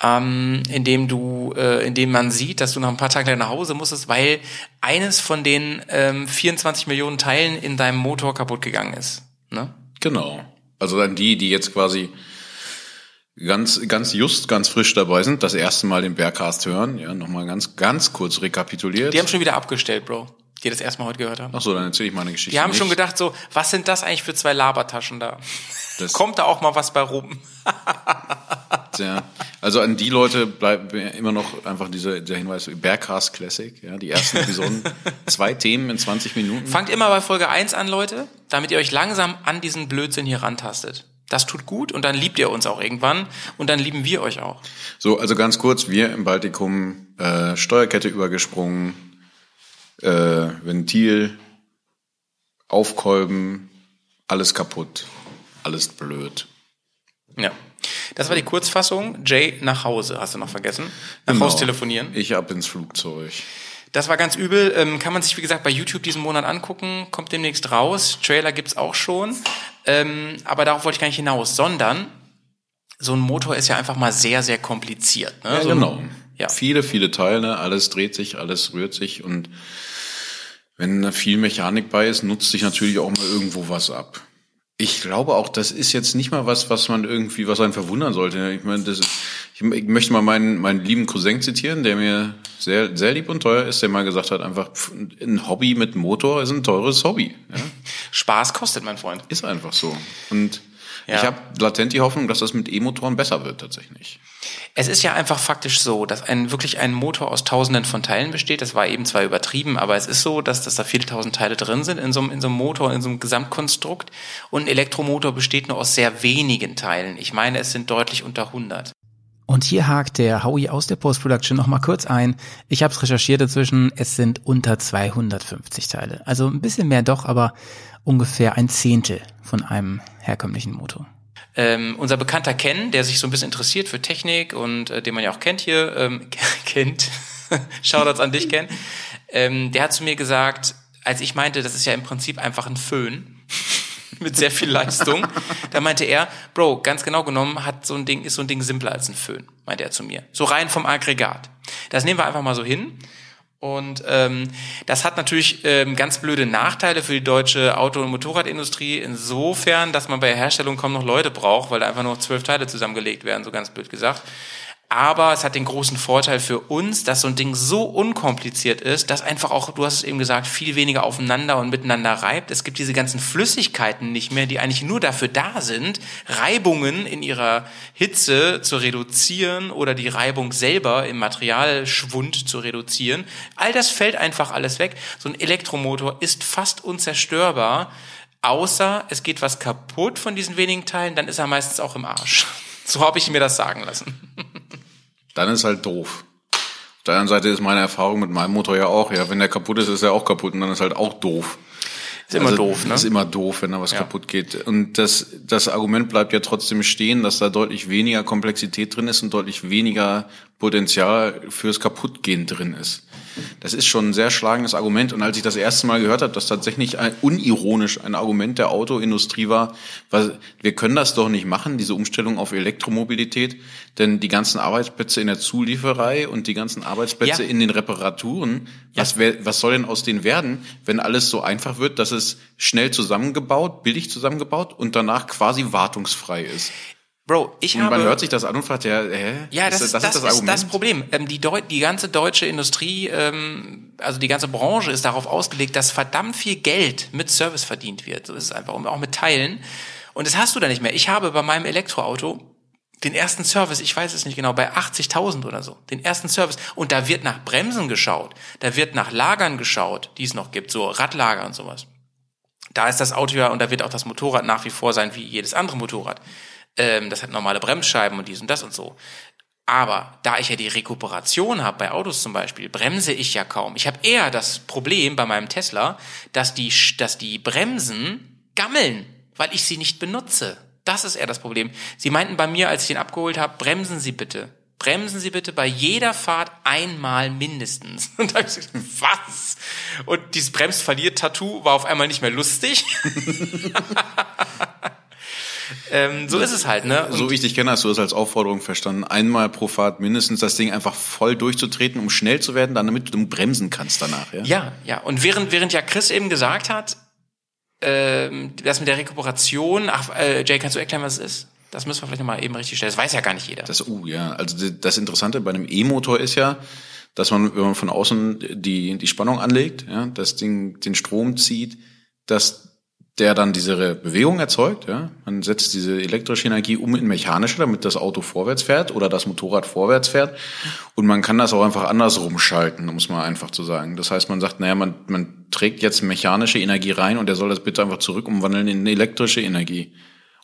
ähm, in dem du, äh, in dem man sieht, dass du nach ein paar Tagen nach Hause musstest, weil eines von den ähm, 24 Millionen Teilen in deinem Motor kaputt gegangen ist. Ne? Genau. Also dann die, die jetzt quasi ganz, ganz just, ganz frisch dabei sind, das erste Mal den Bergcast hören. Ja, nochmal ganz, ganz kurz rekapituliert. Die haben schon wieder abgestellt, Bro. Die das erste Mal heute gehört haben. Ach so, dann erzähle ich meine Geschichte. Die haben nicht. schon gedacht so, was sind das eigentlich für zwei Labertaschen da? Das- Kommt da auch mal was bei rum? Ja. Also an die Leute bleibt mir immer noch einfach dieser, der Hinweis, Bergcast Classic, ja, die ersten Episoden. Zwei Themen in 20 Minuten. Fangt immer bei Folge 1 an, Leute, damit ihr euch langsam an diesen Blödsinn hier rantastet. Das tut gut und dann liebt ihr uns auch irgendwann und dann lieben wir euch auch. So, also ganz kurz, wir im Baltikum, äh, Steuerkette übergesprungen, äh, Ventil, Aufkolben, alles kaputt, alles blöd. Ja. Das war die Kurzfassung. Jay nach Hause, hast du noch vergessen. Nach Genau. Haus telefonieren. Ich ab ins Flugzeug. Das war ganz übel. Ähm, kann man sich, wie gesagt, bei YouTube diesen Monat angucken. Kommt demnächst raus. Trailer gibt's auch schon. Ähm, aber darauf wollte ich gar nicht hinaus, sondern so ein Motor ist ja einfach mal sehr, sehr kompliziert. Ne? Ja, so ein- genau. Ja. Viele, viele Teile, alles dreht sich, alles rührt sich und wenn da viel Mechanik bei ist, nutzt sich natürlich auch mal irgendwo was ab. Ich glaube auch, das ist jetzt nicht mal was, was man irgendwie, was einen verwundern sollte. Ich meine, das ich, ich möchte mal meinen, meinen lieben Cousin zitieren, der mir sehr, sehr lieb und teuer ist, der mal gesagt hat, einfach, ein Hobby mit Motor ist ein teures Hobby. Ja? Spaß kostet, mein Freund. Ist einfach so. Und Ja. ich habe latent die Hoffnung, dass das mit E-Motoren besser wird tatsächlich. Es ist ja einfach faktisch so, dass ein wirklich ein Motor aus Tausenden von Teilen besteht. Das war eben zwar übertrieben, aber es ist so, dass, dass da viele tausend Teile drin sind in so, einem, in so einem Motor, in so einem Gesamtkonstrukt. Und ein Elektromotor besteht nur aus sehr wenigen Teilen. Ich meine, es sind deutlich unter 100. Und hier hakt der Howie aus der Post-Production nochmal kurz ein. Ich habe es recherchiert dazwischen, es sind unter 250 Teile. Also ein bisschen mehr doch, aber ungefähr ein Zehntel von einem herkömmlichen Motor. Ähm, unser bekannter Ken, der sich so ein bisschen interessiert für Technik und äh, den man ja auch kennt hier, ähm, kennt, Shoutouts an dich, Ken, ähm, der hat zu mir gesagt, als ich meinte, das ist ja im Prinzip einfach ein Föhn, mit sehr viel Leistung. Da meinte er, Bro, ganz genau genommen hat so ein Ding, ist so ein Ding simpler als ein Föhn, meinte er zu mir. So rein vom Aggregat. Das nehmen wir einfach mal so hin. Und ähm, das hat natürlich ähm, ganz blöde Nachteile für die deutsche Auto- und Motorradindustrie insofern, dass man bei der Herstellung kaum noch Leute braucht, weil da einfach nur zwölf Teile zusammengelegt werden, so ganz blöd gesagt. Aber es hat den großen Vorteil für uns, dass so ein Ding so unkompliziert ist, dass einfach auch, du hast es eben gesagt, viel weniger aufeinander und miteinander reibt. Es gibt diese ganzen Flüssigkeiten nicht mehr, die eigentlich nur dafür da sind, Reibungen in ihrer Hitze zu reduzieren oder die Reibung selber im Materialschwund zu reduzieren. All das fällt einfach alles weg. So ein Elektromotor ist fast unzerstörbar, außer es geht was kaputt von diesen wenigen Teilen, dann ist er meistens auch im Arsch. So habe ich mir das sagen lassen. Dann ist halt doof. Auf der anderen Seite ist meine Erfahrung mit meinem Motor ja auch, ja, wenn der kaputt ist, ist er auch kaputt und dann ist halt auch doof. Ist immer doof, ne? Ist immer doof, wenn da was Ja. kaputt geht. Und das, das Argument bleibt ja trotzdem stehen, dass da deutlich weniger Komplexität drin ist und deutlich weniger Potenzial fürs Kaputtgehen drin ist. Das ist schon ein sehr schlagendes Argument. Und als ich das erste Mal gehört habe, dass tatsächlich ein, unironisch ein Argument der Autoindustrie war, was, wir können das doch nicht machen, diese Umstellung auf Elektromobilität, denn die ganzen Arbeitsplätze in der Zulieferei und die ganzen Arbeitsplätze Ja. in den Reparaturen, was, wär, was soll denn aus denen werden, wenn alles so einfach wird, dass es schnell zusammengebaut, billig zusammengebaut und danach quasi wartungsfrei ist? Bro, ich habe man hört sich das an und fragt, ja, hä? Ja, das, ist, das, ist, Argument? das Problem. Ähm, die, Deu die ganze deutsche Industrie, ähm, also die ganze Branche ist darauf ausgelegt, dass verdammt viel Geld mit Service verdient wird. So ist es einfach. Und auch mit Teilen. Und das hast du da nicht mehr. Ich habe bei meinem Elektroauto den ersten Service, ich weiß es nicht genau, bei 80.000 oder so. Den ersten Service. Und da wird nach Bremsen geschaut. Da wird nach Lagern geschaut, die es noch gibt. So Radlager und sowas. Da ist das Auto ja, und da wird auch das Motorrad nach wie vor sein, wie jedes andere Motorrad. Ähm, das hat normale Bremsscheiben und dies und das und so. Aber da ich ja die Rekuperation habe, bei Autos zum Beispiel, bremse ich ja kaum. Ich habe eher das Problem bei meinem Tesla, dass die, dass die Bremsen gammeln, weil ich sie nicht benutze. Das ist eher das Problem. Sie meinten bei mir, als ich ihn abgeholt habe, bremsen Sie bitte. Bremsen Sie bitte bei jeder Fahrt einmal mindestens. Und da habe ich gesagt, was? Und dieses Bremst-Verliert-Tattoo war auf einmal nicht mehr lustig. ähm, so ist es halt, ne? So wie ich dich kenne, hast du es als Aufforderung verstanden, einmal pro Fahrt mindestens das Ding einfach voll durchzutreten, um schnell zu werden, dann damit du bremsen kannst danach, ja? Ja, ja. Und während, während ja Chris eben gesagt hat, ähm, das mit der Rekuperation, ach, äh, Jay, kannst du erklären, was es ist? Das müssen wir vielleicht nochmal eben richtig stellen. Das weiß ja gar nicht jeder. Das, uh, ja. Also das Interessante bei einem E-Motor ist ja, dass man, wenn man von außen die, die Spannung anlegt, ja, das Ding den Strom zieht, dass der dann diese Bewegung erzeugt, ja. Man setzt diese elektrische Energie um in mechanische, damit das Auto vorwärts fährt oder das Motorrad vorwärts fährt. Und man kann das auch einfach andersrum schalten, um es mal einfach zu sagen. Das heißt, man sagt, naja, man, man trägt jetzt mechanische Energie rein und er soll das bitte einfach zurück umwandeln in elektrische Energie.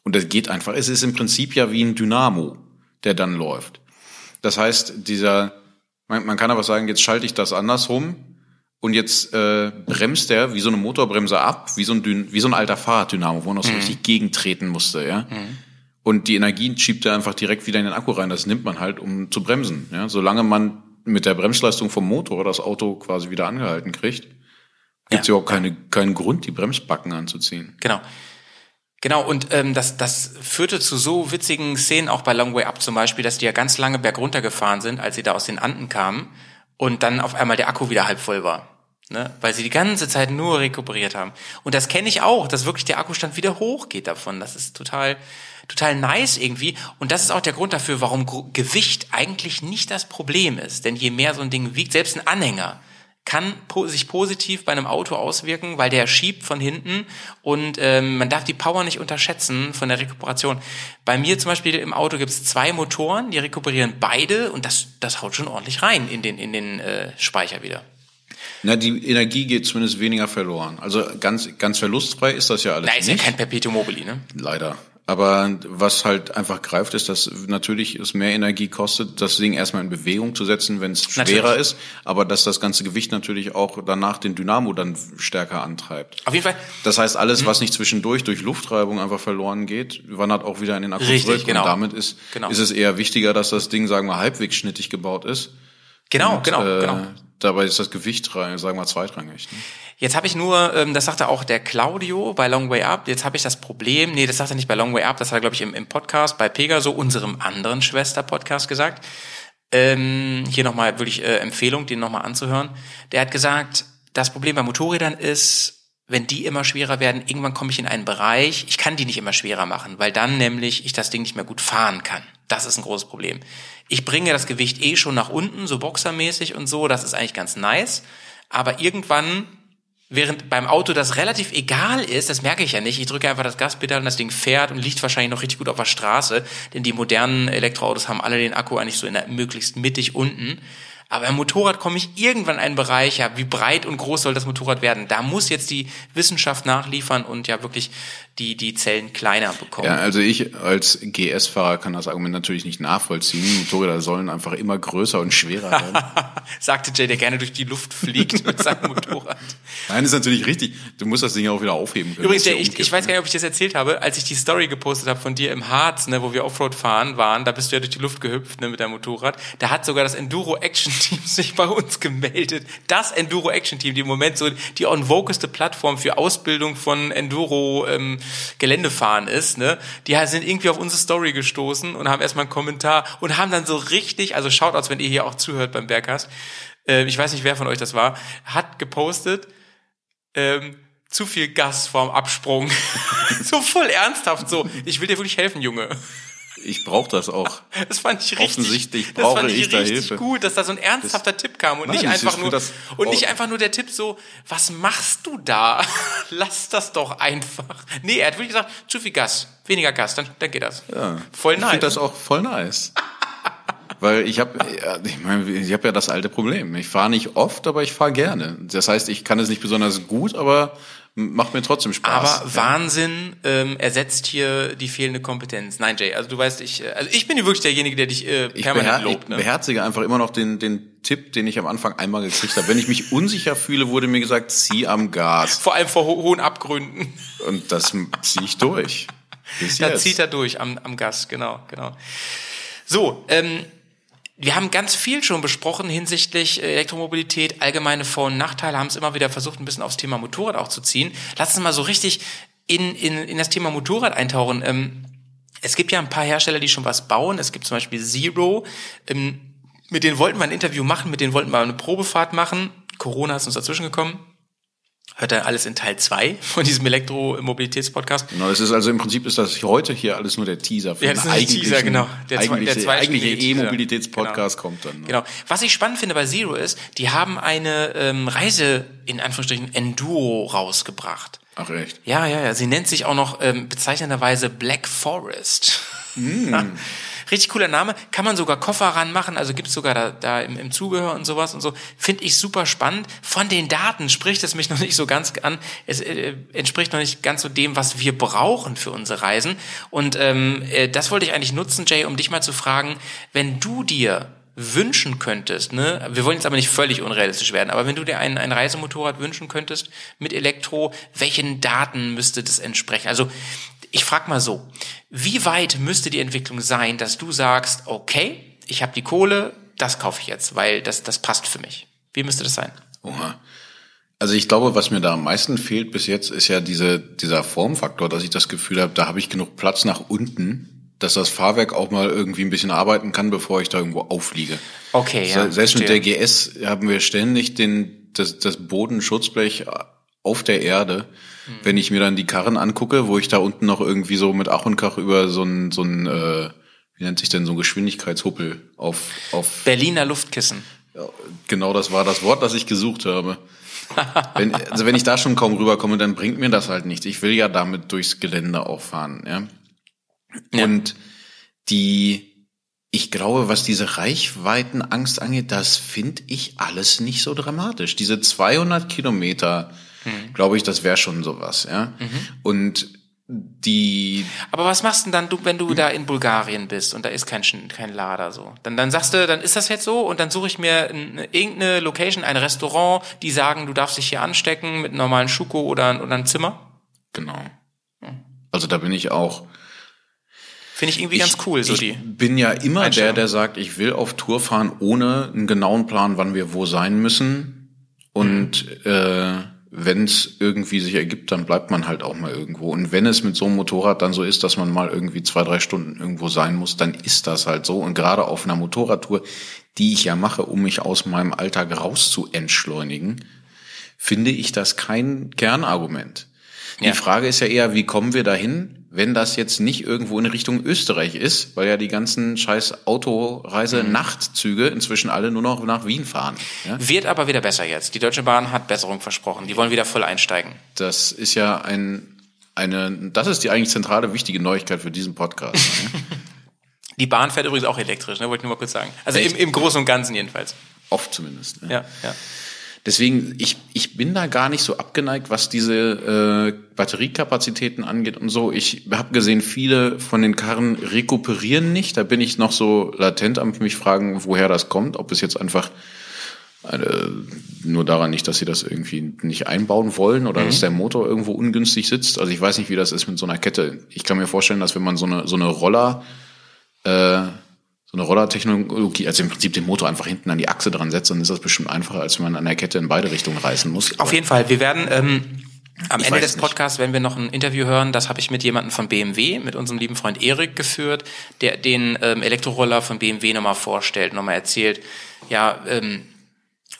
Und das geht einfach. Es ist im Prinzip ja wie ein Dynamo, der dann läuft. Das heißt, dieser, man, man kann aber sagen, jetzt schalte ich das andersrum und jetzt äh, bremst der wie so eine Motorbremse ab, wie so ein, Dyn wie so ein alter Fahrraddynamo, wo man noch so richtig gegentreten musste, ja. Und die Energie schiebt er einfach direkt wieder in den Akku rein. Das nimmt man halt, um zu bremsen. Ja? Solange man mit der Bremsleistung vom Motor das Auto quasi wieder angehalten kriegt, gibt es Ja. überhaupt keine, keinen Grund, die Bremsbacken anzuziehen. Genau. Genau, und ähm, das, das führte zu so witzigen Szenen auch bei Long Way Up zum Beispiel, dass die ja ganz lange bergunter gefahren sind, als sie da aus den Anden kamen und dann auf einmal der Akku wieder halb voll war. Ne? Weil sie die ganze Zeit nur rekuperiert haben. Und das kenne ich auch, dass wirklich der Akkustand wieder hochgeht davon. Das ist total, total nice irgendwie. Und das ist auch der Grund dafür, warum Gewicht eigentlich nicht das Problem ist. Denn je mehr so ein Ding wiegt, selbst ein Anhänger, kann po sich positiv bei einem Auto auswirken, weil der schiebt von hinten und ähm, man darf die Power nicht unterschätzen von der Rekuperation. Bei mir zum Beispiel im Auto gibt's zwei Motoren, die rekuperieren beide und das, das haut schon ordentlich rein in den, in den äh, Speicher wieder. Na, die Energie geht zumindest weniger verloren. Also ganz, ganz verlustfrei ist das ja alles Na, ist ja nicht. kein Perpetuum mobile, ne? Leider. Aber was halt einfach greift, ist, dass natürlich es mehr Energie kostet, das Ding erstmal in Bewegung zu setzen, wenn es schwerer Natürlich. ist, aber dass das ganze Gewicht natürlich auch danach den Dynamo dann stärker antreibt. Auf jeden Fall, Das heißt, alles, was nicht zwischendurch durch Luftreibung einfach verloren geht, wandert auch wieder in den Akku Richtig, zurück. genau. Und damit ist, Genau. ist es eher wichtiger, dass das Ding, sagen wir, halbwegs schnittig gebaut ist. genau, Und, genau, äh, genau. Dabei ist das Gewicht, sagen wir zweitrangig. Ne? Jetzt habe ich nur, ähm, das sagte auch der Claudio bei Long Way Up, jetzt habe ich das Problem, nee, das sagt er nicht bei Long Way Up, das hat er, glaube ich, im, im Podcast bei Pegaso, unserem anderen Schwester-Podcast gesagt. Ähm, hier nochmal wirklich äh, Empfehlung, den nochmal anzuhören. Der hat gesagt, das Problem bei Motorrädern ist, wenn die immer schwerer werden, irgendwann komme ich in einen Bereich, ich kann die nicht immer schwerer machen, weil dann nämlich ich das Ding nicht mehr gut fahren kann. Das ist ein großes Problem. Ich bringe das Gewicht eh schon nach unten, so boxermäßig und so, das ist eigentlich ganz nice. Aber irgendwann, während beim Auto das relativ egal ist, das merke ich ja nicht, ich drücke einfach das Gaspedal und das Ding fährt und liegt wahrscheinlich noch richtig gut auf der Straße, denn die modernen Elektroautos haben alle den Akku eigentlich so in der möglichst mittig unten. Aber im Motorrad komme ich irgendwann in einen Bereich, ja, wie breit und groß soll das Motorrad werden? Da muss jetzt die Wissenschaft nachliefern und ja wirklich die, die Zellen kleiner bekommen. Ja, also ich als GS-Fahrer kann das Argument natürlich nicht nachvollziehen. Motorräder sollen einfach immer größer und schwerer werden. Sagte Jay, der gerne durch die Luft fliegt mit seinem Motorrad. Nein, ist natürlich richtig. Du musst das Ding auch wieder aufheben können. Übrigens, Jay, ja ich, ich weiß ne? gar nicht, ob ich das erzählt habe, als ich die Story gepostet habe von dir im Harz, ne, wo wir Offroad fahren waren, da bist du ja durch die Luft gehüpft ne, mit deinem Motorrad. Da hat sogar das Enduro Action Team sich bei uns gemeldet. Das Enduro Action Team, die im Moment so die on vokeste Plattform für Ausbildung von Enduro ähm, Geländefahren ist, ne? Die sind irgendwie auf unsere Story gestoßen und haben erstmal einen Kommentar und haben dann so richtig, also Shoutouts, wenn ihr hier auch zuhört beim Bergcast, äh, ich weiß nicht, wer von euch das war, hat gepostet, ähm, zu viel Gas vorm Absprung. so voll ernsthaft so. Ich will dir wirklich helfen, Junge. Ich brauche das auch. Das fand ich richtig. Offensichtlich das brauche ich, ich da Hilfe. gut, dass da so ein ernsthafter Tipp kam und Nein, nicht das einfach nur das- und nicht einfach nur der Tipp so, was machst du da? Lass das doch einfach. Nee, er hat wirklich gesagt, zu viel Gas, weniger Gas, dann, dann geht das. Ja. Voll Ich nice. finde das auch voll nice. Weil ich habe, ich meine, ich habe ja das alte Problem. Ich fahre nicht oft, aber ich fahre gerne. Das heißt, ich kann es nicht besonders gut, aber macht mir trotzdem Spaß. Aber Wahnsinn ähm, ersetzt hier die fehlende Kompetenz. Nein, Jay, also du weißt, ich, äh, also ich bin wirklich derjenige, der dich äh, ich, permanent beher lobt. ich Ne? beherzige einfach immer noch den, den Tipp, den ich am Anfang einmal gekriegt habe. Wenn ich mich unsicher fühle, wurde mir gesagt, zieh am Gas. Vor allem vor ho hohen Abgründen. Und das ziehe ich durch. Bis Da jetzt. zieht er durch am, am Gas, genau, genau. So, ähm, wir haben ganz viel schon besprochen hinsichtlich äh, Elektromobilität, allgemeine Vor- und Nachteile, haben es immer wieder versucht, ein bisschen aufs Thema Motorrad auch zu ziehen. Lass uns mal so richtig in, in, in das Thema Motorrad eintauchen. Ähm, es gibt ja ein paar Hersteller, die schon was bauen. Es gibt zum Beispiel Zero. Ähm, mit denen wollten wir ein Interview machen, mit denen wollten wir eine Probefahrt machen. Corona ist uns dazwischen gekommen. Hört ihr alles in Teil 2 von diesem Elektromobilitätspodcast. Genau, das ist also im Prinzip ist das heute hier alles nur der Teaser für Ja, das den ist Teaser, eigentlichen- genau. Der zwei- der eigentliche, eigentliche. E-Mobilitätspodcast kommt dann. Ne? Genau. Was ich spannend finde bei Zero ist, die haben eine ähm, Reise in Anführungsstrichen Enduro rausgebracht. Ach echt? Ja, ja, ja. Sie nennt sich auch noch ähm, bezeichnenderweise Black Forest. Mm. Richtig cooler Name. Kann man sogar Koffer ranmachen, also gibt's sogar da, da im, im Zubehör und sowas und so. Finde ich super spannend. Von den Daten spricht es mich noch nicht so ganz an. Es äh, entspricht noch nicht ganz so dem, was wir brauchen für unsere Reisen. Und ähm, äh, das wollte ich eigentlich nutzen, Jay, um dich mal zu fragen, wenn du dir wünschen könntest, ne, wir wollen jetzt aber nicht völlig unrealistisch werden, aber wenn du dir ein, ein Reisemotorrad wünschen könntest mit Elektro, welchen Daten müsste das entsprechen? Also ich frage mal so, wie weit müsste die Entwicklung sein, dass du sagst, okay, ich habe die Kohle, das kaufe ich jetzt, weil das, das passt für mich. Wie müsste das sein? Oha. Also ich glaube, was mir da am meisten fehlt bis jetzt, ist ja diese, dieser Formfaktor, dass ich das Gefühl habe, da habe ich genug Platz nach unten, dass das Fahrwerk auch mal irgendwie ein bisschen arbeiten kann, bevor ich da irgendwo aufliege. Okay, ja. Se- Selbst mit verstehe. der GS haben wir ständig den, das, das Bodenschutzblech auf der Erde. Hm. Wenn ich mir dann die Karren angucke, wo ich da unten noch irgendwie so mit Ach und Krach über so ein, so ein äh, wie nennt sich denn so ein Geschwindigkeitshuppel auf, auf Berliner Luftkissen. Genau, das war das Wort, das ich gesucht habe. wenn, also wenn ich da schon kaum rüberkomme, dann bringt mir das halt nichts. Ich will ja damit durchs Gelände auch fahren, ja. Ja. Und die, ich glaube, was diese Reichweitenangst angeht, das finde ich alles nicht so dramatisch. Diese 200 Kilometer, glaube ich, das wäre schon sowas, ja. Und die, Aber was machst denn dann du, wenn du da in Bulgarien bist und da ist kein, kein Lader so? Dann, dann sagst du, dann ist das jetzt so und dann suche ich mir eine, irgendeine Location, ein Restaurant, die sagen, du darfst dich hier anstecken mit einem normalen Schuko oder, oder ein Zimmer? genau. Also da bin ich auch, Finde ich irgendwie ganz cool, so ich die. bin ja immer der, der sagt, ich will auf Tour fahren, ohne einen genauen Plan, wann wir wo sein müssen. Und Mhm. äh, wenn es irgendwie sich ergibt, dann bleibt man halt auch mal irgendwo. Und wenn es mit so einem Motorrad dann so ist, dass man mal irgendwie zwei, drei Stunden irgendwo sein muss, dann ist das halt so. Und gerade auf einer Motorradtour, die ich ja mache, um mich aus meinem Alltag raus zu entschleunigen, finde ich das kein Kernargument. Die Ja. Frage ist ja eher, wie kommen wir dahin, wenn das jetzt nicht irgendwo in Richtung Österreich ist, weil ja die ganzen scheiß Autoreise-Nachtzüge inzwischen alle nur noch nach Wien fahren. Ja? Wird aber wieder besser jetzt. Die Deutsche Bahn hat Besserung versprochen. Die wollen wieder voll einsteigen. Das ist ja ein, eine, das ist die eigentlich zentrale, wichtige Neuigkeit für diesen Podcast. ja? Die Bahn fährt übrigens auch elektrisch, ne? wollte ich nur mal kurz sagen. Also im, im Großen und Ganzen jedenfalls. Oft zumindest. Ne? Ja, ja. Deswegen, ich, ich bin da gar nicht so abgeneigt, was diese äh, Batteriekapazitäten angeht und so. Ich habe gesehen, viele von den Karren rekuperieren nicht. Da bin ich noch so latent am mich fragen, woher das kommt. Ob es jetzt einfach äh, nur daran nicht, dass sie das irgendwie nicht einbauen wollen oder dass der Motor irgendwo ungünstig sitzt. Also ich weiß nicht, wie das ist mit so einer Kette. Ich kann mir vorstellen, dass wenn man so eine so eine Roller äh, so eine Rollertechnologie, also im Prinzip den Motor einfach hinten an die Achse dran setzt, dann ist das bestimmt einfacher, als wenn man an der Kette in beide Richtungen reißen muss. Auf jeden Fall. Wir werden ähm, am Ich Ende des nicht. Podcasts, wenn wir noch ein Interview hören, das habe ich mit jemandem von BMW, mit unserem lieben Freund Erik geführt, der den ähm, Elektroroller von BMW nochmal vorstellt, nochmal erzählt, ja, ähm,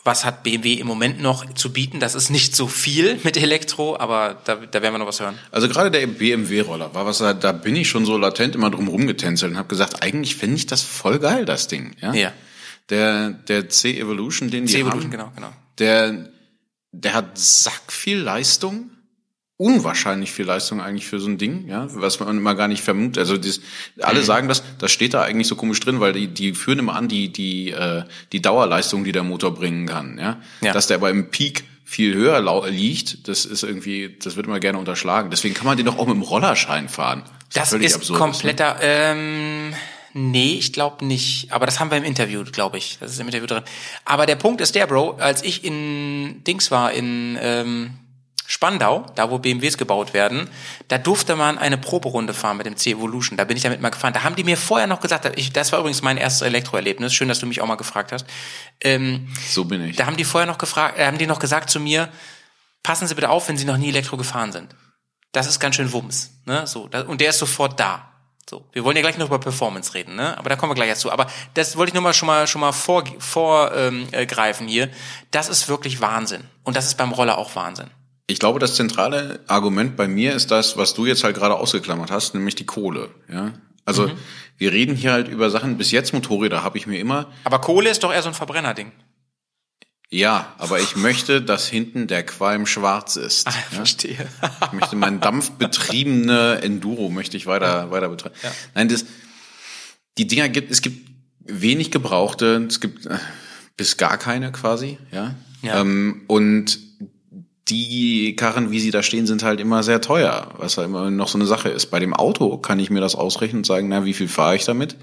was hat BMW im Moment noch zu bieten? Das ist nicht so viel mit Elektro, aber da, da werden wir noch was hören. Also gerade der BMW-Roller war was, da, bin ich schon so latent immer drum rumgetänzelt und habe gesagt, eigentlich finde ich das voll geil, das Ding. Ja. Ja. Der der C-Evolution, den die C-Evolution, haben, genau, genau. der der hat sack viel Leistung, unwahrscheinlich viel Leistung eigentlich für so ein Ding, ja, was man immer gar nicht vermutet. Also das, Mhm. alle sagen das, das steht da eigentlich so komisch drin, weil die die führen immer an die die äh, die Dauerleistung, die der Motor bringen kann, ja, Ja. dass der aber im Peak viel höher liegt, das ist irgendwie, das wird immer gerne unterschlagen. Deswegen kann man den doch auch mit dem Rollerschein fahren. Das völlig ist absurd kompletter, ähm, nee, ich glaube nicht. Aber das haben wir im Interview, glaube ich. Das ist im Interview drin. Aber der Punkt ist der, Bro, als ich in Dings war, in ähm, Spandau, da wo BMWs gebaut werden, da durfte man eine Proberunde fahren mit dem C-Evolution. Da bin ich damit mal gefahren. Da haben die mir vorher noch gesagt, ich, das war übrigens mein erstes Elektroerlebnis. Schön, dass du mich auch mal gefragt hast. Ähm. So bin ich. da haben die vorher noch gefragt, äh, haben die noch gesagt zu mir, passen Sie bitte auf, wenn Sie noch nie Elektro gefahren sind. Das ist ganz schön Wumms, ne? So, da, und der ist sofort da. So, wir wollen ja gleich noch über Performance reden, ne? Aber da kommen wir gleich dazu. Aber das wollte ich nur mal schon mal schon mal vor, vor ähm, äh, hier. Das ist wirklich Wahnsinn und das ist beim Roller auch Wahnsinn. Ich glaube, das zentrale Argument bei mir ist das, was du jetzt halt gerade ausgeklammert hast, nämlich die Kohle. Ja, also Mhm. wir reden hier halt über Sachen. Bis jetzt Motorräder habe ich mir immer. Aber Kohle ist doch eher so ein Verbrennerding. Ja, aber ich möchte, dass hinten der Qualm schwarz ist. Ah, ja? verstehe. Ich möchte mein dampfbetriebene Enduro möchte ich weiter weiter betreiben. Nein, das die Dinger gibt es gibt wenig gebrauchte, es gibt äh, bis gar keine quasi, ja. Ja. Ähm, und die Karren, wie sie da stehen, sind halt immer sehr teuer, was halt immer noch so eine Sache ist. Bei dem Auto kann ich mir das ausrechnen und sagen, na, wie viel fahre ich damit?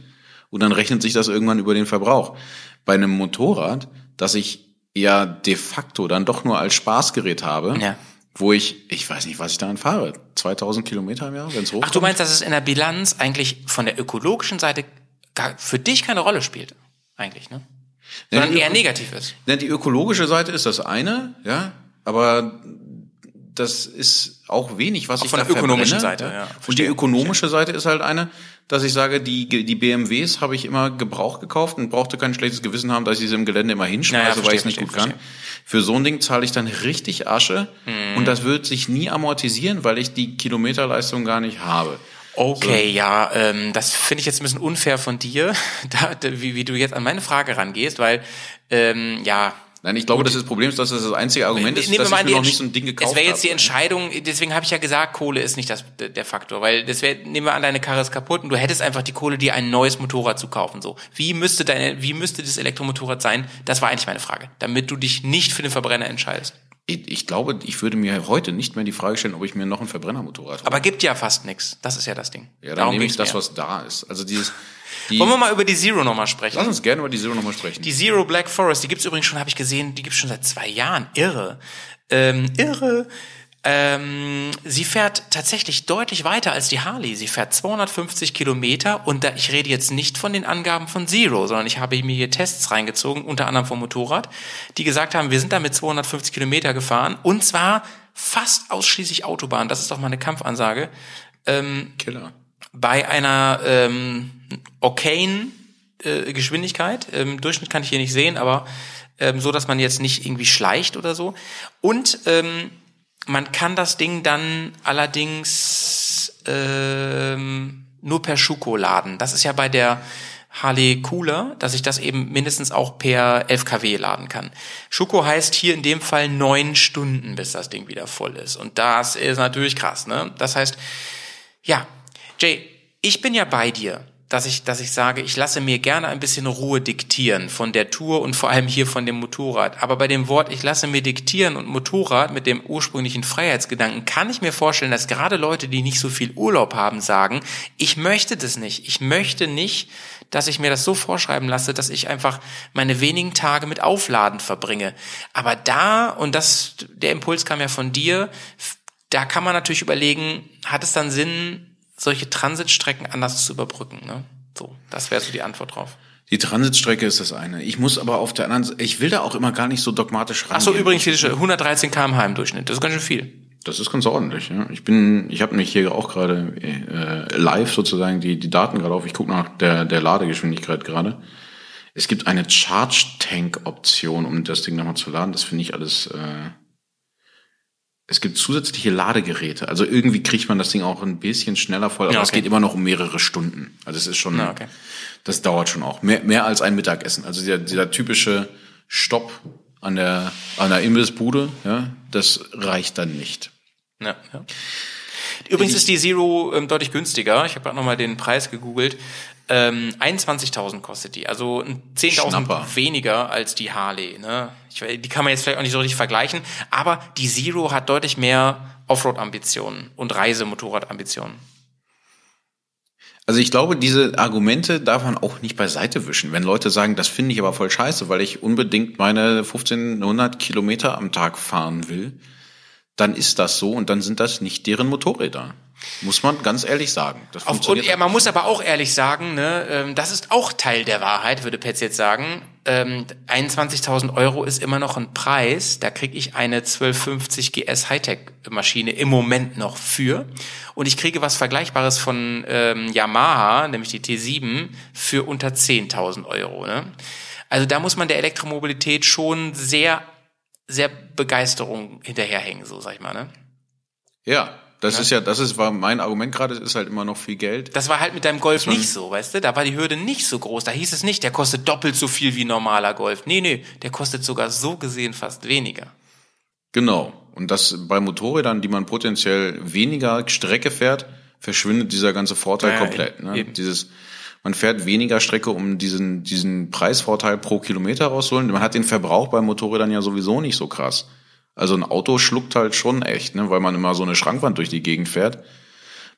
Und dann rechnet sich das irgendwann über den Verbrauch. Bei einem Motorrad, das ich ja de facto dann doch nur als Spaßgerät habe, Ja. wo ich, ich weiß nicht, was ich daran fahre, 2000 Kilometer im Jahr, wenn es hochkommt. Ach, du meinst, dass es in der Bilanz eigentlich von der ökologischen Seite gar, für dich keine Rolle spielt? Eigentlich, ne? Sondern die eher negativ ist. Ja, die ökologische Seite ist das eine, ja, aber das ist auch wenig, was Auch ich von der ökonomischen verbrenne, Seite, ja, Und die verstehe, ökonomische Seite ist halt eine, dass ich sage, die, die BMWs habe ich immer Gebrauch gekauft und brauchte kein schlechtes Gewissen haben, dass ich sie im Gelände immer hinschmeiße, Ja, ja, weil ich es verstehe, nicht gut verstehe, kann. Für so ein Ding zahle ich dann richtig Asche Mhm. und das wird sich nie amortisieren, weil ich die Kilometerleistung gar nicht habe. Okay, ja, ähm, das finde ich jetzt ein bisschen unfair von dir, da, wie, wie du jetzt an meine Frage rangehst, weil, ähm, ja. Nein, ich glaube, das ist das Problem, dass das das einzige Argument ist, Nehmen wir dass ich mir noch nicht so ein Ding gekauft Es wäre jetzt die habe. Entscheidung, deswegen habe ich ja gesagt, Kohle ist nicht das, der Faktor, weil das wäre, nehmen wir an, deine Karre ist kaputt und du hättest einfach die Kohle, dir ein neues Motorrad zu kaufen, so. Wie müsste deine, wie müsste das Elektromotorrad sein? Das war eigentlich meine Frage, damit du dich nicht für den Verbrenner entscheidest. Ich, ich glaube, ich würde mir heute nicht mehr die Frage stellen, ob ich mir noch ein Verbrennermotorrad hole. Aber gibt ja fast nix. Das ist ja das Ding. Ja, dann nehme ich das, mir. was da ist. Also dieses, die, Wollen wir mal über die Zero nochmal sprechen? lass uns gerne über die Zero nochmal sprechen. Die Zero Black Forest, die gibt's übrigens schon, habe ich gesehen, die gibt's schon seit zwei Jahren. Irre. Ähm, irre. Ähm, sie fährt tatsächlich deutlich weiter als die Harley. Sie fährt 250 Kilometer und da, ich rede jetzt nicht von den Angaben von Zero, sondern ich habe mir hier Tests reingezogen, unter anderem vom Motorrad, die gesagt haben, wir sind damit 250 Kilometer gefahren und zwar fast ausschließlich Autobahn. Das ist doch mal eine Kampfansage. Ähm, Killer. bei einer ähm, okayen äh, Geschwindigkeit. Ähm, Durchschnitt kann ich hier nicht sehen, aber ähm, so, dass man jetzt nicht irgendwie schleicht oder so. Und ähm, man kann das Ding dann allerdings ähm, nur per Schuko laden. Das ist ja bei der Harley cooler, dass ich das eben mindestens auch per 11 kW laden kann. Schuko heißt hier in dem Fall neun Stunden, bis das Ding wieder voll ist. Und das ist natürlich krass, ne? Das heißt, ja, Jay, ich bin ja bei dir, dass ich, dass ich sage, ich lasse mir gerne ein bisschen Ruhe diktieren von der Tour und vor allem hier von dem Motorrad. Aber bei dem Wort, ich lasse mir diktieren und Motorrad mit dem ursprünglichen Freiheitsgedanken, kann ich mir vorstellen, dass gerade Leute, die nicht so viel Urlaub haben, sagen, ich möchte das nicht. Ich möchte nicht, dass ich mir das so vorschreiben lasse, dass ich einfach meine wenigen Tage mit Aufladen verbringe. Aber da, und das, der Impuls kam ja von dir, da kann man natürlich überlegen, hat es dann Sinn, solche Transitstrecken anders zu überbrücken? Ne? So, das wäre so die Antwort drauf. Die Transitstrecke ist das eine. Ich muss aber auf der anderen Seite, ich will da auch immer gar nicht so dogmatisch rangehen. Ach so, übrigens, Felix, 113 km/h im Durchschnitt. Das ist ganz schön viel. Das ist ganz ordentlich. Ja. Ich bin, ich habe nämlich hier auch gerade äh, live sozusagen die die Daten gerade auf. Ich gucke nach der der Ladegeschwindigkeit gerade. Es gibt eine Charge Tank Option, um das Ding nochmal zu laden. Das finde ich alles. Äh, es gibt zusätzliche Ladegeräte. Also irgendwie kriegt man das Ding auch ein bisschen schneller voll, aber Ja, es okay. geht immer noch um mehrere Stunden. Also es ist schon, Na, okay. das dauert schon auch. Mehr, mehr als ein Mittagessen. Also dieser, dieser typische Stopp an der, an der Imbissbude, ja, das reicht dann nicht. Ja, ja. Übrigens ist die Zero ähm, deutlich günstiger. Ich habe gerade nochmal den Preis gegoogelt. Ähm, 21.000 kostet die, also ein 10.000 Schnapper. weniger als die Harley. Ne? Ich, we- die kann man jetzt vielleicht auch nicht so richtig vergleichen, aber die Zero hat deutlich mehr Offroad-Ambitionen und Reisemotorrad-Ambitionen. Also ich glaube, diese Argumente darf man auch nicht beiseite wischen. Wenn Leute sagen, das finde ich aber voll scheiße, weil ich unbedingt meine 1500 Kilometer am Tag fahren will, dann ist das so und dann sind das nicht deren Motorräder. Muss man ganz ehrlich sagen. Das Auf, und ja, man muss aber auch ehrlich sagen, ne, ähm, das ist auch Teil der Wahrheit, würde Petz jetzt sagen. Ähm, 21.000 Euro ist immer noch ein Preis. Da kriege ich eine 1250 GS Hightech-Maschine im Moment noch für. Und ich kriege was Vergleichbares von ähm, Yamaha, nämlich die T7, für unter 10.000 Euro. Ne? Also da muss man der Elektromobilität schon sehr, sehr Begeisterung hinterherhängen, so sag ich mal. Ne? Ja, das ist ja, das ist war mein Argument gerade, es ist halt immer noch viel Geld. Das war halt mit deinem Golf nicht so, weißt du? Da war die Hürde nicht so groß. Da hieß es nicht, der kostet doppelt so viel wie normaler Golf. Nee, nee, der kostet sogar so gesehen fast weniger. Genau. Und das bei Motorrädern, die man potenziell weniger Strecke fährt, verschwindet dieser ganze Vorteil Ja, ja, komplett. Ne? eben. Dieses, man fährt weniger Strecke, um diesen, diesen Preisvorteil pro Kilometer rauszuholen. Man hat den Verbrauch bei Motorrädern ja sowieso nicht so krass. Also ein Auto schluckt halt schon echt, ne? weil man immer so eine Schrankwand durch die Gegend fährt.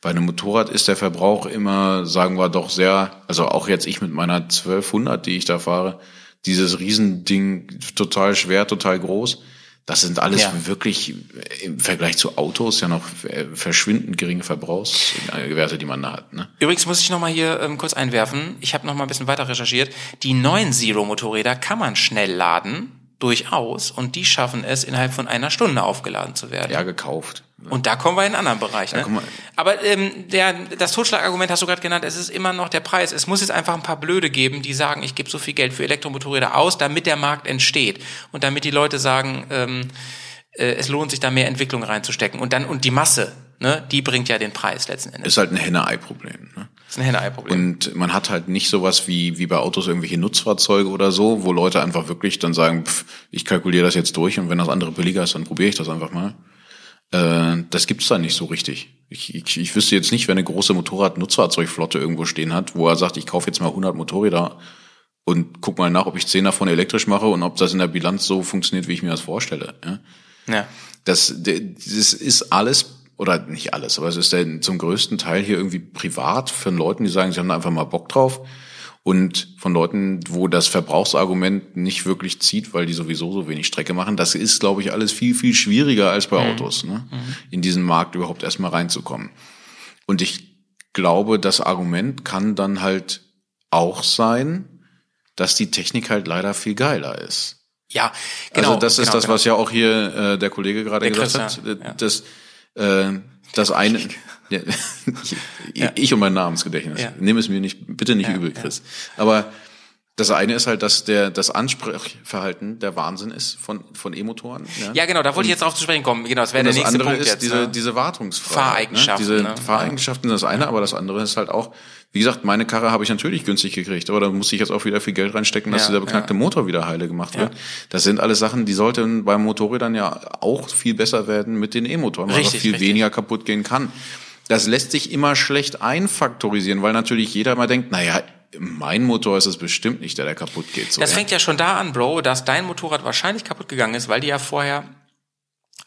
Bei einem Motorrad ist der Verbrauch immer, sagen wir doch sehr, also auch jetzt ich mit meiner 1200, die ich da fahre, dieses Riesending total schwer, total groß. Das sind alles Ja. wirklich im Vergleich zu Autos ja noch äh, verschwindend geringe Verbrauchswerte, die man da hat. Ne? Übrigens muss ich noch mal hier ähm, kurz einwerfen. Ich habe noch mal ein bisschen weiter recherchiert. Die neuen Zero-Motorräder kann man schnell laden, durchaus, und die schaffen es, innerhalb von einer Stunde aufgeladen zu werden. Ja, gekauft. Und da kommen wir in einen anderen Bereich. Ne? wir- Aber ähm, der, das Totschlagargument hast du gerade genannt, es ist immer noch der Preis. Es muss jetzt einfach ein paar Blöde geben, die sagen, ich gebe so viel Geld für Elektromotorräder aus, damit der Markt entsteht. Und damit die Leute sagen, ähm, äh, es lohnt sich da mehr Entwicklung reinzustecken. Und dann, und die Masse, ne, die bringt ja den Preis letzten Endes. Ist halt ein Henne-Ei-Problem. Ne? Das ist ein Henne-Ei-Problem. Und man hat halt nicht sowas wie, wie bei Autos irgendwelche Nutzfahrzeuge oder so, wo Leute einfach wirklich dann sagen, pff, ich kalkuliere das jetzt durch und wenn das andere billiger ist, dann probiere ich das einfach mal. Äh, das gibt's da nicht so richtig. Ich, ich, ich wüsste jetzt nicht, wenn eine große Motorrad-Nutzfahrzeugflotte irgendwo stehen hat, wo er sagt, ich kaufe jetzt mal 100 Motorräder und guck mal nach, ob ich 10 davon elektrisch mache und ob das in der Bilanz so funktioniert, wie ich mir das vorstelle. Ja? ja. Das, das ist alles, oder nicht alles, aber es ist denn zum größten Teil hier irgendwie privat von Leuten, die sagen, sie haben da einfach mal Bock drauf. Und von Leuten, wo das Verbrauchsargument nicht wirklich zieht, weil die sowieso so wenig Strecke machen, das ist, glaube ich, alles viel, viel schwieriger als bei Autos, ne? in diesen Markt überhaupt erstmal reinzukommen. Und ich glaube, das Argument kann dann halt auch sein, dass die Technik halt leider viel geiler ist. Ja, genau. also das ist genau, das, genau. was ja auch hier äh, der Kollege gerade gesagt Chris, hat. äh, Ja. Das, äh, das eine, ja, ich, ich und mein Namensgedächtnis. Ja. Nimm es mir nicht, bitte nicht Ja, übel, ja. Chris. Aber das eine ist halt, dass der das Ansprechverhalten der Wahnsinn ist von von E-Motoren. Ja, Ja, genau, da wollte ich jetzt drauf zu sprechen kommen. Genau, das wäre der das nächste andere Punkt ist jetzt. diese, ne? diese Wartungsfreiheit. Fahreigenschaften, Ne? Diese ne? Fahreigenschaften sind das eine, aber das andere ist halt auch, wie gesagt, meine Karre habe ich natürlich günstig gekriegt, aber da muss ich jetzt auch wieder viel Geld reinstecken, dass Ja, dieser beknackte Motor wieder heile gemacht wird. Das sind alles Sachen, die sollten beim Motorrädern ja auch viel besser werden mit den E-Motoren, weil Richtig, viel richtig. weniger kaputt gehen kann. Das lässt sich immer schlecht einfaktorisieren, weil natürlich jeder mal denkt, naja, mein Motor ist es bestimmt nicht, der da kaputt geht. So, Das ja. fängt ja schon da an, Bro, dass dein Motorrad wahrscheinlich kaputt gegangen ist, weil die ja vorher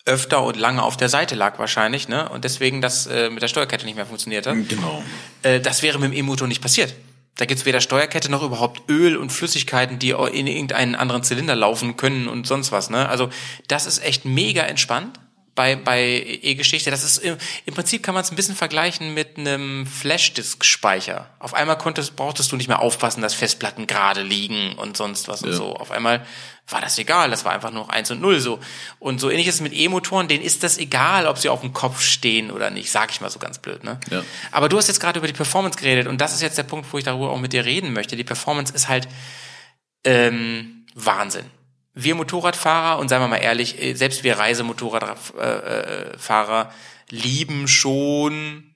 öfter und lange auf der Seite lag wahrscheinlich, ne? Und deswegen das äh, mit der Steuerkette nicht mehr funktioniert hat. Genau. Äh, das wäre mit dem E-Motor nicht passiert. Da gibt's weder Steuerkette noch überhaupt Öl und Flüssigkeiten, die in irgendeinen anderen Zylinder laufen können und sonst was. Ne? Also das ist echt mega entspannt bei, bei E-Geschichte. Das ist im, im Prinzip kann man es ein bisschen vergleichen mit einem Flashdisk-Speicher. Auf einmal konntest, brauchtest du nicht mehr aufpassen, dass Festplatten gerade liegen und sonst was und Ja. so. Auf einmal war das egal. Das war einfach nur eins und null so. Und so ähnlich ist es mit E-Motoren. Denen ist das egal, ob sie auf dem Kopf stehen oder nicht. Sag ich mal so ganz blöd. Ne? Ja. Aber du hast jetzt gerade über die Performance geredet und das ist jetzt der Punkt, wo ich darüber auch mit dir reden möchte. Die Performance ist halt ähm, Wahnsinn. Wir Motorradfahrer und seien wir mal ehrlich, äh, selbst wir Reisemotorradfahrer äh, lieben schon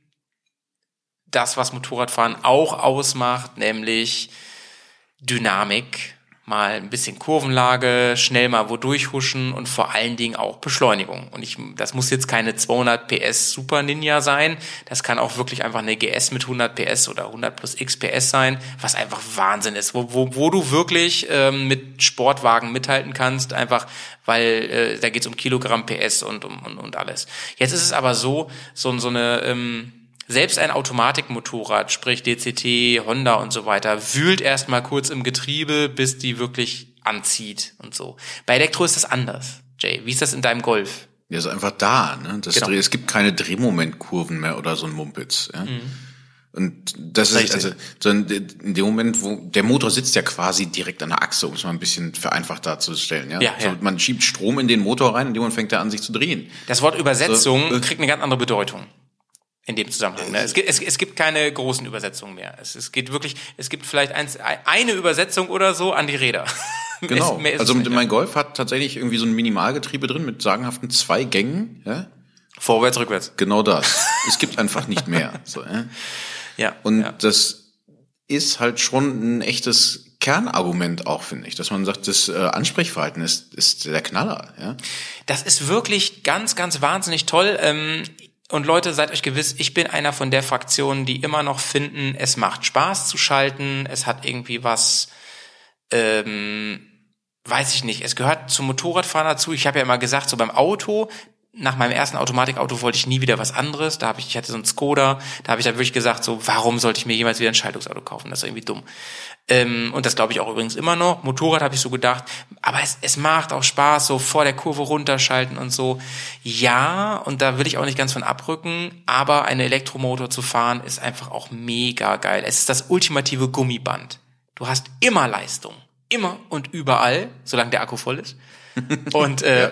das, was Motorradfahren auch ausmacht, nämlich Dynamik, mal ein bisschen Kurvenlage, schnell mal wo durchhuschen und vor allen Dingen auch Beschleunigung. Und ich, das muss jetzt keine 200 PS Super Ninja sein, das kann auch wirklich einfach eine GS mit 100 PS oder 100 plus X PS sein, was einfach Wahnsinn ist, wo, wo, wo du wirklich ähm, mit Sportwagen mithalten kannst, einfach weil äh, da geht's um Kilogramm PS und, um, und, und alles. Jetzt ist es aber so, so, so eine... Ähm, selbst ein Automatikmotorrad, sprich DCT, Honda und so weiter, wühlt erstmal kurz im Getriebe, bis die wirklich anzieht und so. Bei Elektro ist das anders. Jay, wie ist das in deinem Golf? Der ist einfach da. Ne? Das Genau. Dreh, es gibt keine Drehmomentkurven mehr oder so ein Mumpitz. Ja? Und das ist Richtig. also so in dem Moment, wo der Motor sitzt ja quasi direkt an der Achse, um es mal ein bisschen vereinfacht darzustellen. Ja? Ja, so, ja. Man schiebt Strom in den Motor rein, in dem Moment fängt er an, sich zu drehen. Das Wort Übersetzung So, kriegt eine ganz andere Bedeutung in dem Zusammenhang. Ne? Es, gibt, es, es gibt keine großen Übersetzungen mehr. Es, es geht wirklich, es gibt vielleicht eins, eine Übersetzung oder so an die Räder. Genau. Mehr ist- mehr ist also nicht, mein Golf hat tatsächlich irgendwie so ein Minimalgetriebe drin mit sagenhaften zwei Gängen. Ja? ja. Vorwärts, rückwärts. Genau das. es gibt einfach nicht mehr. So, ja? Ja. Und ja. das ist halt schon ein echtes Kernargument auch, finde ich, dass man sagt, das äh, Ansprechverhalten ist, ist der Knaller. Ja? Das ist wirklich ganz, ganz wahnsinnig toll. Ähm, und Leute, seid euch gewiss, ich bin einer von der Fraktion, die immer noch finden, es macht Spaß zu schalten, es hat irgendwie was, ähm, weiß ich nicht, es gehört zum Motorradfahren dazu. Ich habe ja immer gesagt, so beim Auto, nach meinem ersten Automatikauto wollte ich nie wieder was anderes. Da habe ich, ich hatte so einen Skoda, da habe ich dann wirklich gesagt, so, warum sollte ich mir jemals wieder ein Schaltungsauto kaufen? Das ist irgendwie dumm. Ähm, und das glaube ich auch übrigens immer noch. Motorrad habe ich so gedacht, aber es, es macht auch Spaß, so vor der Kurve runterschalten und so. Ja, und da will ich auch nicht ganz von abrücken, aber eine Elektromotor zu fahren ist einfach auch mega geil. Es ist das ultimative Gummiband. Du hast immer Leistung. Immer und überall, solange der Akku voll ist. Und äh,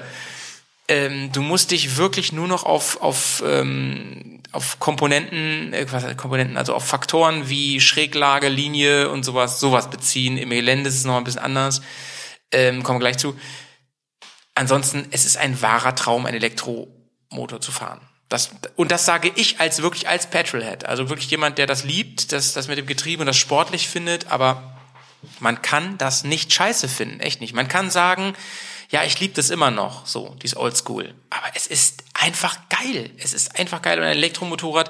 ähm, du musst dich wirklich nur noch auf, auf, ähm, auf Komponenten, äh, Komponenten, also auf Faktoren wie Schräglage, Linie und sowas, sowas beziehen. Im Gelände ist es noch ein bisschen anders. Ähm, kommen wir gleich zu. Ansonsten, es ist ein wahrer Traum, einen Elektromotor zu fahren. Das, und das sage ich als wirklich als Petrolhead. Also wirklich jemand, der das liebt, das, das mit dem Getriebe und das sportlich findet, aber man kann das nicht scheiße finden, echt nicht. Man kann sagen, ja, ich liebe das immer noch, so, dieses Oldschool. Aber es ist einfach geil. Es ist einfach geil. Und ein Elektromotorrad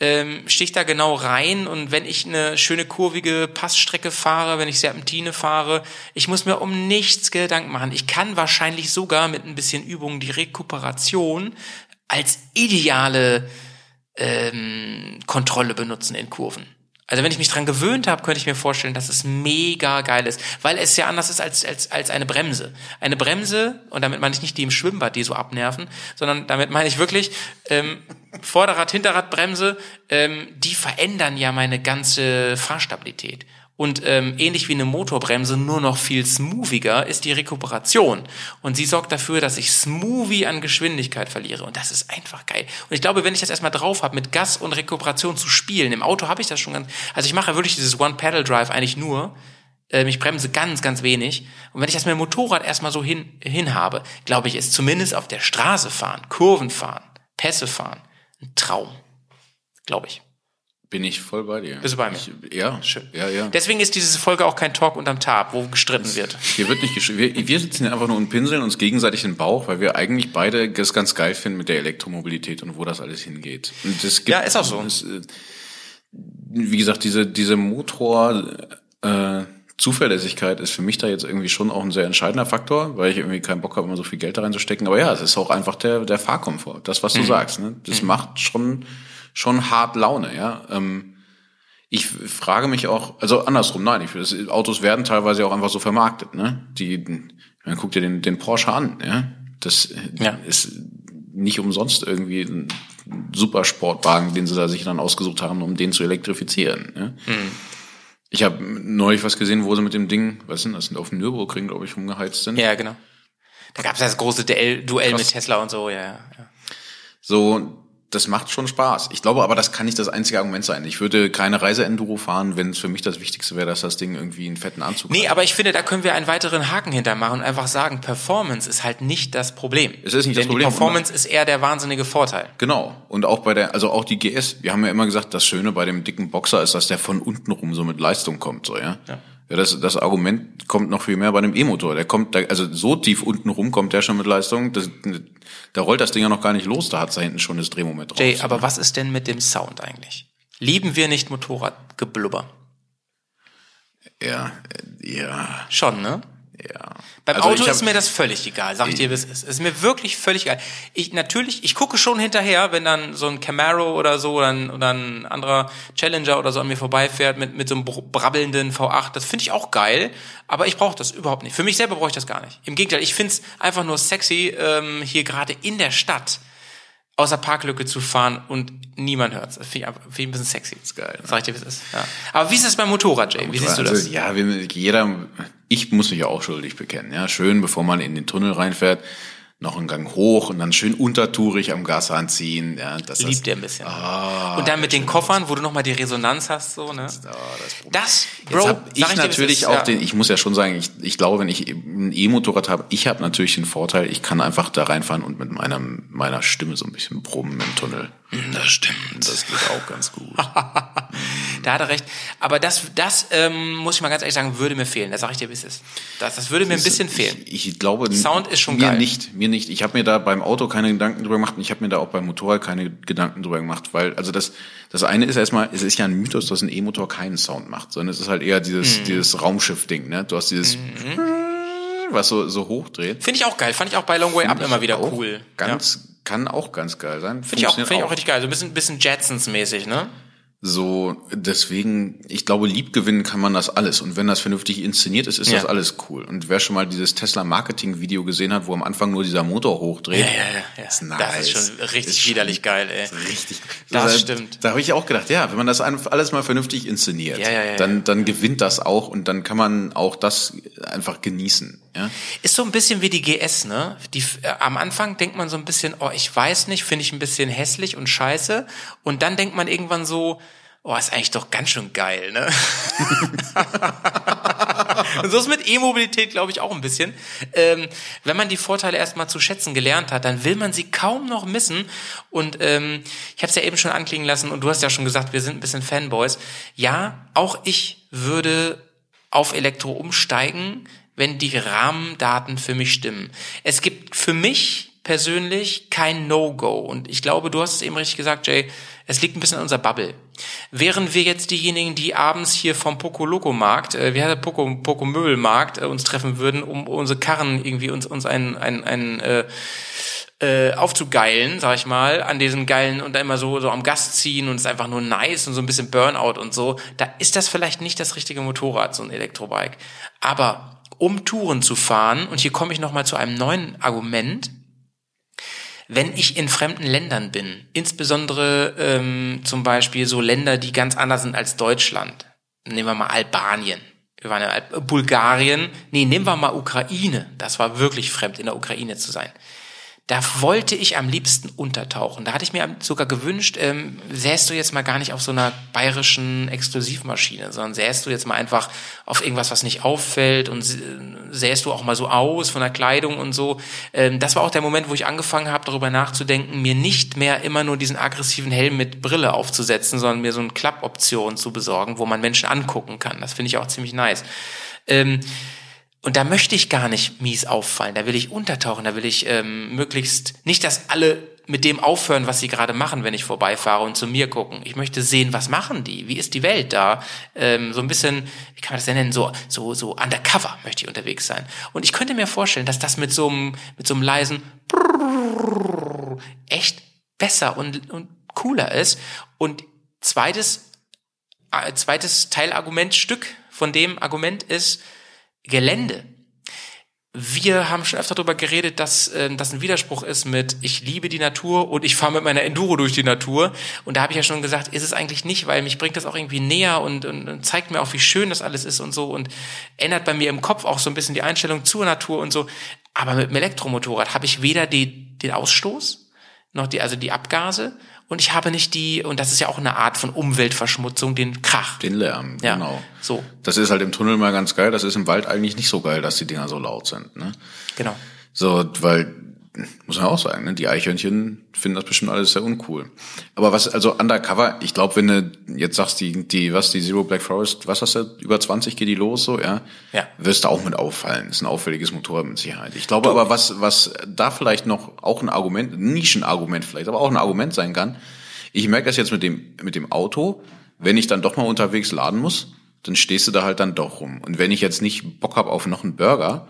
ähm, sticht da genau rein. Und wenn ich eine schöne kurvige Passstrecke fahre, wenn ich Serpentine fahre, ich muss mir um nichts Gedanken machen. Ich kann wahrscheinlich sogar mit ein bisschen Übung die Rekuperation als ideale ähm, Kontrolle benutzen in Kurven. Also wenn ich mich dran gewöhnt habe, könnte ich mir vorstellen, dass es mega geil ist, weil es ja anders ist als, als, als eine Bremse. Eine Bremse, und damit meine ich nicht die im Schwimmbad, die so abnerven, sondern damit meine ich wirklich ähm, Vorderrad, Hinterradbremse, ähm, die verändern ja meine ganze Fahrstabilität. Und ähm, ähnlich wie eine Motorbremse, nur noch viel smoothiger ist die Rekuperation. Und sie sorgt dafür, dass ich smoothie an Geschwindigkeit verliere. Und das ist einfach geil. Und ich glaube, wenn ich das erstmal drauf habe, mit Gas und Rekuperation zu spielen, im Auto habe ich das schon ganz. Also ich mache wirklich dieses One-Pedal-Drive eigentlich nur. Ähm, ich bremse ganz, ganz wenig. Und wenn ich das mit dem Motorrad erstmal so hin, hin habe, glaube ich, ist zumindest auf der Straße fahren, Kurven fahren, Pässe fahren, ein Traum. Glaube ich. Bin ich voll bei dir. Bist du bei mir? Ich, ja, Schön. Ja, ja. Deswegen ist diese Folge auch kein Talk unterm Tab, wo gestritten wird. Hier wird nicht geschrieben. Wir, wir sitzen hier einfach nur und pinseln uns gegenseitig den Bauch, weil wir eigentlich beide das ganz geil finden mit der Elektromobilität und wo das alles hingeht. Und es gibt, Ja, ist auch so. Es, äh, wie gesagt, diese, diese Motor, äh, Zuverlässigkeit ist für mich da jetzt irgendwie schon auch ein sehr entscheidender Faktor, weil ich irgendwie keinen Bock habe, immer so viel Geld da reinzustecken. Aber ja, es ist auch einfach der, der Fahrkomfort. Das, was du Mhm. sagst, ne? Das macht schon, schon hart Laune, ja. Ähm, ich frage mich auch, also andersrum, nein, ich, das, Autos werden teilweise auch einfach so vermarktet, ne? Die, man guckt dir den, den Porsche an, ja? Das Ja. ist nicht umsonst irgendwie ein Supersportwagen, den sie da sich dann ausgesucht haben, um den zu elektrifizieren. Ja? Ich habe neulich was gesehen, wo sie mit dem Ding, was sind das, sind auf dem Nürburgring, glaube ich, rumgeheizt sind. Ja, genau. Da gab es das große Duell, Duell mit Tesla und so, ja, ja. ja. So, das macht schon Spaß. Ich glaube aber, das kann nicht das einzige Argument sein. Ich würde keine Reise-Enduro fahren, wenn es für mich das Wichtigste wäre, dass das Ding irgendwie einen fetten Anzug Nee, hat. aber ich finde, da können wir einen weiteren Haken hintermachen und einfach sagen, Performance ist halt nicht das Problem. Es ist nicht das Denn Problem. Die Performance ist eher der wahnsinnige Vorteil. Genau. Und auch bei der, also auch die GS, wir haben ja immer gesagt, das Schöne bei dem dicken Boxer ist, dass der von unten rum so mit Leistung kommt, so, ja. Ja. Ja, das, das Argument kommt noch viel mehr bei dem E-Motor. Der kommt, da, also so tief unten rum kommt der schon mit Leistung, das, da rollt das Ding ja noch gar nicht los, da hat's da hinten schon das Drehmoment drauf. Jay, aber was ist denn mit dem Sound eigentlich? Lieben wir nicht Motorradgeblubber? Ja, äh, ja, Schon, ne? Ja. Beim Also Auto hab- ist mir das völlig egal, sag ich dir, wie es ist. Es ist mir wirklich völlig egal. Ich natürlich, ich gucke schon hinterher, wenn dann so ein Camaro oder so oder ein, oder ein anderer Challenger oder so an mir vorbeifährt mit mit so einem br- brabbelnden V8. Das finde ich auch geil, aber ich brauche das überhaupt nicht. Für mich selber brauche ich das gar nicht. Im Gegenteil, ich find's einfach nur sexy, ähm, hier gerade in der Stadt aus der Parklücke zu fahren und niemand hört's. Das finde ich, ich ein bisschen sexy. Das ist geil, ne? Sag ich dir, wie es ist. Ja. Aber wie ist es beim Motorrad, Jay? Wie siehst du also, das? Ja, wir- jeder, ich muss mich ja auch schuldig bekennen. Ja, schön, bevor man in den Tunnel reinfährt, noch einen Gang hoch und dann schön untertourig am Gashahn ziehen. Ja, das Liebt er ein bisschen. Ah, und dann mit den Koffern, wo du nochmal die Resonanz hast, so, ne? das Problem. Das, Jetzt Bro, hab ich dir, es natürlich ist, auch ja. den, ich muss ja schon sagen, ich, ich glaube, wenn ich ein E-Motorrad habe, ich habe natürlich den Vorteil, ich kann einfach da reinfahren und mit meiner, meiner Stimme so ein bisschen brummen im Tunnel. Das stimmt. Das geht auch ganz gut. Da hat er recht. Aber das, das ähm, muss ich mal ganz ehrlich sagen, würde mir fehlen. Da sag ich dir, wie es ist. Das, das würde mir ein bisschen fehlen. Ich, ich glaube, Sound ist schon mir geil. nicht, mir nicht. Ich habe mir da beim Auto keine Gedanken drüber gemacht und ich habe mir da auch beim Motorrad keine Gedanken drüber gemacht, weil also das das eine ist erstmal, es ist ja ein Mythos, dass ein E-Motor keinen Sound macht, sondern es ist halt eher Mhm. dieses dieses Raumschiff-Ding, ne? Du hast dieses was so so hochdreht. Finde ich auch geil. Fand ich auch bei Long Way Up immer wieder cool. Ganz kann auch ganz geil sein. Finde ich auch, finde ich auch richtig geil. So ein bisschen, bisschen Jetsons-mäßig, ne? So, deswegen, ich glaube, lieb gewinnen kann man das alles. Und wenn das vernünftig inszeniert ist, ist Ja. das alles cool. Und wer schon mal dieses Tesla-Marketing-Video gesehen hat, wo am Anfang nur dieser Motor hochdreht, Ja, ja, ja. ist nice. Das ist schon richtig Ist schon widerlich geil, ey. Richtig. Das da, stimmt. Da habe ich auch gedacht, ja, wenn man das alles mal vernünftig inszeniert, Ja, ja, ja, dann, dann gewinnt das auch und dann kann man auch das einfach genießen. Ja? Ist so ein bisschen wie die GS, ne? Die, äh, am Anfang denkt man so ein bisschen, oh, ich weiß nicht, finde ich ein bisschen hässlich und scheiße. Und dann denkt man irgendwann so, oh, ist eigentlich doch ganz schön geil, ne? und so ist mit E-Mobilität, glaube ich, auch ein bisschen. Ähm, wenn man die Vorteile erstmal zu schätzen gelernt hat, dann will man sie kaum noch missen. Und ähm, ich habe es ja eben schon anklingen lassen und du hast ja schon gesagt, wir sind ein bisschen Fanboys. Ja, auch ich würde auf Elektro umsteigen, wenn die Rahmendaten für mich stimmen. Es gibt für mich persönlich kein No-Go. Und ich glaube, du hast es eben richtig gesagt, Jay, es liegt ein bisschen an unserer Bubble. Wären wir jetzt diejenigen, die abends hier vom Poco Loco Markt, äh, wie heißt Poco, Poco Möbelmarkt, äh, uns treffen würden, um unsere Karren irgendwie uns, uns ein, ein, ein äh, äh, aufzugeilen, sag ich mal, an diesen geilen und da immer so, so am Gas ziehen und es ist einfach nur nice und so ein bisschen Burnout und so, da ist das vielleicht nicht das richtige Motorrad, so ein Elektrobike. Aber um Touren zu fahren, und hier komme ich nochmal zu einem neuen Argument, wenn ich in fremden Ländern bin, insbesondere ähm, zum Beispiel so Länder, die ganz anders sind als Deutschland, nehmen wir mal Albanien, wir waren ja Bulgarien, nee, nehmen wir mal Ukraine, das war wirklich fremd, in der Ukraine zu sein. Da wollte ich am liebsten untertauchen. Da hatte ich mir sogar gewünscht, ähm, sähst du jetzt mal gar nicht auf so einer bayerischen Exklusivmaschine, sondern sähst du jetzt mal einfach auf irgendwas, was nicht auffällt und sähst du auch mal so aus von der Kleidung und so. Ähm, das war auch der Moment, wo ich angefangen habe, darüber nachzudenken, mir nicht mehr immer nur diesen aggressiven Helm mit Brille aufzusetzen, sondern mir so eine Klappoption zu besorgen, wo man Menschen angucken kann. Das finde ich auch ziemlich nice. Ähm, und da möchte ich gar nicht mies auffallen, da will ich untertauchen, da will ich ähm, möglichst nicht, dass alle mit dem aufhören, was sie gerade machen, wenn ich vorbeifahre und zu mir gucken. Ich möchte sehen, was machen die? Wie ist die Welt da? Ähm, so ein bisschen, wie kann man das denn nennen? So, so, so undercover möchte ich unterwegs sein. Und ich könnte mir vorstellen, dass das mit so einem, mit so einem leisen echt besser und, und cooler ist. Und zweites, äh, zweites Teilargumentstück von dem Argument ist, Gelände. Wir haben schon öfter darüber geredet, dass äh, das ein Widerspruch ist mit ich liebe die Natur und ich fahre mit meiner Enduro durch die Natur. Und da habe ich ja schon gesagt, ist es eigentlich nicht, weil mich bringt das auch irgendwie näher und, und, und zeigt mir auch, wie schön das alles ist und so und ändert bei mir im Kopf auch so ein bisschen die Einstellung zur Natur und so. Aber mit dem Elektromotorrad habe ich weder die, den Ausstoß noch die, also die Abgase und ich habe nicht die, und das ist ja auch eine Art von Umweltverschmutzung, den Krach. Den Lärm, Ja, genau. so. Das ist halt im Tunnel mal ganz geil. Das ist im Wald eigentlich nicht so geil, dass die Dinger so laut sind. Ne? Genau. So, weil, muss man auch sagen, ne? die Eichhörnchen finden das bestimmt alles sehr uncool. Aber was, also undercover, ich glaube, wenn du jetzt sagst, die, die, was, die Zero Black Forest, was hast du, über 20 geht die los, so, ja? Ja. Wirst du auch mit auffallen. Ist ein auffälliges Motorrad mit Sicherheit. Ich glaube aber, was, was da vielleicht noch auch ein Argument, ein Nischenargument vielleicht, aber auch ein Argument sein kann, ich merke das jetzt mit dem, mit dem Auto, wenn ich dann doch mal unterwegs laden muss, dann stehst du da halt dann doch rum. Und wenn ich jetzt nicht Bock habe auf noch einen Burger,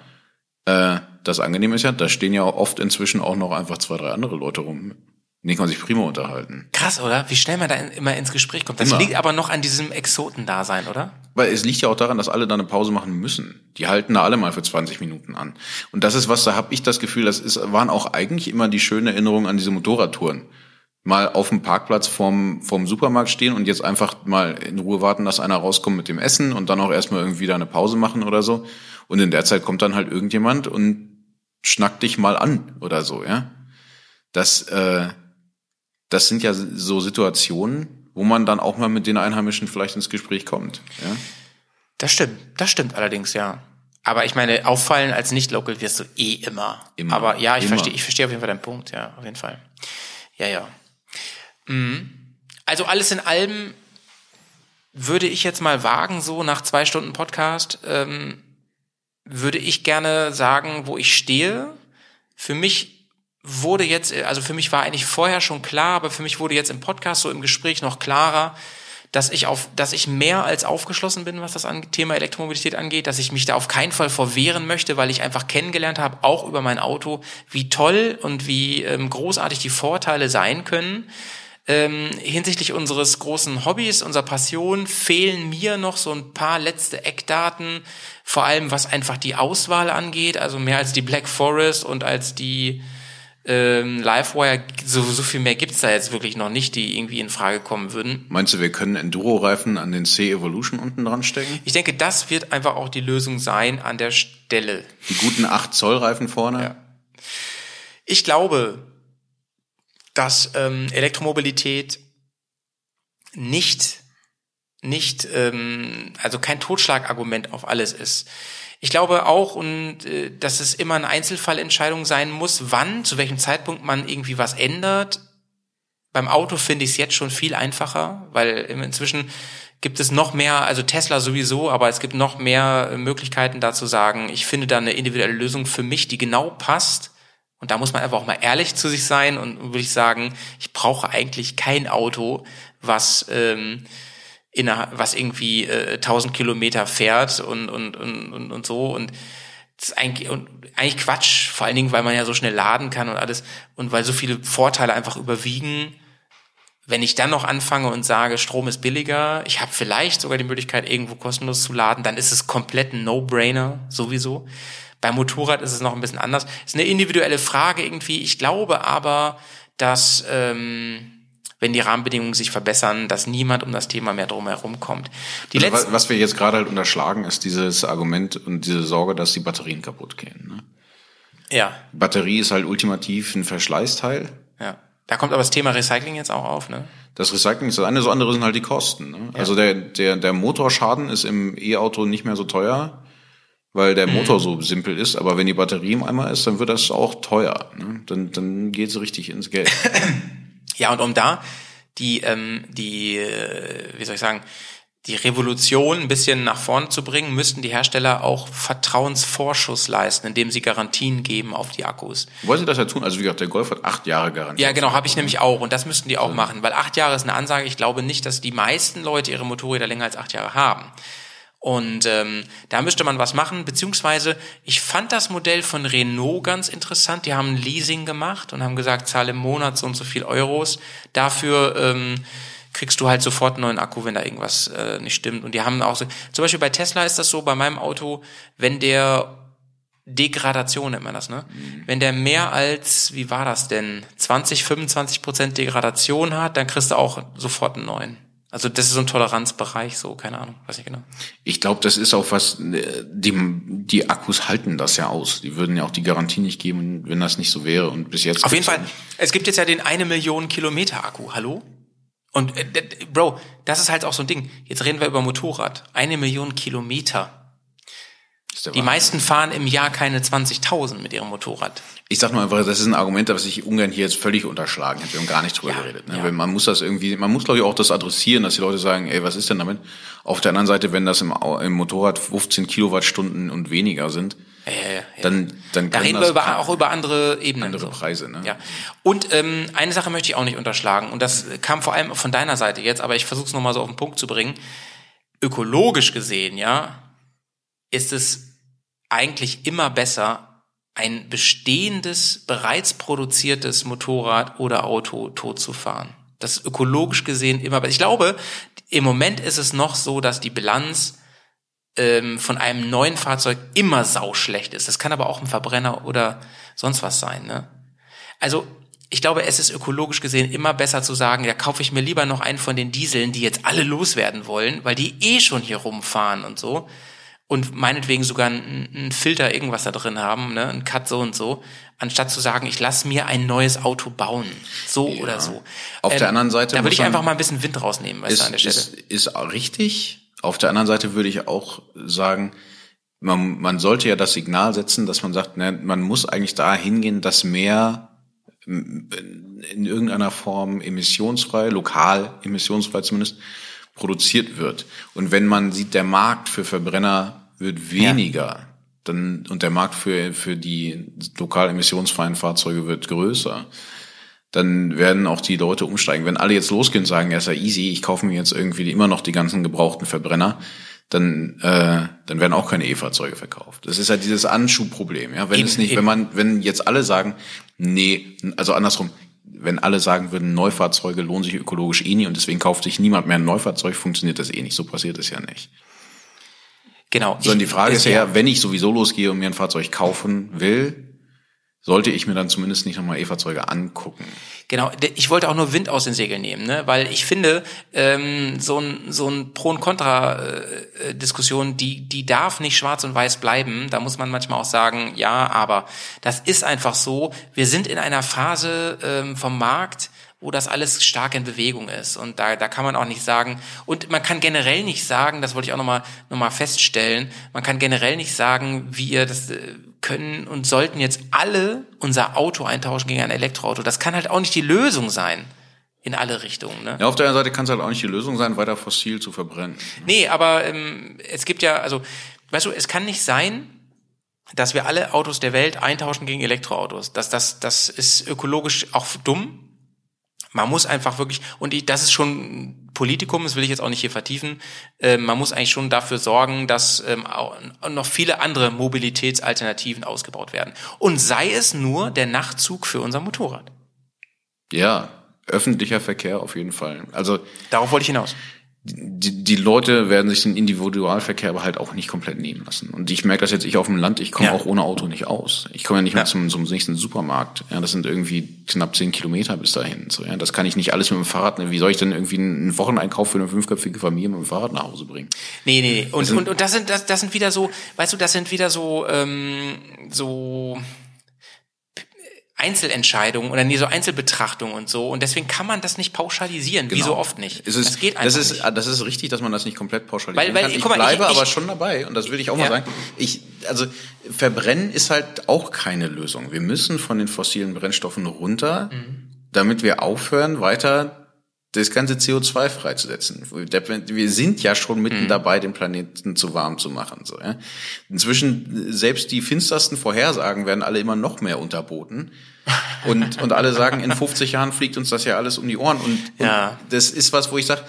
äh, das angenehm ist ja, da stehen ja oft inzwischen auch noch einfach zwei, drei andere Leute rum. Die kann man sich prima unterhalten. Krass, oder? Wie schnell man da in, immer ins Gespräch kommt. Das Immer. liegt aber noch an diesem Exotendasein, oder? Weil es liegt ja auch daran, dass alle da eine Pause machen müssen. Die halten da alle mal für 20 Minuten an. Und das ist was, da habe ich das Gefühl, das ist, waren auch eigentlich immer die schönen Erinnerungen an diese Motorradtouren. Mal auf dem Parkplatz vorm, vorm Supermarkt stehen und jetzt einfach mal in Ruhe warten, dass einer rauskommt mit dem Essen und dann auch erstmal irgendwie da eine Pause machen oder so. Und in der Zeit kommt dann halt irgendjemand und schnackt dich mal an oder so, ja. Das, äh, das sind ja so Situationen, wo man dann auch mal mit den Einheimischen vielleicht ins Gespräch kommt, ja. Das stimmt. Das stimmt allerdings, ja. Aber ich meine, auffallen als Nicht-Local wirst du eh immer. Immer. Aber ja, ich Immer. verstehe, ich verstehe auf jeden Fall deinen Punkt, ja, auf jeden Fall. Ja, ja. Mhm. Also alles in allem würde ich jetzt mal wagen, so nach zwei Stunden Podcast, ähm, würde ich gerne sagen, wo ich stehe. Für mich wurde jetzt, also für mich war eigentlich vorher schon klar, aber für mich wurde jetzt im Podcast so im Gespräch noch klarer, dass ich auf, dass ich mehr als aufgeschlossen bin, was das an, Thema Elektromobilität angeht, dass ich mich da auf keinen Fall vorwehren möchte, weil ich einfach kennengelernt habe, auch über mein Auto, wie toll und wie ähm, großartig die Vorteile sein können. Ähm, hinsichtlich unseres großen Hobbys, unserer Passion fehlen mir noch so ein paar letzte Eckdaten, vor allem was einfach die Auswahl angeht, also mehr als die Black Forest und als die ähm, Livewire, so, so viel mehr gibt's da jetzt wirklich noch nicht, die irgendwie in Frage kommen würden. Meinst du, wir können Enduro-Reifen an den C-Evolution unten dran stecken? Ich denke, das wird einfach auch die Lösung sein an der Stelle. Die guten 8 Zoll Reifen vorne? Ja. Ich glaube, dass ähm, Elektromobilität nicht, nicht, ähm, also kein Totschlagargument auf alles ist. Ich glaube auch, und äh, dass es immer eine Einzelfallentscheidung sein muss, wann, zu welchem Zeitpunkt man irgendwie was ändert. Beim Auto finde ich es jetzt schon viel einfacher, weil inzwischen gibt es noch mehr, also Tesla sowieso, aber es gibt noch mehr Möglichkeiten da zu sagen, ich finde da eine individuelle Lösung für mich, die genau passt. Und da muss man einfach auch mal ehrlich zu sich sein und würde ich sagen, ich brauche eigentlich kein Auto, was ähm, innerhalb, was irgendwie äh, 1000 Kilometer fährt und, und, und, und, und so. Und Das ist eigentlich, und eigentlich Quatsch, vor allen Dingen, weil man ja so schnell laden kann und alles und weil so viele Vorteile einfach überwiegen. Wenn ich dann noch anfange und sage, Strom ist billiger, ich habe vielleicht sogar die Möglichkeit, irgendwo kostenlos zu laden, dann ist es komplett ein No-Brainer sowieso. Beim Motorrad ist es noch ein bisschen anders. Ist eine individuelle Frage irgendwie. Ich glaube aber, dass ähm, wenn die Rahmenbedingungen sich verbessern, dass niemand um das Thema mehr drumherum kommt. Die Also, letzten, was wir jetzt gerade halt unterschlagen, ist dieses Argument und diese Sorge, dass die Batterien kaputt gehen. Ne? ja, Batterie ist halt ultimativ ein Verschleißteil. ja. Da kommt aber das Thema Recycling jetzt auch auf, ne? Das Recycling ist das eine, das andere sind halt die Kosten. Ne? Also der, der, der Motorschaden ist im E-Auto nicht mehr so teuer, weil der Motor so simpel ist. Aber wenn die Batterie im Eimer ist, dann wird das auch teuer. Ne? Dann, dann geht es richtig ins Geld. Ja, und um da die, ähm, die, äh, wie soll ich sagen, die Revolution ein bisschen nach vorne zu bringen, müssten die Hersteller auch Vertrauensvorschuss leisten, indem sie Garantien geben auf die Akkus. Wollen Sie das ja tun? Also wie gesagt, der Golf hat acht Jahre Garantie. Ja, genau, habe ich nämlich auch. Und das müssten die auch machen, weil acht Jahre ist eine Ansage. Ich glaube nicht, dass die meisten Leute ihre Motorräder länger als acht Jahre haben. Und ähm, da müsste man was machen, beziehungsweise ich fand das Modell von Renault ganz interessant. Die haben ein Leasing gemacht und haben gesagt, zahle im Monat so und so viel Euros. Dafür ähm, kriegst du halt sofort einen neuen Akku, wenn da irgendwas äh, nicht stimmt. Und die haben auch so, zum Beispiel bei Tesla ist das so, bei meinem Auto, wenn der Degradation nennt man das, ne? Wenn der mehr als, wie war das denn, 20, 25 Prozent Degradation hat, dann kriegst du auch sofort einen neuen. Also das ist so ein Toleranzbereich, so, keine Ahnung, weiß nicht genau. Ich glaube, das ist auch was, äh, die, die Akkus halten das ja aus. Die würden ja auch die Garantie nicht geben, wenn das nicht so wäre. Und bis jetzt. Auf jeden Fall, es gibt jetzt ja den eine Million Kilometer Akku, hallo? Und äh, Bro, das ist halt auch so ein Ding. Jetzt reden wir über Motorrad. Eine Million Kilometer. Ist der Die meisten fahren im Jahr keine 20.000 mit ihrem Motorrad. Ich sag nur einfach, das ist ein Argument, das ich ungern hier jetzt völlig unterschlagen hätte. Wir haben gar nicht drüber Ja, geredet. Ne? ja. Weil man muss das irgendwie, man muss glaube ich auch das adressieren, dass die Leute sagen, ey, was ist denn damit? Auf der anderen Seite, wenn das im, im Motorrad 15 Kilowattstunden und weniger sind, Ja, dann, dann Da reden wir über, auch über andere Ebenen. andere so. Preise. Ne? Ja. Und ähm, eine Sache möchte ich auch nicht unterschlagen, und das kam vor allem von deiner Seite jetzt, aber ich versuche es nochmal so auf den Punkt zu bringen. Ökologisch gesehen, ja, ist es eigentlich immer besser, ein bestehendes, bereits produziertes Motorrad oder Auto tot zu fahren. Das ist ökologisch gesehen immer besser. Ich glaube, im Moment ist es noch so, dass die Bilanz ähm, von einem neuen Fahrzeug immer sauschlecht ist. Das kann aber auch ein Verbrenner oder sonst was sein. Ne? Also ich glaube, es ist ökologisch gesehen immer besser zu sagen, ja, kaufe ich mir lieber noch einen von den Dieseln, die jetzt alle loswerden wollen, weil die eh schon hier rumfahren und so und meinetwegen sogar einen, einen Filter irgendwas da drin haben, ne, ein Cut so und so, anstatt zu sagen, ich lass mir ein neues Auto bauen, so oder so. Ähm, Auf der anderen Seite da würde ich einfach mal ein bisschen Wind rausnehmen, weißt du, an der ist, Stelle. ist, ist auch richtig. Auf der anderen Seite würde ich auch sagen, man, man sollte ja das Signal setzen, dass man sagt, ne, man muss eigentlich da hingehen, dass mehr in irgendeiner Form emissionsfrei, lokal emissionsfrei zumindest, produziert wird. Und wenn man sieht, der Markt für Verbrenner wird weniger, dann, und der Markt für, für die lokal emissionsfreien Fahrzeuge wird größer, dann werden auch die Leute umsteigen. Wenn alle jetzt losgehen und sagen, ja, ist ja easy, ich kaufe mir jetzt irgendwie immer noch die ganzen gebrauchten Verbrenner, dann, äh, dann werden auch keine E-Fahrzeuge verkauft. Das ist halt dieses Anschubproblem. Ja, wenn Eben, es nicht, eben. wenn man, wenn jetzt alle sagen, nee, also andersrum, wenn alle sagen würden, Neufahrzeuge lohnen sich ökologisch eh nie und deswegen kauft sich niemand mehr ein Neufahrzeug, funktioniert das eh nicht. So passiert es ja nicht. Genau. Sondern die Ich- Frage es- ist ja, wenn ich sowieso losgehe und mir ein Fahrzeug kaufen will, sollte ich mir dann zumindest nicht nochmal E-Fahrzeuge angucken. Genau, ich wollte auch nur Wind aus den Segeln nehmen, ne? weil ich finde, ähm, so ein, so ein Pro- und Contra-Diskussion, die, die darf nicht schwarz und weiß bleiben. Da muss man manchmal auch sagen, ja, aber das ist einfach so. Wir sind in einer Phase ähm, vom Markt, wo das alles stark in Bewegung ist. Und da, da kann man auch nicht sagen, und man kann generell nicht sagen, das wollte ich auch nochmal noch mal feststellen, man kann generell nicht sagen, wir das äh, können und sollten jetzt alle unser Auto eintauschen gegen ein Elektroauto. Das kann halt auch nicht die Lösung sein. In alle Richtungen. Ne? Ja, auf der anderen Seite kann es halt auch nicht die Lösung sein, weiter fossil zu verbrennen. Nee, aber ähm, es gibt ja, also, weißt du, es kann nicht sein, dass wir alle Autos der Welt eintauschen gegen Elektroautos. Das, das, das ist ökologisch auch dumm. Man muss einfach wirklich, und ich, das ist schon Politikum, das will ich jetzt auch nicht hier vertiefen. Ähm, man muss eigentlich schon dafür sorgen, dass ähm, auch noch viele andere Mobilitätsalternativen ausgebaut werden. Und sei es nur der Nachtzug für unser Motorrad. Ja, öffentlicher Verkehr auf jeden Fall. Also Darauf wollte ich hinaus. Die, die Leute werden sich den Individualverkehr aber halt auch nicht komplett nehmen lassen. Und ich merke das jetzt, ich auf dem Land, ich komme Ja. auch ohne Auto nicht aus. Ich komme ja nicht mal Ja. zum, zum nächsten Supermarkt. Ja, das sind irgendwie knapp zehn Kilometer bis dahin. So, ja, das kann ich nicht alles mit dem Fahrrad. Ne? Wie soll ich denn irgendwie einen Wocheneinkauf für eine fünfköpfige Familie mit dem Fahrrad nach Hause bringen? Nee, nee, nee. Und, und, und das sind, das, das sind wieder so, weißt du, das sind wieder so, ähm, so Einzelentscheidungen oder nee, so Einzelbetrachtungen und so. Und deswegen kann man das nicht pauschalisieren, wie Genau. so oft nicht. Es ist, das geht einfach das ist, nicht. Das ist richtig, dass man das nicht komplett pauschalisieren Weil- weil, kann. Ich mal, bleibe ich- ich- aber schon dabei und das will ich auch mal Ja. sagen. Ich, also Verbrennen ist halt auch keine Lösung. Wir müssen von den fossilen Brennstoffen runter, Mhm. damit wir aufhören, weiter das ganze CO2 freizusetzen. Wir sind ja schon mitten Mhm. dabei, den Planeten zu warm zu machen. So, ja. Inzwischen, selbst die finstersten Vorhersagen werden alle immer noch mehr unterboten. Und, und alle sagen, in 50 Jahren fliegt uns das ja alles um die Ohren. Und, Ja. und das ist was, wo ich sage,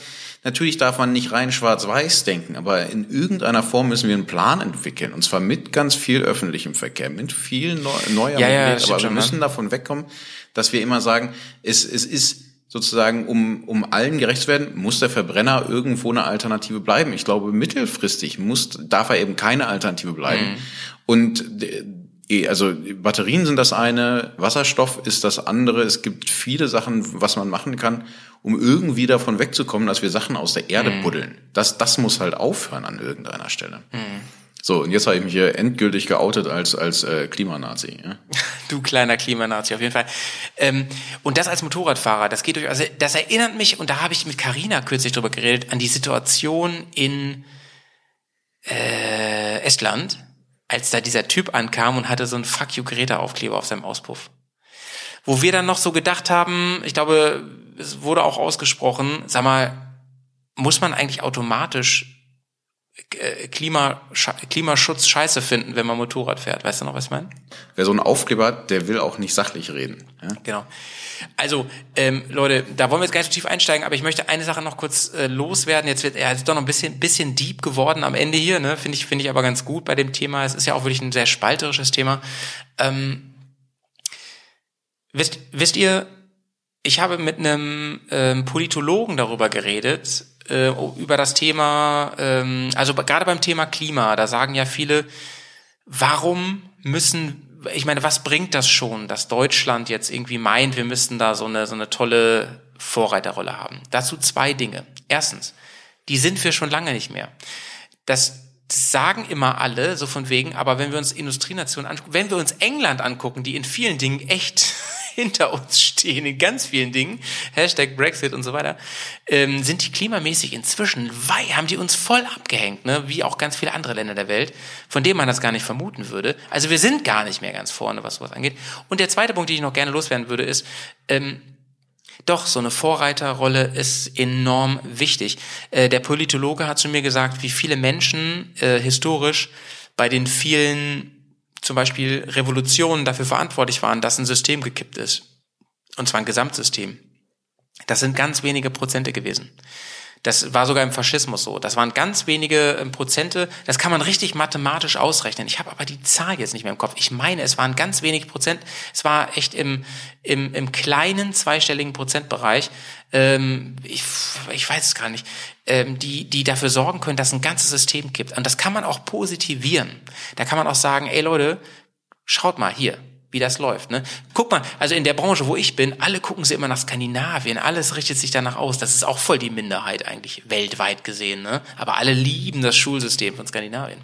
natürlich darf man nicht rein schwarz-weiß denken, aber in irgendeiner Form müssen wir einen Plan entwickeln. Und zwar mit ganz viel öffentlichem Verkehr, mit viel neu, neuer Ja, ja, Mobilität. stimmt Aber wir ne? müssen davon wegkommen, dass wir immer sagen, es, es ist sozusagen, um, um allen gerecht zu werden, muss der Verbrenner irgendwo eine Alternative bleiben. Ich glaube, mittelfristig muss, darf er eben keine Alternative bleiben. Mhm. Und äh, also Batterien sind das eine, Wasserstoff ist das andere. Es gibt viele Sachen, was man machen kann, um irgendwie davon wegzukommen, dass wir Sachen aus der Erde Mhm. buddeln. Das, das muss halt aufhören an irgendeiner Stelle. So, und jetzt habe ich mich hier endgültig geoutet als, als äh, Klimanazi. Ja? Du kleiner Klimanazi, auf jeden Fall. Ähm, und das als Motorradfahrer, das geht durch, also das erinnert mich, und da habe ich mit Carina kürzlich drüber geredet, an die Situation in äh, Estland, als da dieser Typ ankam und hatte so einen Fuck you Greta-Aufkleber auf seinem Auspuff. Wo wir dann noch so gedacht haben, ich glaube, es wurde auch ausgesprochen, sag mal, muss man eigentlich automatisch Klima, Klimaschutz scheiße finden, wenn man Motorrad fährt? Weißt du noch, was ich meine? Wer so einen Aufkleber hat, der will auch nicht sachlich reden. Ja? Genau. Also, ähm, Leute, da wollen wir jetzt gar nicht so tief einsteigen, aber ich möchte eine Sache noch kurz äh, loswerden. Jetzt wird er ist doch noch ein bisschen, bisschen deep geworden am Ende hier, ne? Finde ich, finde ich aber ganz gut bei dem Thema. Es ist ja auch wirklich ein sehr spalterisches Thema. Ähm, wisst, wisst ihr, ich habe mit einem ähm, Politologen darüber geredet, äh, über das Thema, ähm, also gerade beim Thema Klima, da sagen ja viele, warum müssen, ich meine, was bringt das schon, dass Deutschland jetzt irgendwie meint, wir müssten da so eine, so eine tolle Vorreiterrolle haben? Dazu zwei Dinge. Erstens, die sind wir schon lange nicht mehr. Das, sagen immer alle, so von wegen, aber wenn wir uns Industrienationen angucken, wenn wir uns England angucken, die in vielen Dingen echt hinter uns stehen, in ganz vielen Dingen, Hashtag Brexit und so weiter, ähm, sind die klimamäßig inzwischen, wei, haben die uns voll abgehängt, ne? wie auch ganz viele andere Länder der Welt, von denen man das gar nicht vermuten würde. Also wir sind gar nicht mehr ganz vorne, was sowas angeht. Und der zweite Punkt, den ich noch gerne loswerden würde, ist, ähm, doch, so eine Vorreiterrolle ist enorm wichtig. Äh, der Politologe hat zu mir gesagt, wie viele Menschen äh, historisch bei den vielen zum Beispiel Revolutionen dafür verantwortlich waren, dass ein System gekippt ist. Und zwar ein Gesamtsystem. Das sind ganz wenige Prozente gewesen. Das war sogar im Faschismus so. Das waren ganz wenige ähm, Prozente. Das kann man richtig mathematisch ausrechnen. Ich habe aber die Zahl jetzt nicht mehr im Kopf. Ich meine, es waren ganz wenige Prozent. Es war echt im, im, im kleinen zweistelligen Prozentbereich. Ähm, ich, ich weiß es gar nicht. Ähm, die, die dafür sorgen können, dass ein ganzes System gibt. Und das kann man auch positivieren. Da kann man auch sagen, ey Leute, schaut mal hier, wie das läuft. Ne? Guck mal, also in der Branche, wo ich bin, alle gucken sie immer nach Skandinavien, alles richtet sich danach aus. Das ist auch voll die Minderheit eigentlich, weltweit gesehen. Ne? Aber alle lieben das Schulsystem von Skandinavien.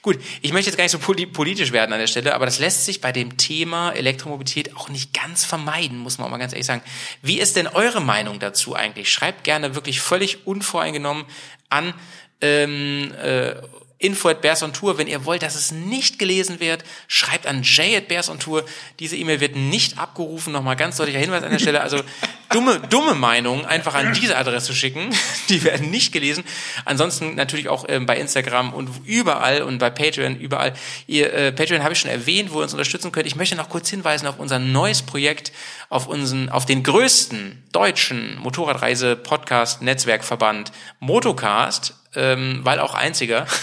Gut, ich möchte jetzt gar nicht so poli politisch werden an der Stelle, aber das lässt sich bei dem Thema Elektromobilität auch nicht ganz vermeiden, muss man auch mal ganz ehrlich sagen. Wie ist denn eure Meinung dazu eigentlich? Schreibt gerne wirklich völlig unvoreingenommen an ähm, äh, info at Bears on Tour. Wenn ihr wollt, dass es nicht gelesen wird, schreibt an Jay at Bears on Tour. Diese E-Mail wird nicht abgerufen. Nochmal ganz deutlicher Hinweis an der Stelle. Also dumme, dumme Meinungen einfach an diese Adresse schicken. Die werden nicht gelesen. Ansonsten natürlich auch ähm, bei Instagram und überall und bei Patreon überall. Ihr, äh, Patreon habe ich schon erwähnt, wo ihr uns unterstützen könnt. Ich möchte noch kurz hinweisen auf unser neues Projekt, auf unseren, auf den größten deutschen Motorradreise-Podcast-Netzwerkverband Motocast, ähm, weil auch einziger.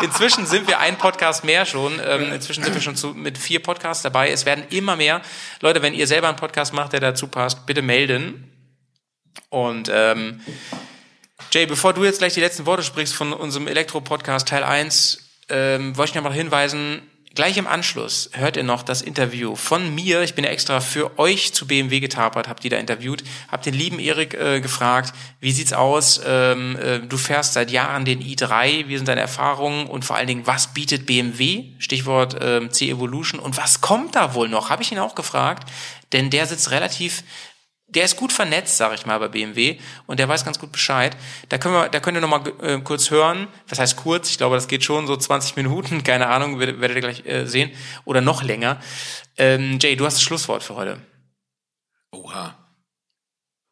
Inzwischen sind wir ein Podcast mehr schon. Ähm, inzwischen sind wir schon zu, mit vier Podcasts dabei. Es werden immer mehr. Leute, wenn ihr selber einen Podcast macht, der dazu passt, bitte melden. Und ähm, Jay, bevor du jetzt gleich die letzten Worte sprichst von unserem Elektro-Podcast Teil 1, ähm, wollte ich noch mal hinweisen, Gleich im Anschluss hört ihr noch das Interview von mir. Ich bin ja extra für euch zu BMW getapert, habt die da interviewt, hab den lieben Erik äh, gefragt, wie sieht's aus? Ähm, äh, du fährst seit Jahren den i3, wie sind deine Erfahrungen und vor allen Dingen, was bietet BMW? Stichwort ähm, C-Evolution und was kommt da wohl noch? Habe ich ihn auch gefragt, denn der sitzt relativ der ist gut vernetzt, sage ich mal, bei BMW und der weiß ganz gut Bescheid. Da können wir, da könnt ihr noch mal äh, kurz hören. Was heißt kurz? Ich glaube, das geht schon so 20 Minuten. Keine Ahnung, werdet, werdet ihr gleich äh, sehen oder noch länger. Ähm, Jay, du hast das Schlusswort für heute. Oha.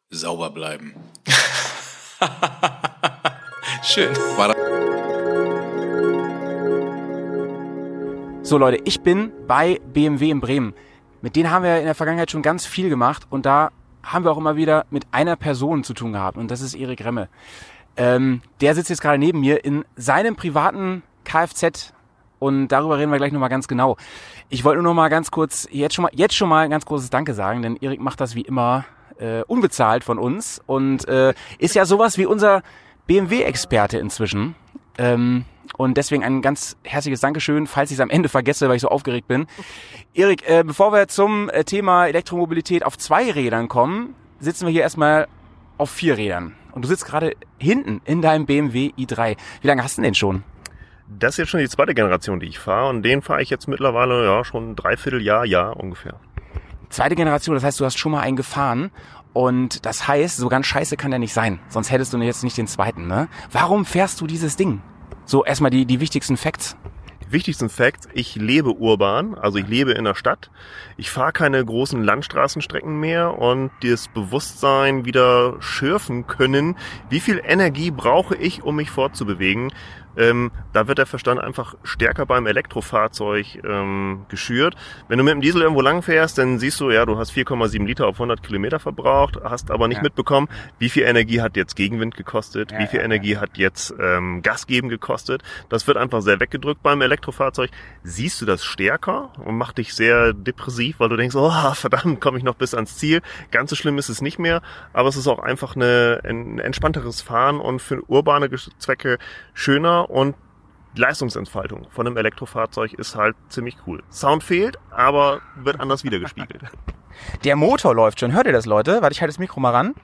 Sauber bleiben. Schön. So Leute, ich bin bei BMW in Bremen. Mit denen haben wir in der Vergangenheit schon ganz viel gemacht und da haben wir auch immer wieder mit einer Person zu tun gehabt und das ist Erik Remme. Ähm, der sitzt jetzt gerade neben mir in seinem privaten Kfz und darüber reden wir gleich nochmal ganz genau. Ich wollte nur noch mal ganz kurz, jetzt schon mal, jetzt schon mal ein ganz großes Danke sagen, denn Erik macht das wie immer äh, unbezahlt von uns und äh, ist ja sowas wie unser BMW-Experte inzwischen. Ähm, und deswegen ein ganz herzliches Dankeschön, falls ich es am Ende vergesse, weil ich so aufgeregt bin. Erik, äh, bevor wir zum äh, Thema Elektromobilität auf zwei Rädern kommen, sitzen wir hier erstmal auf vier Rädern. Und du sitzt gerade hinten in deinem BMW i3. Wie lange hast du denn den schon? Das ist jetzt schon die zweite Generation, die ich fahre. Und den fahre ich jetzt mittlerweile ja schon ein Dreivierteljahr, Jahr ungefähr. Zweite Generation, das heißt, du hast schon mal einen gefahren. Und das heißt, so ganz scheiße kann der nicht sein. Sonst hättest du jetzt nicht den zweiten, ne? Warum fährst du dieses Ding? So erstmal die, die wichtigsten Facts. Wichtigsten Facts, ich lebe urban, also ich lebe in der Stadt. Ich fahre keine großen Landstraßenstrecken mehr und das Bewusstsein wieder schürfen können, wie viel Energie brauche ich, um mich fortzubewegen. Ähm, da wird der Verstand einfach stärker beim Elektrofahrzeug ähm, geschürt. Wenn du mit dem Diesel irgendwo lang fährst, dann siehst du, ja, du hast 4,7 Liter auf 100 Kilometer verbraucht, hast aber nicht Ja. mitbekommen, wie viel Energie hat jetzt Gegenwind gekostet, Ja, wie viel ja, Energie hat jetzt ähm, Gas geben gekostet. Das wird einfach sehr weggedrückt beim Elektrofahrzeug. Siehst du das stärker und macht dich sehr depressiv, weil du denkst, oh verdammt, komme ich noch bis ans Ziel. Ganz so schlimm ist es nicht mehr, aber es ist auch einfach eine, ein entspannteres Fahren und für urbane Zwecke schöner und Leistungsentfaltung von einem Elektrofahrzeug ist halt ziemlich cool. Sound fehlt, aber wird anders wiedergespiegelt. Der Motor läuft schon. Hört ihr das, Leute? Warte, ich halte das Mikro mal ran.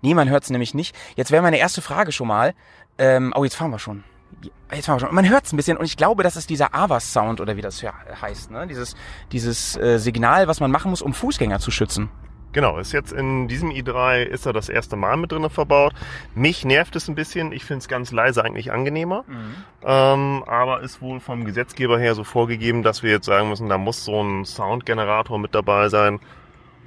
Nee, man hört es nämlich nicht. Jetzt wäre meine erste Frage schon mal. Ähm, oh, jetzt fahren wir schon. Jetzt fahren wir schon. Man hört es ein bisschen und ich glaube, das ist dieser Avas-Sound oder wie das heißt. Ne? Dieses, dieses äh, Signal, was man machen muss, um Fußgänger zu schützen. Genau, ist jetzt in diesem i3 ist er das erste Mal mit drinne verbaut. Mich nervt es ein bisschen. Ich finde es ganz leise eigentlich angenehmer. Ähm, aber ist wohl vom Gesetzgeber her so vorgegeben, dass wir jetzt sagen müssen, da muss so ein Soundgenerator mit dabei sein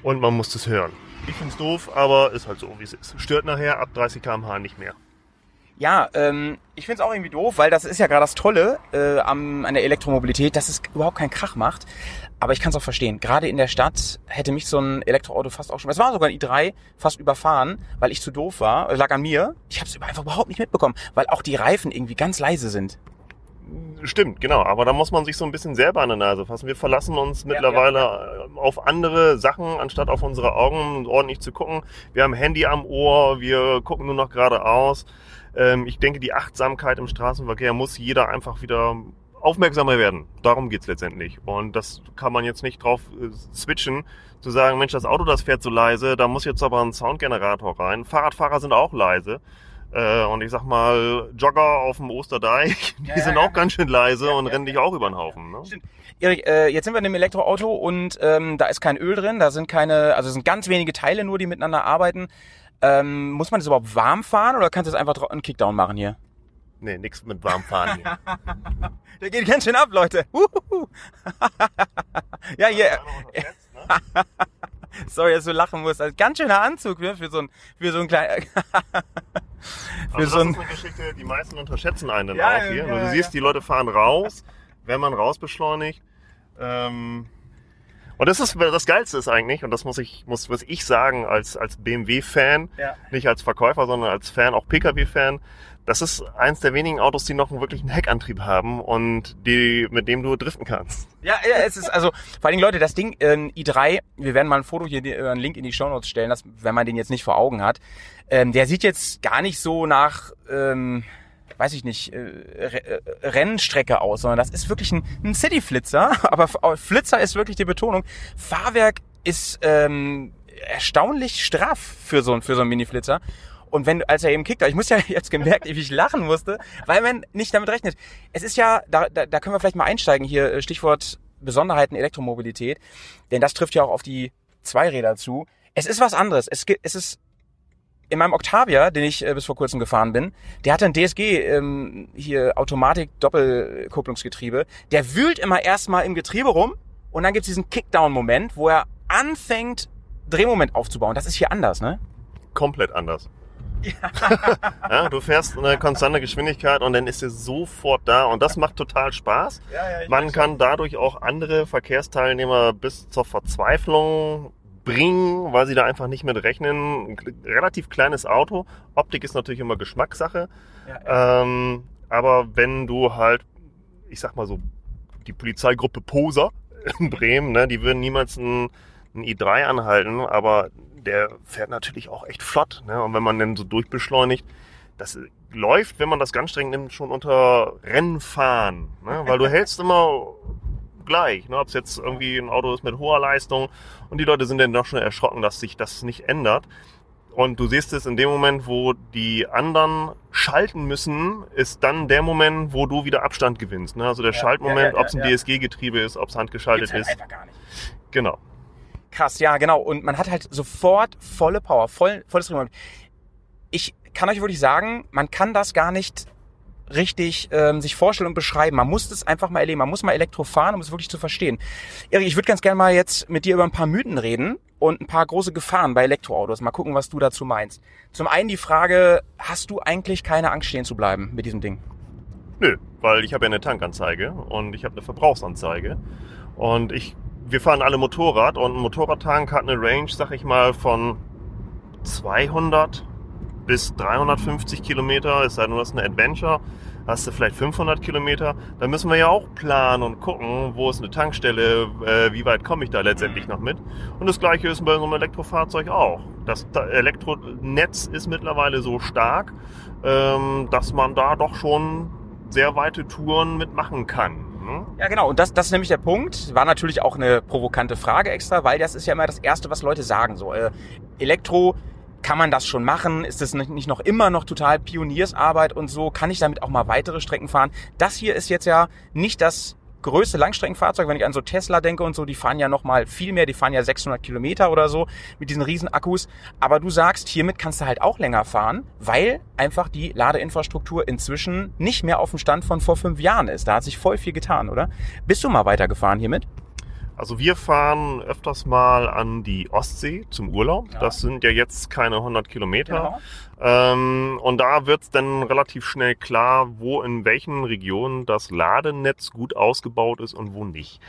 und man muss das hören. Ich finde es doof, aber ist halt so, wie es ist. Stört nachher ab 30 km/h nicht mehr. Ja, ähm, ich find's auch irgendwie doof, weil das ist ja gerade das Tolle äh, am, an der Elektromobilität, dass es überhaupt keinen Krach macht. Aber ich kann's auch verstehen. Gerade in der Stadt hätte mich so ein Elektroauto fast auch schon, es war sogar ein i3, fast überfahren, weil ich zu doof war. Es lag an mir. Ich habe es einfach überhaupt nicht mitbekommen, weil auch die Reifen irgendwie ganz leise sind. Stimmt, genau. Aber da muss man sich so ein bisschen selber an der Nase fassen. Wir verlassen uns mittlerweile äh, auf andere Sachen, anstatt auf unsere Augen ordentlich zu gucken. Wir haben Handy am Ohr, wir gucken nur noch geradeaus. Ähm, ich denke, die Achtsamkeit im Straßenverkehr muss jeder einfach wieder aufmerksamer werden. Darum geht's letztendlich. Und das kann man jetzt nicht drauf äh, switchen, zu sagen, Mensch, das Auto, das fährt so leise, da muss jetzt aber ein Soundgenerator rein. Fahrradfahrer sind auch leise. Äh, und ich sag mal, Jogger auf dem Osterdeich, die Ja, sind ja, auch ganz schön leise und rennen dich auch über den Haufen. Ne? Erik, äh, jetzt sind wir in einem Elektroauto und ähm, da ist kein Öl drin, da sind keine, also es sind ganz wenige Teile nur, die miteinander arbeiten. Ähm, muss man das überhaupt warm fahren oder kannst du das einfach einen Kickdown machen hier? Nee, nix mit warm fahren hier. Der geht ganz schön ab, Leute. Ja, hier. Sorry, dass du lachen musst. Also ganz schöner Anzug ne, für so ein für so ein kleinen für Also so das ein ist eine Geschichte, die meisten unterschätzen einen dann Ja, auch hier. ja, du ja, siehst, die Leute fahren raus, wenn man raus beschleunigt. Ähm, und das ist das Geilste ist eigentlich, und das muss ich, muss, muss ich sagen, als, als BMW-Fan, Ja. nicht als Verkäufer, sondern als Fan, auch Pkw-Fan, das ist eins der wenigen Autos, die noch einen wirklichen Heckantrieb haben und die, mit dem du driften kannst. Ja, ja, es ist also vor allen Dingen Leute, das Ding ähm, i3, wir werden mal ein Foto hier, äh, einen Link in die Shownotes stellen, das, wenn man den jetzt nicht vor Augen hat. Ähm, der sieht jetzt gar nicht so nach, ähm, weiß ich nicht, äh, äh, Rennstrecke aus, sondern das ist wirklich ein, ein City-Flitzer, aber Flitzer ist wirklich die Betonung. Fahrwerk ist ähm, erstaunlich straff für so, für so einen Mini-Flitzer. Und wenn, als er eben kickt, ich muss ja jetzt gemerkt, wie ich lachen musste, weil man nicht damit rechnet. Es ist ja, da, da, da können wir vielleicht mal einsteigen hier, äh, Stichwort Besonderheiten Elektromobilität, denn das trifft ja auch auf die Zweiräder zu. Es ist was anderes. Es, es ist in meinem Octavia, den ich äh, bis vor kurzem gefahren bin, der hatte ein DSG ähm, hier Automatik Doppelkupplungsgetriebe. Der wühlt immer erstmal im Getriebe rum und dann gibt's diesen Kickdown-Moment, wo er anfängt Drehmoment aufzubauen. Das ist hier anders, ne? komplett anders. Ja. du fährst eine konstante Geschwindigkeit und dann ist er sofort da und das macht total Spaß. Man kann dadurch auch andere Verkehrsteilnehmer bis zur Verzweiflung bringen, weil sie da einfach nicht mit rechnen. Ein relativ kleines Auto. Optik ist natürlich immer Geschmackssache. Ähm, aber wenn du halt, ich sag mal so, die Polizeigruppe Poser in Bremen, ne, die würden niemals ein, ein i3 anhalten, aber der fährt natürlich auch echt flott. Ne? Und wenn man dann so durchbeschleunigt, das läuft, wenn man das ganz streng nimmt, schon unter Rennfahren. Ne? Weil du hältst immer gleich, ne? ob es jetzt irgendwie ein Auto ist mit hoher Leistung und die Leute sind dann doch schon erschrocken, dass sich das nicht ändert. Und du siehst es in dem Moment, wo die anderen schalten müssen, ist dann der Moment, wo du wieder Abstand gewinnst. Ne? Also der Schaltmoment, ja, ja, ob es ein ja. DSG-Getriebe ist, ob es handgeschaltet halt ist. einfach gar nicht. Genau. Krass, ja, genau. Und man hat halt sofort volle Power, voll, volles Drehmoment. Ich kann euch wirklich sagen, man kann das gar nicht richtig ähm, sich vorstellen und beschreiben. Man muss das einfach mal erleben. Man muss mal Elektro fahren, um es wirklich zu verstehen. Erik, ich würde ganz gerne mal jetzt mit dir über ein paar Mythen reden und ein paar große Gefahren bei Elektroautos. Mal gucken, was du dazu meinst. Zum einen die Frage, hast du eigentlich keine Angst stehen zu bleiben mit diesem Ding? Nö, weil ich habe ja eine Tankanzeige und ich habe eine Verbrauchsanzeige. Und ich, wir fahren alle Motorrad und ein Motorradtank hat eine Range, sag ich mal, von 200 bis 350 Kilometer, es sei denn, du hast eine Adventure, hast du vielleicht 500 Kilometer. Da müssen wir ja auch planen und gucken, wo ist eine Tankstelle, äh, wie weit komme ich da letztendlich noch mit. Und das gleiche ist bei einem Elektrofahrzeug auch. Das Elektronetz ist mittlerweile so stark, ähm, dass man da doch schon sehr weite Touren mitmachen kann. Ne? Ja, genau. Und das, das ist nämlich der Punkt. War natürlich auch eine provokante Frage extra, weil das ist ja immer das Erste, was Leute sagen. So, äh, Elektro, kann man das schon machen? Ist das nicht noch immer noch total Pioniersarbeit und so? Kann ich damit auch mal weitere Strecken fahren? Das hier ist jetzt ja nicht das größte Langstreckenfahrzeug, wenn ich an so Tesla denke und so, die fahren ja noch mal viel mehr, die fahren ja 600 Kilometer oder so mit diesen riesen Akkus. Aber du sagst, hiermit kannst du halt auch länger fahren, weil einfach die Ladeinfrastruktur inzwischen nicht mehr auf dem Stand von vor fünf Jahren ist. Da hat sich voll viel getan, oder? Bist du mal weitergefahren hiermit? Also wir fahren öfters mal an die Ostsee zum Urlaub. Das sind ja jetzt keine 100 Kilometer. Genau. Ähm, und da wird es dann relativ schnell klar, wo in welchen Regionen das Ladenetz gut ausgebaut ist und wo nicht.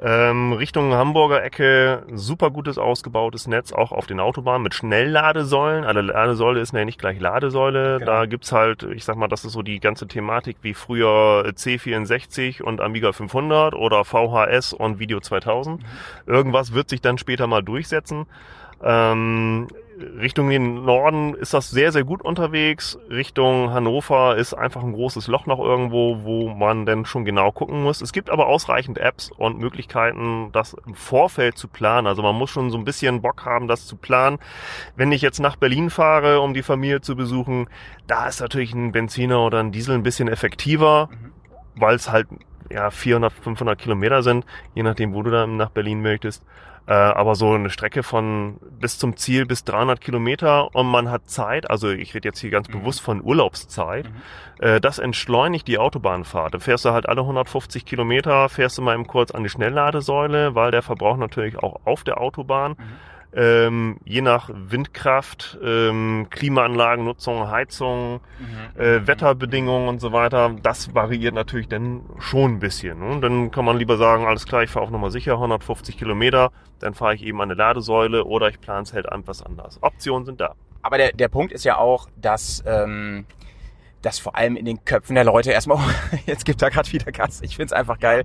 Ähm, Richtung Hamburger Ecke super gutes ausgebautes Netz, auch auf den Autobahnen mit Schnellladesäulen. Alle Ladesäule ist ja nicht gleich Ladesäule. Genau. Da gibt's halt, ich sag mal, das ist so die ganze Thematik wie früher C64 und Amiga 500 oder VHS und Video 2000. Irgendwas wird sich dann später mal durchsetzen. Ähm, Richtung den Norden ist das sehr, sehr gut unterwegs. Richtung Hannover ist einfach ein großes Loch noch irgendwo, wo man dann schon genau gucken muss. Es gibt aber ausreichend Apps und Möglichkeiten, das im Vorfeld zu planen. Also man muss schon so ein bisschen Bock haben, das zu planen. Wenn ich jetzt nach Berlin fahre, um die Familie zu besuchen, da ist natürlich ein Benziner oder ein Diesel ein bisschen effektiver, weil es halt ja 400, 500 Kilometer sind, je nachdem, wo du dann nach Berlin möchtest. Äh, aber so eine Strecke von bis zum Ziel bis 300 Kilometer und man hat Zeit, also ich rede jetzt hier ganz bewusst von Urlaubszeit, äh, das entschleunigt die Autobahnfahrt. Da fährst du halt alle 150 Kilometer, fährst du mal eben kurz an die Schnellladesäule, weil der Verbrauch natürlich auch auf der Autobahn ähm, je nach Windkraft, ähm, Klimaanlagennutzung, Heizung, äh, Wetterbedingungen und so weiter, das variiert natürlich dann schon ein bisschen. Ne? Und dann kann man lieber sagen, alles klar, ich fahre auf Nummer sicher, 150 Kilometer, dann fahre ich eben an eine Ladesäule oder ich plane es halt etwas anders. Optionen sind da. Aber der, der Punkt ist ja auch, dass, ähm, dass vor allem in den Köpfen der Leute erstmal, jetzt gibt er gerade wieder Gas. Ich find's einfach geil.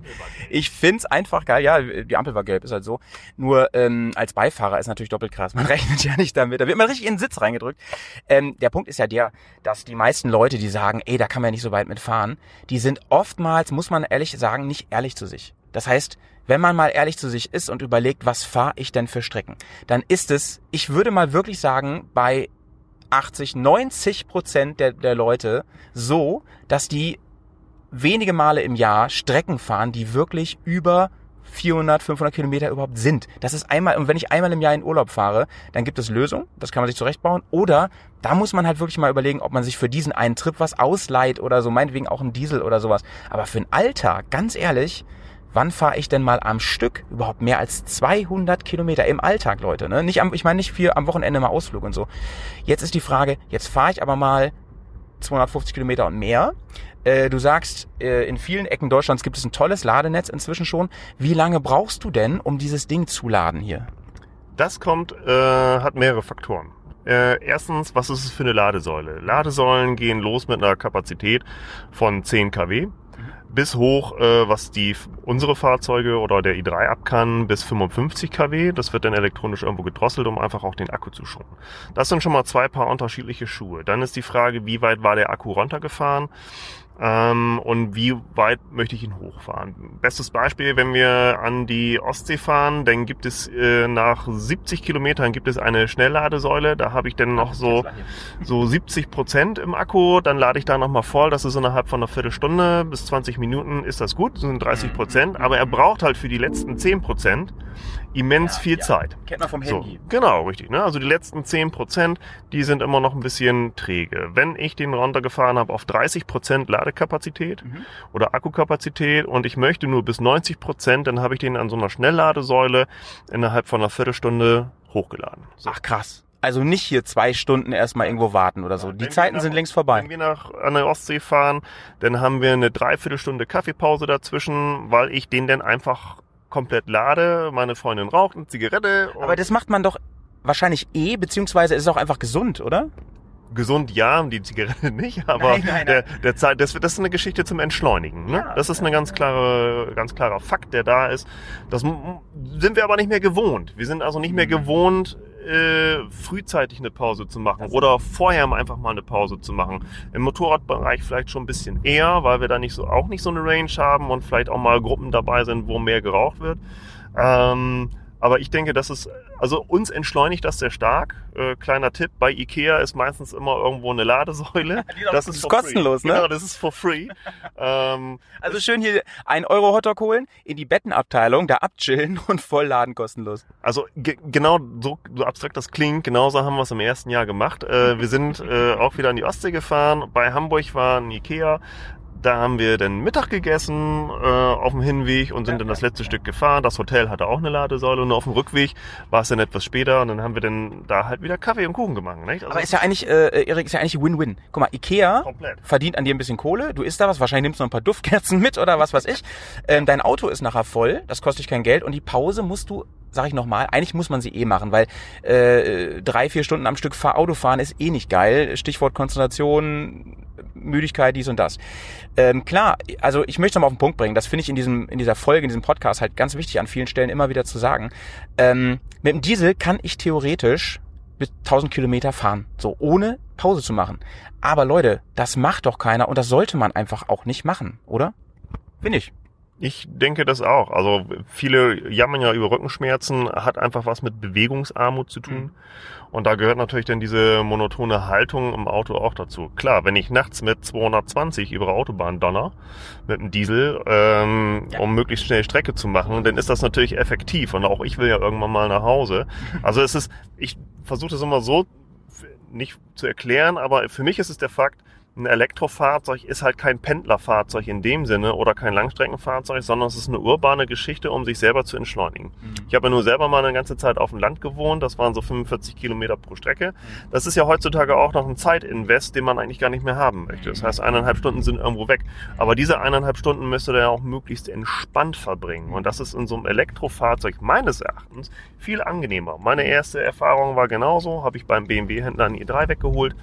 Ich find's einfach geil. Ja, die Ampel war gelb, ist halt so. Nur ähm, als Beifahrer ist natürlich doppelt krass. Man rechnet ja nicht damit. Da wird man richtig in den Sitz reingedrückt. Ähm, der Punkt ist ja der, dass die meisten Leute, die sagen, ey, da kann man ja nicht so weit mitfahren, die sind oftmals, muss man ehrlich sagen, nicht ehrlich zu sich. Das heißt, wenn man mal ehrlich zu sich ist und überlegt, was fahre ich denn für Strecken, dann ist es, ich würde mal wirklich sagen, bei 80, 90 Prozent der, der Leute so, dass die wenige Male im Jahr Strecken fahren, die wirklich über 400, 500 Kilometer überhaupt sind. Das ist einmal, und wenn ich einmal im Jahr in Urlaub fahre, dann gibt es Lösungen, das kann man sich zurechtbauen, oder da muss man halt wirklich mal überlegen, ob man sich für diesen einen Trip was ausleiht oder so, meinetwegen auch ein Diesel oder sowas. Aber für den Alltag, ganz ehrlich, wann fahre ich denn mal am Stück überhaupt mehr als 200 Kilometer im Alltag, Leute? Ne? Nicht am, ich meine nicht für am Wochenende mal Ausflug und so. Jetzt ist die Frage, jetzt fahre ich aber mal 250 Kilometer und mehr. Äh, du sagst, äh, in vielen Ecken Deutschlands gibt es ein tolles Ladenetz inzwischen schon. Wie lange brauchst du denn, um dieses Ding zu laden hier? Das kommt, äh, hat mehrere Faktoren. Äh, erstens, was ist es für eine Ladesäule? Ladesäulen gehen los mit einer Kapazität von 10 kW bis hoch, äh, was die unsere Fahrzeuge oder der i3 ab kann, bis 55 kW. Das wird dann elektronisch irgendwo gedrosselt, um einfach auch den Akku zu schonen. Das sind schon mal zwei paar unterschiedliche Schuhe. Dann ist die Frage, wie weit war der Akku runtergefahren? Ähm, und wie weit möchte ich ihn hochfahren? Bestes Beispiel, wenn wir an die Ostsee fahren, dann gibt es äh, nach 70 Kilometern gibt es eine Schnellladesäule. Da habe ich dann noch so so 70 Prozent im Akku. Dann lade ich da noch mal voll. Das ist innerhalb von einer Viertelstunde bis 20 Minuten ist das gut. Das sind 30 Prozent. Aber er braucht halt für die letzten 10 Prozent immens viel Zeit. Kennt man vom So, Handy. genau, richtig. Ne? Also die letzten 10 Prozent, die sind immer noch ein bisschen träge. Wenn ich den runtergefahren habe auf 30 Prozent Ladekapazität Mhm. oder Akkukapazität und ich möchte nur bis 90 Prozent, dann habe ich den an so einer Schnellladesäule innerhalb von einer Viertelstunde hochgeladen. So. Ach krass. Also nicht hier zwei Stunden erstmal irgendwo warten oder so. Die Wenn wir Zeiten nach- sind längst vorbei. Wenn wir nach an der Ostsee fahren, dann haben wir eine Dreiviertelstunde Kaffeepause dazwischen, weil ich den dann einfach komplett lade. Meine Freundin raucht eine Zigarette. Aber das macht man doch wahrscheinlich eh, beziehungsweise ist es auch einfach gesund, oder? gesund ja, die Zigarette nicht, aber Nein, nein, der, der Zeit, das, das ist eine Geschichte zum Entschleunigen. Ne? Ja, das ist eine ganz klare, ganz klarer Fakt, der da ist. Das sind wir aber nicht mehr gewohnt. Wir sind also nicht Mhm. mehr gewohnt, äh, frühzeitig eine Pause zu machen oder vorher einfach mal eine Pause zu machen. Im Motorradbereich vielleicht schon ein bisschen eher, weil wir da nicht so auch nicht so eine Range haben und vielleicht auch mal Gruppen dabei sind, wo mehr geraucht wird. Ähm, aber ich denke, das ist, also uns entschleunigt das sehr stark. Äh, kleiner Tipp, bei Ikea ist meistens immer irgendwo eine Ladesäule. Das ist kostenlos, free. ne? Genau, das ist for free. ähm, Also schön hier ein Euro Hotdog holen, in die Bettenabteilung, da abchillen und vollladen kostenlos. Also ge genau so, so abstrakt das klingt, genauso haben wir es im ersten Jahr gemacht. Äh, wir sind äh, auch wieder an die Ostsee gefahren. Bei Hamburg war ein Ikea. Da haben wir dann Mittag gegessen äh, auf dem Hinweg und sind dann das letzte Stück gefahren. Das Hotel hatte auch eine Ladesäule und auf dem Rückweg war es dann etwas später und dann haben wir dann da halt wieder Kaffee und Kuchen gemacht. Nicht? Also Aber ist ja eigentlich, äh, Erik, ist ja eigentlich Win-Win. Guck mal, Ikea Komplett. verdient an dir ein bisschen Kohle, du isst da was, wahrscheinlich nimmst du noch ein paar Duftkerzen mit oder was weiß ich. Ähm, dein Auto ist nachher voll, das kostet dich kein Geld und die Pause musst du, sag ich nochmal, eigentlich muss man sie eh machen, weil äh, drei, vier Stunden am Stück Fahr Auto fahren ist eh nicht geil. Stichwort Konzentration, Müdigkeit, dies und das. Ähm, klar, also ich möchte es mal auf den Punkt bringen, das finde ich in diesem, in dieser Folge, in diesem Podcast halt ganz wichtig an vielen Stellen immer wieder zu sagen. Ähm, mit dem Diesel kann ich theoretisch bis 1000 Kilometer fahren, so ohne Pause zu machen. Aber Leute, das macht doch keiner und das sollte man einfach auch nicht machen, oder? Finde ich. Ich denke das auch. Also viele jammern ja über Rückenschmerzen, hat einfach was mit Bewegungsarmut zu tun. Und da gehört natürlich dann diese monotone Haltung im Auto auch dazu. Klar, wenn ich nachts mit 220 über Autobahn donner, mit einem Diesel, ähm, um möglichst schnell Strecke zu machen, dann ist das natürlich effektiv. Und auch ich will ja irgendwann mal nach Hause. Also es ist, ich versuche das immer so nicht zu erklären, aber für mich ist es der Fakt, ein Elektrofahrzeug ist halt kein Pendlerfahrzeug in dem Sinne oder kein Langstreckenfahrzeug, sondern es ist eine urbane Geschichte, um sich selber zu entschleunigen. Ich habe ja nur selber mal eine ganze Zeit auf dem Land gewohnt, das waren so 45 Kilometer pro Strecke. Das ist ja heutzutage auch noch ein Zeitinvest, den man eigentlich gar nicht mehr haben möchte. Das heißt, eineinhalb Stunden sind irgendwo weg. Aber diese eineinhalb Stunden müsste der ja auch möglichst entspannt verbringen. Und das ist in so einem Elektrofahrzeug meines Erachtens viel angenehmer. Meine erste Erfahrung war genauso, habe ich beim BMW-Händler einen i3 weggeholt,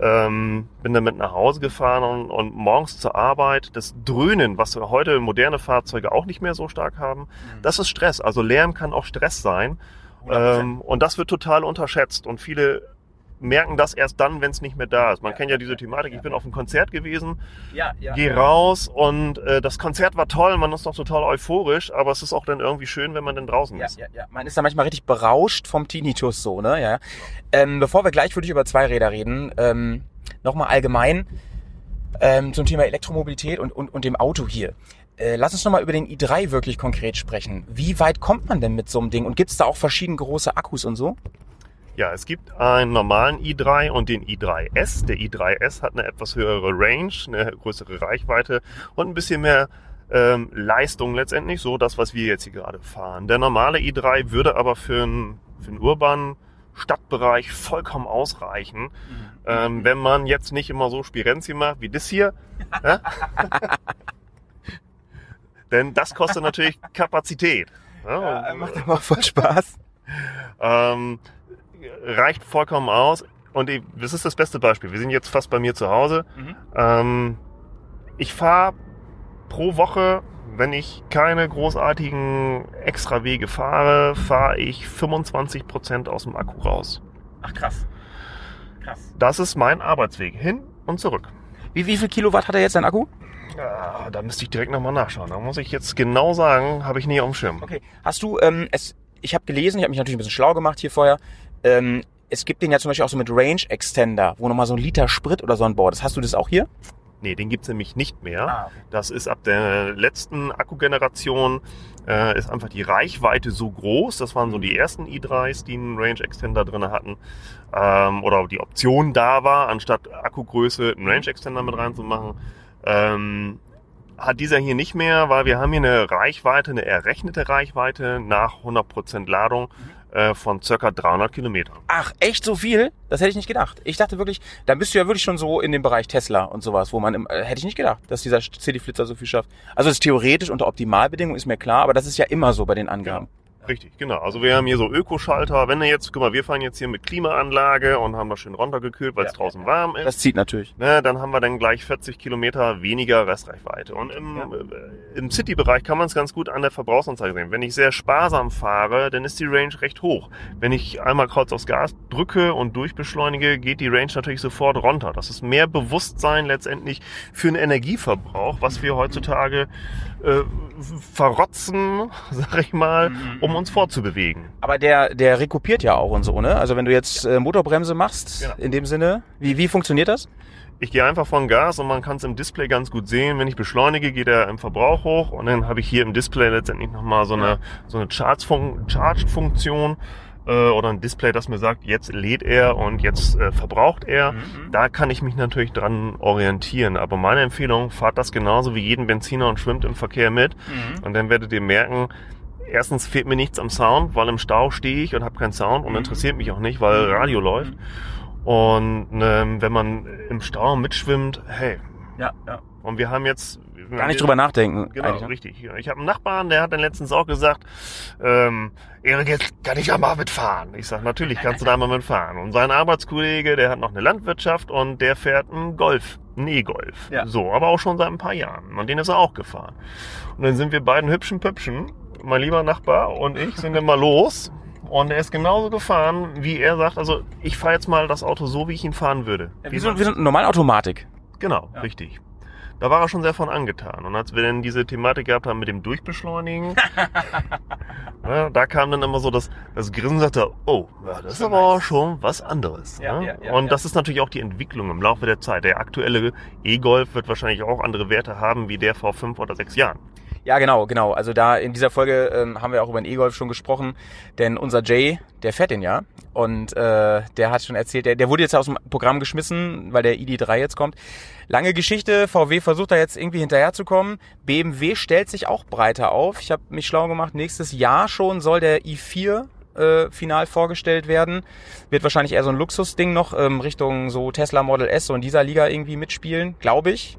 ähm, bin damit nach Hause gefahren und, und morgens zur Arbeit. Das Dröhnen, was heute moderne Fahrzeuge auch nicht mehr so stark haben, das ist Stress. Also Lärm kann auch Stress sein. Ähm, und das wird total unterschätzt. Und viele merken das erst dann, wenn es nicht mehr da ist. Man kennt ja diese Thematik. Ich bin auf einem Konzert gewesen, Ja, ja. geh raus und äh, das Konzert war toll, man ist noch total euphorisch, aber es ist auch dann irgendwie schön, wenn man dann draußen Ja, ist. ja, ja. Man ist da manchmal richtig berauscht vom Tinnitus so, ne? Ja. Ähm, bevor wir gleich wirklich über Zweiräder reden, ähm, nochmal allgemein ähm, zum Thema Elektromobilität und, und, und dem Auto hier. Äh, lass uns nochmal über den i3 wirklich konkret sprechen. Wie weit kommt man denn mit so einem Ding? Und gibt's da auch verschieden große Akkus und so? Ja, es gibt einen normalen i3 und den i3S. Der i3S hat eine etwas höhere Range, eine größere Reichweite und ein bisschen mehr ähm, Leistung letztendlich, so das, was wir jetzt hier gerade fahren. Der normale i3 würde aber für einen, für einen urbanen Stadtbereich vollkommen ausreichen, ähm, wenn man jetzt nicht immer so Spirenzchen macht wie das hier. Ja? Denn das kostet natürlich Kapazität. Ja, und- macht aber voll Spaß. ähm, reicht vollkommen aus. Und ich- das ist das beste Beispiel. Wir sind jetzt fast bei mir zu Hause. Ähm, ich fahre pro Woche, wenn ich keine großartigen Extrawege fahre, fahre ich 25 Prozent aus dem Akku raus. Ach krass. Krass. Das ist mein Arbeitsweg hin und zurück. Wie, wie viel Kilowatt hat er jetzt, sein Akku? Ah, da müsste ich direkt nochmal nachschauen. Da muss ich jetzt genau sagen, habe ich nie auf dem Schirm. Okay. Hast du, ähm, es, ich habe gelesen, ich habe mich natürlich ein bisschen schlau gemacht hier vorher. Ähm, es gibt den ja zum Beispiel auch so mit Range Extender, wo nochmal so ein Liter Sprit oder so an Bord ist. Hast du das auch hier? Nee, den gibt's nämlich nicht mehr. Ah. Das ist ab der letzten Akkugeneration äh, ist einfach die Reichweite so groß. Das waren so die ersten i3s, die einen Range Extender drinne hatten. Ähm, oder die Option da war, anstatt Akkugröße einen Range Extender mit reinzumachen. Ähm, hat dieser hier nicht mehr, weil wir haben hier eine Reichweite, eine errechnete Reichweite nach 100% Ladung äh, von circa 300 Kilometern. Ach, echt so viel? Das hätte ich nicht gedacht. Ich dachte wirklich, da bist du ja wirklich schon so in dem Bereich Tesla und sowas, wo man, im, äh, hätte ich nicht gedacht, dass dieser City-Flitzer so viel schafft. Also das ist theoretisch unter Optimalbedingungen, ist mir klar, aber das ist ja immer so bei den Angaben. Richtig, genau. Also wir haben hier so Ökoschalter. Wenn du jetzt, guck mal, wir fahren jetzt hier mit Klimaanlage und haben das schön runtergekühlt, weil es Ja, draußen warm ist. Das zieht natürlich. Ne, dann haben wir dann gleich 40 Kilometer weniger Restreichweite. Und im, äh, im City-Bereich kann man es ganz gut an der Verbrauchsanzeige sehen. Wenn ich sehr sparsam fahre, dann ist die Range recht hoch. Wenn ich einmal kreuz aufs Gas drücke und durchbeschleunige, geht die Range natürlich sofort runter. Das ist mehr Bewusstsein letztendlich für den Energieverbrauch, was wir heutzutage äh, verrotzen, sag ich mal, um uns fortzubewegen. Aber der, der rekupiert ja auch und so, ne? Also wenn du jetzt äh, Motorbremse machst, Genau. in dem Sinne, wie, wie funktioniert das? Ich gehe einfach von Gas und man kann es im Display ganz gut sehen. Wenn ich beschleunige, geht er im Verbrauch hoch und dann habe ich hier im Display letztendlich nochmal so eine, so eine Charge-Fun- Charge-Funktion äh, oder ein Display, das mir sagt, jetzt lädt er und jetzt äh, verbraucht er. Da kann ich mich natürlich dran orientieren. Aber meine Empfehlung, fahrt das genauso wie jeden Benziner und schwimmt im Verkehr mit. Und dann werdet ihr merken, erstens fehlt mir nichts am Sound, weil im Stau stehe ich und habe keinen Sound und interessiert mich auch nicht, weil Radio läuft. Und ähm, wenn man im Stau mitschwimmt, hey, Ja, ja. und wir haben jetzt Gar nicht drüber nachdenken. Genau, eigentlich, ne? richtig. Ich habe einen Nachbarn, der hat dann letztens auch gesagt, ähm, Erik, jetzt kann ich ja mal mitfahren. Ich sag, natürlich kannst du da mal mitfahren. Und sein Arbeitskollege, der hat noch eine Landwirtschaft und der fährt einen Golf, einen E-Golf. Ja. So, aber auch schon seit ein paar Jahren. Und den ist er auch gefahren. Und dann sind wir beiden hübschen Püppchen, mein lieber Nachbar und ich, sind dann mal los. Und er ist genauso gefahren, wie er sagt, also ich fahre jetzt mal das Auto so, wie ich ihn fahren würde. Wie so, wie so eine normale Automatik. Genau, richtig. Da war er schon sehr von angetan. Und als wir dann diese Thematik gehabt haben mit dem Durchbeschleunigen, ja, da kam dann immer so das, das Grinsen, sagte, oh, ja, das ist aber schon was anderes. Ja, ne? ja, und das ist natürlich auch die Entwicklung im Laufe der Zeit. Der aktuelle E-Golf wird wahrscheinlich auch andere Werte haben wie der vor fünf oder sechs Jahren. Ja, genau, genau. Also da in dieser Folge ähm, haben wir auch über den E-Golf schon gesprochen, denn unser Jay, der fährt den ja und äh, der hat schon erzählt, der, der wurde jetzt aus dem Programm geschmissen, weil der ID3 jetzt kommt. Lange Geschichte, VW versucht da jetzt irgendwie hinterherzukommen. BMW stellt sich auch breiter auf. Ich habe mich schlau gemacht, nächstes Jahr schon soll der i4 äh, final vorgestellt werden. Wird wahrscheinlich eher so ein Luxusding noch ähm, Richtung so Tesla Model S so in dieser Liga irgendwie mitspielen, glaube ich.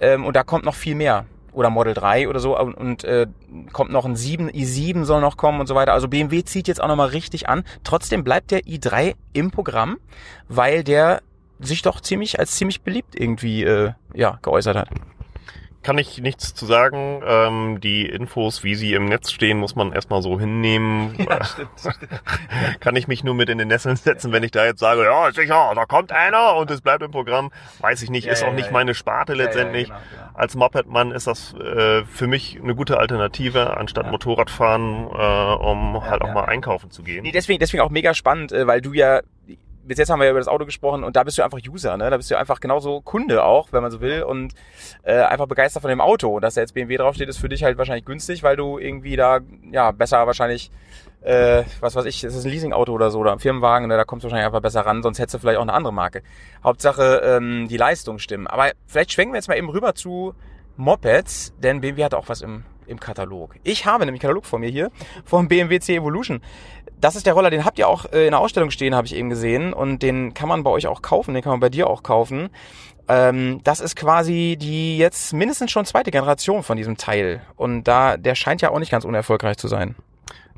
Ähm, und da kommt noch viel mehr. Oder Model 3 oder so. Und, und äh, kommt noch ein 7, i7 soll noch kommen und so weiter. Also BMW zieht jetzt auch nochmal richtig an. Trotzdem bleibt der i3 im Programm, weil der sich doch ziemlich als ziemlich beliebt irgendwie äh, ja, geäußert hat. Kann ich nichts zu sagen. Ähm, die Infos, wie sie im Netz stehen, muss man erstmal so hinnehmen. Kann ich mich nur mit in den Nesseln setzen, wenn ich da jetzt sage, ja, sicher, da kommt einer und es bleibt im Programm. Weiß ich nicht, Ja, ist ja, auch nicht ja, meine Sparte letztendlich. genau, genau. Als Moped-Mann ist das äh, für mich eine gute Alternative, anstatt Motorradfahren, äh, um halt auch ja, mal ja. einkaufen zu gehen. Nee, deswegen, deswegen auch mega spannend, äh, weil du ja, bis jetzt haben wir ja über das Auto gesprochen und da bist du einfach User, ne? Da bist du einfach genauso Kunde auch, wenn man so will, und äh, einfach begeistert von dem Auto. Und dass da jetzt BMW draufsteht, ist für dich halt wahrscheinlich günstig, weil du irgendwie da, ja, besser wahrscheinlich, äh, was weiß ich, es ist ein Leasingauto oder so oder ein Firmenwagen, ne? da kommst du wahrscheinlich einfach besser ran, sonst hättest du vielleicht auch eine andere Marke. Hauptsache, ähm, die Leistung stimmen. Aber vielleicht schwenken wir jetzt mal eben rüber zu Mopeds, denn BMW hat auch was im, im Katalog. Ich habe nämlich einen Katalog vor mir hier, vom BMW C Evolution. Das ist der Roller, den habt ihr auch äh, in der Ausstellung stehen, habe ich eben gesehen. Und den kann man bei euch auch kaufen, den kann man bei dir auch kaufen. Ähm, das ist quasi die jetzt mindestens schon zweite Generation von diesem Teil. Und da, der scheint ja auch nicht ganz unerfolgreich zu sein.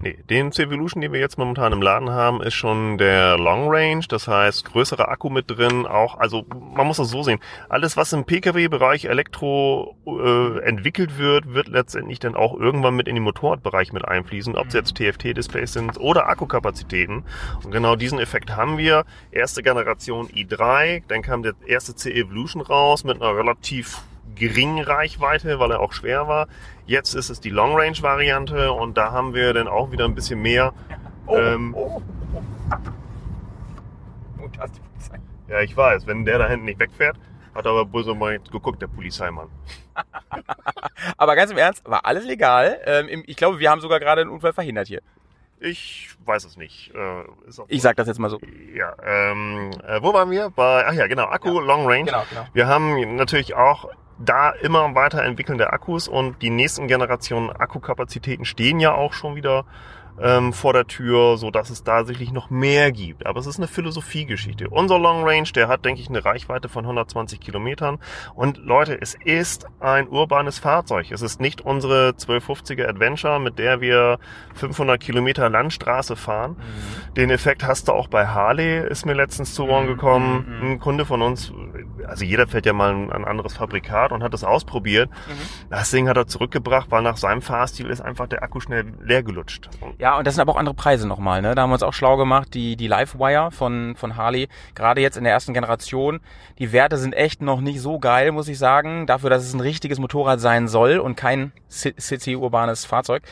Nee, den C-Evolution, den wir jetzt momentan im Laden haben, ist schon der Long Range, das heißt größerer Akku mit drin, auch, also man muss das so sehen, alles was im Pkw-Bereich Elektro äh, entwickelt wird, wird letztendlich dann auch irgendwann mit in den Motorradbereich mit einfließen, ob es jetzt TFT-Displays sind oder Akkukapazitäten. Und genau diesen Effekt haben wir. Erste Generation i3, dann kam der erste C-Evolution raus mit einer relativ geringen Reichweite, weil er auch schwer war. Jetzt ist es die Long Range Variante und da haben wir dann auch wieder ein bisschen mehr. ähm, ja, ich weiß, wenn der da hinten nicht wegfährt, hat aber böse mal geguckt, der Polizeimann. Aber ganz im Ernst, war alles legal. Ähm, ich glaube, wir haben sogar gerade einen Unfall verhindert hier. Ich weiß es nicht. Äh, Ich sag das jetzt mal so. Ja, ähm, äh, wo waren wir? Bei, ach ja, genau, Akku Long Range. Genau, genau. Wir haben natürlich auch da immer weiterentwickelnde Akkus und die nächsten Generationen Akkukapazitäten stehen ja auch schon wieder ähm, vor der Tür, so dass es da sicherlich noch mehr gibt. Aber es ist eine Philosophiegeschichte. Unser Long Range, der hat, denke ich, eine Reichweite von 120 Kilometern. Und Leute, es ist ein urbanes Fahrzeug. Es ist nicht unsere 1250er Adventure, mit der wir 500 Kilometer Landstraße fahren. Den Effekt hast du auch bei Harley, ist mir letztens zu Ohren gekommen. Ein Kunde von uns, also jeder fährt ja mal ein, ein anderes Fabrikat und hat das ausprobiert. Das Ding hat er zurückgebracht, weil nach seinem Fahrstil ist einfach der Akku schnell leer gelutscht. Und Ja, und das sind aber auch andere Preise nochmal, ne? Da haben wir uns auch schlau gemacht, die, die Livewire von, von Harley, gerade jetzt in der ersten Generation, die Werte sind echt noch nicht so geil, muss ich sagen, dafür, dass es ein richtiges Motorrad sein soll und kein Ci- City-urbanes Fahrzeug.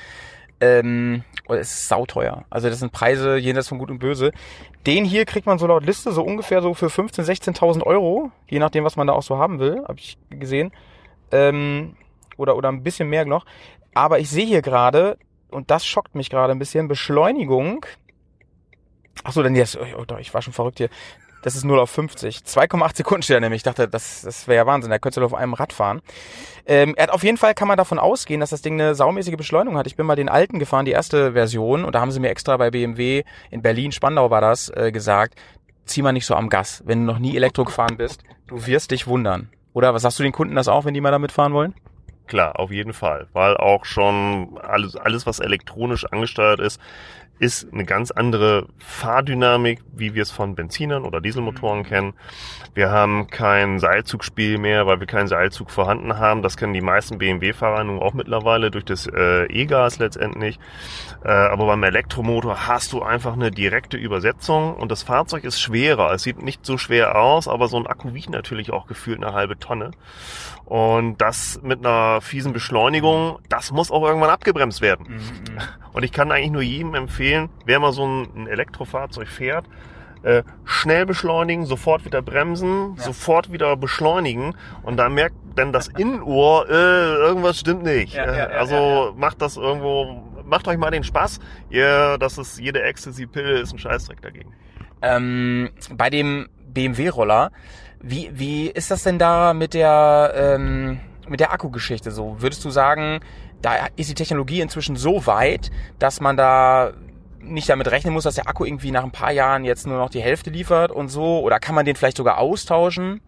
Ähm, es ist sauteuer. Also das sind Preise jenseits von Gut und Böse. Den hier kriegt man so laut Liste so ungefähr so für 15.000, 16.000 Euro, je nachdem, was man da auch so haben will, habe ich gesehen. Ähm, oder, oder ein bisschen mehr noch. Aber ich sehe hier gerade, und das schockt mich gerade ein bisschen, Beschleunigung. Ach so, dann jetzt, oh, oh, ich war schon verrückt hier. Das ist 0 auf 50. 2,8 Sekunden steht da nämlich. Ich dachte, das, das wäre ja Wahnsinn. Da könntest du auf einem Rad fahren. Ähm, er hat auf jeden Fall kann man davon ausgehen, dass das Ding eine saumäßige Beschleunigung hat. Ich bin mal den alten gefahren, die erste Version, und da haben sie mir extra bei BMW in Berlin, Spandau war das, äh, gesagt, zieh mal nicht so am Gas. Wenn du noch nie Elektro gefahren bist, du wirst dich wundern. Oder was sagst du den Kunden das auch, wenn die mal damit fahren wollen? Klar, auf jeden Fall, weil auch schon alles, alles was elektronisch angesteuert ist, ist eine ganz andere Fahrdynamik, wie wir es von Benzinern oder Dieselmotoren kennen. Wir haben kein Seilzugspiel mehr, weil wir keinen Seilzug vorhanden haben. Das kennen die meisten BMW-Fahrer nun auch mittlerweile durch das äh, E-Gas letztendlich. Äh, aber beim Elektromotor hast du einfach eine direkte Übersetzung und das Fahrzeug ist schwerer. Es sieht nicht so schwer aus, aber so ein Akku wiegt natürlich auch gefühlt eine halbe Tonne. Und das mit einer fiesen Beschleunigung, das muss auch irgendwann abgebremst werden. Und ich kann eigentlich nur jedem empfehlen, wer mal so ein, Elektrofahrzeug fährt, äh, schnell beschleunigen, sofort wieder bremsen, sofort wieder beschleunigen und dann merkt dann das Innenohr, äh, irgendwas stimmt nicht. Ja, ja, ja, äh, also macht das irgendwo, macht euch mal den Spaß. Ihr, das ist jede Ecstasy-Pille ist ein Scheißdreck dagegen. Ähm, bei dem BMW-Roller, wie, wie ist das denn da mit der, ähm, mit der Akkugeschichte so? Würdest du sagen, da ist die Technologie inzwischen so weit, dass man da nicht damit rechnen muss, dass der Akku irgendwie nach ein paar Jahren jetzt nur noch die Hälfte liefert und so? Oder kann man den vielleicht sogar austauschen?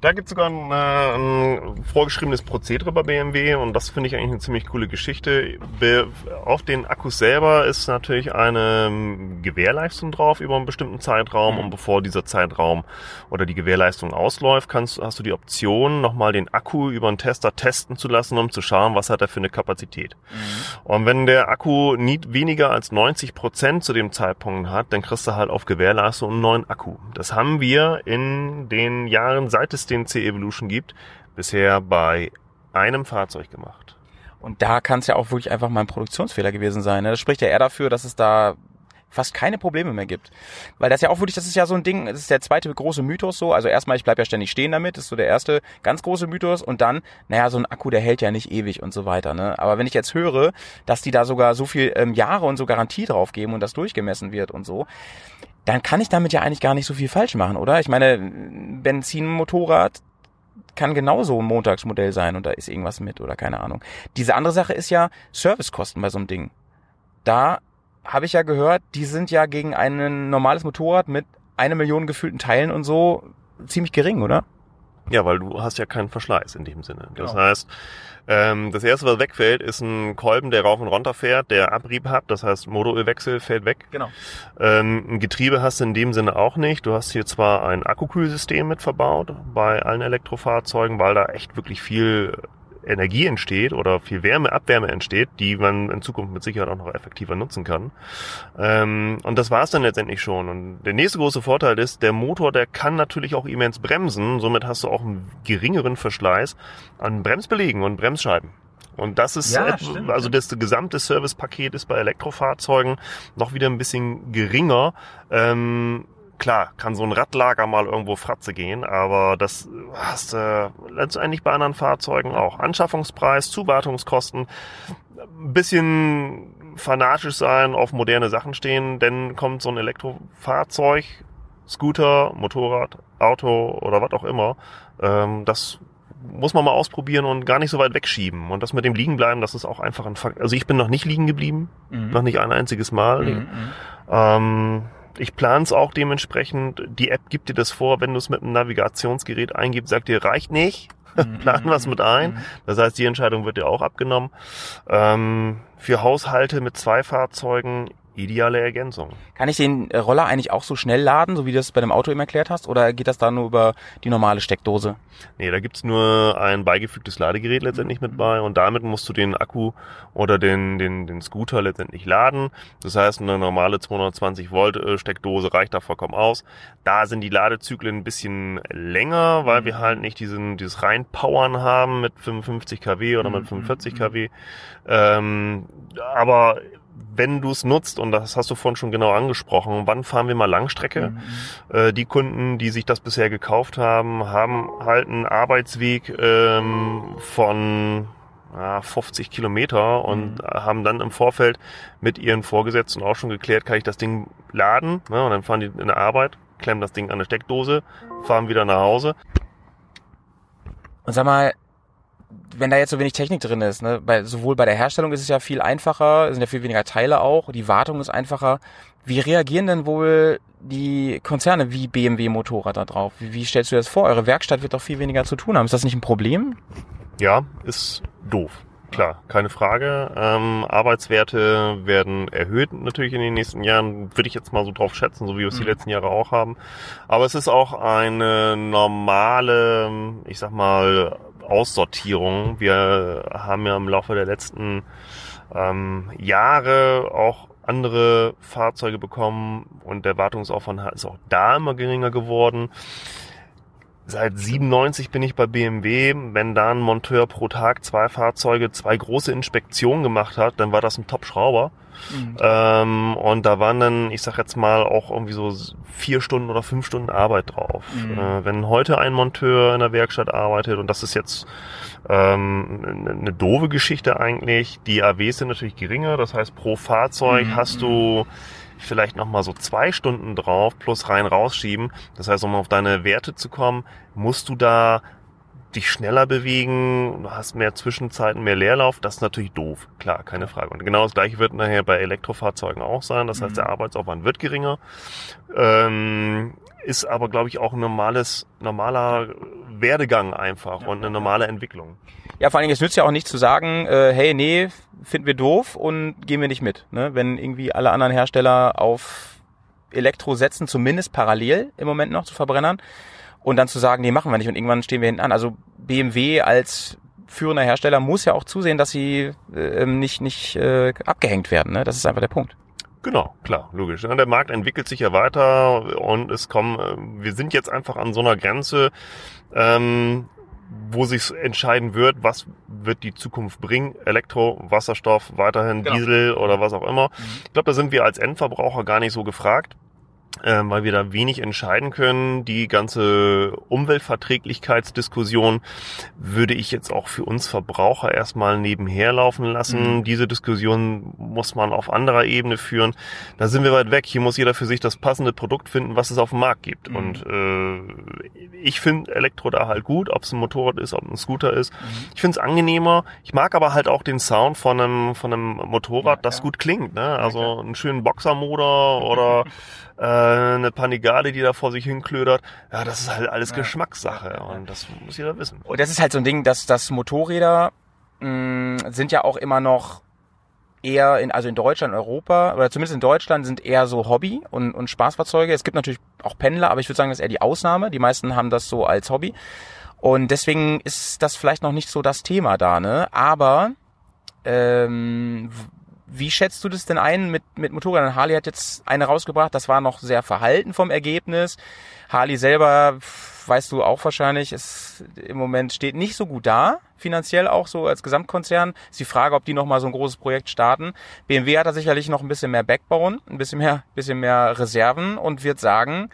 Da gibt es sogar ein, äh, ein vorgeschriebenes Prozedere bei BMW und das finde ich eigentlich eine ziemlich coole Geschichte. Be auf den Akkus selber ist natürlich eine ähm, Gewährleistung drauf über einen bestimmten Zeitraum und bevor dieser Zeitraum oder die Gewährleistung ausläuft, kannst, hast du die Option, nochmal den Akku über einen Tester testen zu lassen, um zu schauen, was hat er für eine Kapazität. Und wenn der Akku nie weniger als 90 Prozent zu dem Zeitpunkt hat, dann kriegst du halt auf Gewährleistung einen neuen Akku. Das haben wir in den Jahren, seit es den C-Evolution gibt, bisher bei einem Fahrzeug gemacht. Und da kann es ja auch wirklich einfach mal ein Produktionsfehler gewesen sein. Ne? Das spricht ja eher dafür, dass es da fast keine Probleme mehr gibt. Weil das ja auch wirklich, das ist ja so ein Ding, das ist der zweite große Mythos so. Also erstmal, ich bleib ja ständig stehen damit, das ist so der erste ganz große Mythos. Und dann, naja, so ein Akku, der hält ja nicht ewig und so weiter. Ne? Aber wenn ich jetzt höre, dass die da sogar so viel ähm, Jahre und so Garantie drauf geben und das durchgemessen wird und so, dann kann ich damit ja eigentlich gar nicht so viel falsch machen, oder? Ich meine, ein Benzinmotorad kann genauso ein Montagsmodell sein und da ist irgendwas mit oder keine Ahnung. Diese andere Sache ist ja Servicekosten bei so einem Ding. Da habe ich ja gehört, die sind ja gegen ein normales Motorrad mit eine Million gefüllten Teilen und so ziemlich gering, oder? Ja, weil du hast ja keinen Verschleiß in dem Sinne. Das heißt, ähm, das erste, was wegfällt, ist ein Kolben, der rauf und runter fährt, der Abrieb hat. Das heißt, Motorölwechsel fällt weg. Genau. Ähm, ein Getriebe hast du in dem Sinne auch nicht. Du hast hier zwar ein Akkukühlsystem mit verbaut bei allen Elektrofahrzeugen, weil da echt wirklich viel Energie entsteht oder viel Wärme, Abwärme entsteht, die man in Zukunft mit Sicherheit auch noch effektiver nutzen kann. Ähm, und das war es dann letztendlich schon. Und der nächste große Vorteil ist, der Motor, der kann natürlich auch immens bremsen. Somit hast du auch einen geringeren Verschleiß an Bremsbelägen und Bremsscheiben. Und das ist, Ja, stimmt, also das gesamte Servicepaket ist bei Elektrofahrzeugen noch wieder ein bisschen geringer. Ähm, klar, kann so ein Radlager mal irgendwo Fratze gehen, aber das hast du letztendlich bei anderen Fahrzeugen auch. Anschaffungspreis, Zuwartungskosten, ein bisschen fanatisch sein, auf moderne Sachen stehen, denn kommt so ein Elektrofahrzeug, Scooter, Motorrad, Auto oder was auch immer, ähm, das muss man mal ausprobieren und gar nicht so weit wegschieben. Und das mit dem Liegenbleiben, das ist auch einfach ein Fakt. Also ich bin noch nicht liegen geblieben, noch nicht ein einziges Mal. Ähm, ich plane es auch dementsprechend. Die App gibt dir das vor, wenn du es mit einem Navigationsgerät eingibst, sagt dir, reicht nicht. Plan was mit ein. Das heißt, die Entscheidung wird dir auch abgenommen. Ähm, für Haushalte mit zwei Fahrzeugen ideale Ergänzung. Kann ich den äh, Roller eigentlich auch so schnell laden, so wie du das bei dem Auto eben erklärt hast? Oder geht das da nur über die normale Steckdose? Nee, da gibt's nur ein beigefügtes Ladegerät letztendlich mit bei und damit musst du den Akku oder den, den, den Scooter letztendlich laden. Das heißt, eine normale 220 Volt äh, Steckdose reicht da vollkommen aus. Da sind die Ladezyklen ein bisschen länger, weil wir halt nicht diesen, dieses Reinpowern haben mit 55 kW oder mit 45 kW. Ähm, aber wenn du es nutzt, und das hast du vorhin schon genau angesprochen, wann fahren wir mal Langstrecke? Äh, die Kunden, die sich das bisher gekauft haben, haben halt einen Arbeitsweg ähm, von ja, 50 Kilometer und haben dann im Vorfeld mit ihren Vorgesetzten auch schon geklärt, kann ich das Ding laden? Ne? Und dann fahren die in der Arbeit, klemmen das Ding an eine Steckdose, fahren wieder nach Hause. Und sag mal, wenn da jetzt so wenig Technik drin ist, ne, bei, sowohl bei der Herstellung ist es ja viel einfacher, es sind ja viel weniger Teile auch, die Wartung ist einfacher. Wie reagieren denn wohl die Konzerne wie BMW Motorrad da drauf? Wie, wie stellst du dir das vor? Eure Werkstatt wird doch viel weniger zu tun haben. Ist das nicht ein Problem? Ja, ist doof. klar, keine Frage. Ähm, Arbeitswerte werden erhöht natürlich in den nächsten Jahren, würde ich jetzt mal so drauf schätzen, so wie wir es die letzten Jahre auch haben. Aber es ist auch eine normale, ich sag mal, Aussortierung. Wir haben ja im Laufe der letzten ähm, Jahre auch andere Fahrzeuge bekommen und der Wartungsaufwand ist auch da immer geringer geworden. Seit 97 bin ich bei BMW. Wenn da ein Monteur pro Tag zwei Fahrzeuge, zwei große Inspektionen gemacht hat, dann war das ein Top-Schrauber. Ähm, und da waren dann, ich sag jetzt mal, auch irgendwie so vier Stunden oder fünf Stunden Arbeit drauf. Äh, wenn heute ein Monteur in der Werkstatt arbeitet, und das ist jetzt ähm, eine, eine doofe Geschichte eigentlich, die AWs sind natürlich geringer, das heißt pro Fahrzeug hast du vielleicht nochmal so zwei Stunden drauf plus rein rausschieben. Das heißt, um auf deine Werte zu kommen, musst du da dich schneller bewegen, du hast mehr Zwischenzeiten, mehr Leerlauf, das ist natürlich doof, klar, keine Frage. Und genau das gleiche wird nachher bei Elektrofahrzeugen auch sein, das heißt, der Arbeitsaufwand wird geringer, ähm, ist aber, glaube ich, auch ein normales, normaler Werdegang einfach und eine normale Entwicklung. Ja, vor allen Dingen, es nützt ja auch nicht zu sagen, äh, hey, nee, finden wir doof und gehen wir nicht mit. Ne? Wenn irgendwie alle anderen Hersteller auf Elektro setzen, zumindest parallel im Moment noch zu Verbrennern, und dann zu sagen, nee, machen wir nicht und irgendwann stehen wir hinten an. Also BMW als führender Hersteller muss ja auch zusehen, dass sie äh, nicht, nicht äh, abgehängt werden. Ne? Das ist einfach der Punkt. Genau, klar, logisch. Der Markt entwickelt sich ja weiter und es kommen, äh, wir sind jetzt einfach an so einer Grenze, ähm, wo sich entscheiden wird, was wird die Zukunft bringen. Elektro, Wasserstoff, weiterhin Genau. Diesel oder was auch immer. Ich glaube, da sind wir als Endverbraucher gar nicht so gefragt. Ähm, weil wir da wenig entscheiden können. Die ganze Umweltverträglichkeitsdiskussion würde ich jetzt auch für uns Verbraucher erstmal nebenher laufen lassen. Diese Diskussion muss man auf anderer Ebene führen. Da sind wir weit weg. Hier muss jeder für sich das passende Produkt finden, was es auf dem Markt gibt. Und äh, ich finde Elektro da halt gut, ob es ein Motorrad ist, ob ein Scooter ist. Ich finde es angenehmer. Ich mag aber halt auch den Sound von einem, von einem Motorrad, das gut klingt. Ne? Also einen schönen Boxermotor oder äh, eine Panigale, die da vor sich hinklödert. Ja, das ist halt alles Geschmackssache und das muss jeder wissen. Und das ist halt so ein Ding, dass das Motorräder mh, sind ja auch immer noch eher in, also in Deutschland, Europa, oder zumindest in Deutschland sind eher so Hobby und, und Spaßfahrzeuge. Es gibt natürlich auch Pendler, aber ich würde sagen, das ist eher die Ausnahme. Die meisten haben das so als Hobby. Und deswegen ist das vielleicht noch nicht so das Thema da, ne? Aber ähm, wie schätzt du das denn ein mit, mit Motorrädern? Harley hat jetzt eine rausgebracht, das war noch sehr verhalten vom Ergebnis. Harley selber, weißt du auch wahrscheinlich, ist im Moment steht nicht so gut da, finanziell auch so als Gesamtkonzern. Ist die Frage, ob die nochmal so ein großes Projekt starten. BMW hat da sicherlich noch ein bisschen mehr Backbone, ein bisschen mehr, bisschen mehr Reserven und wird sagen,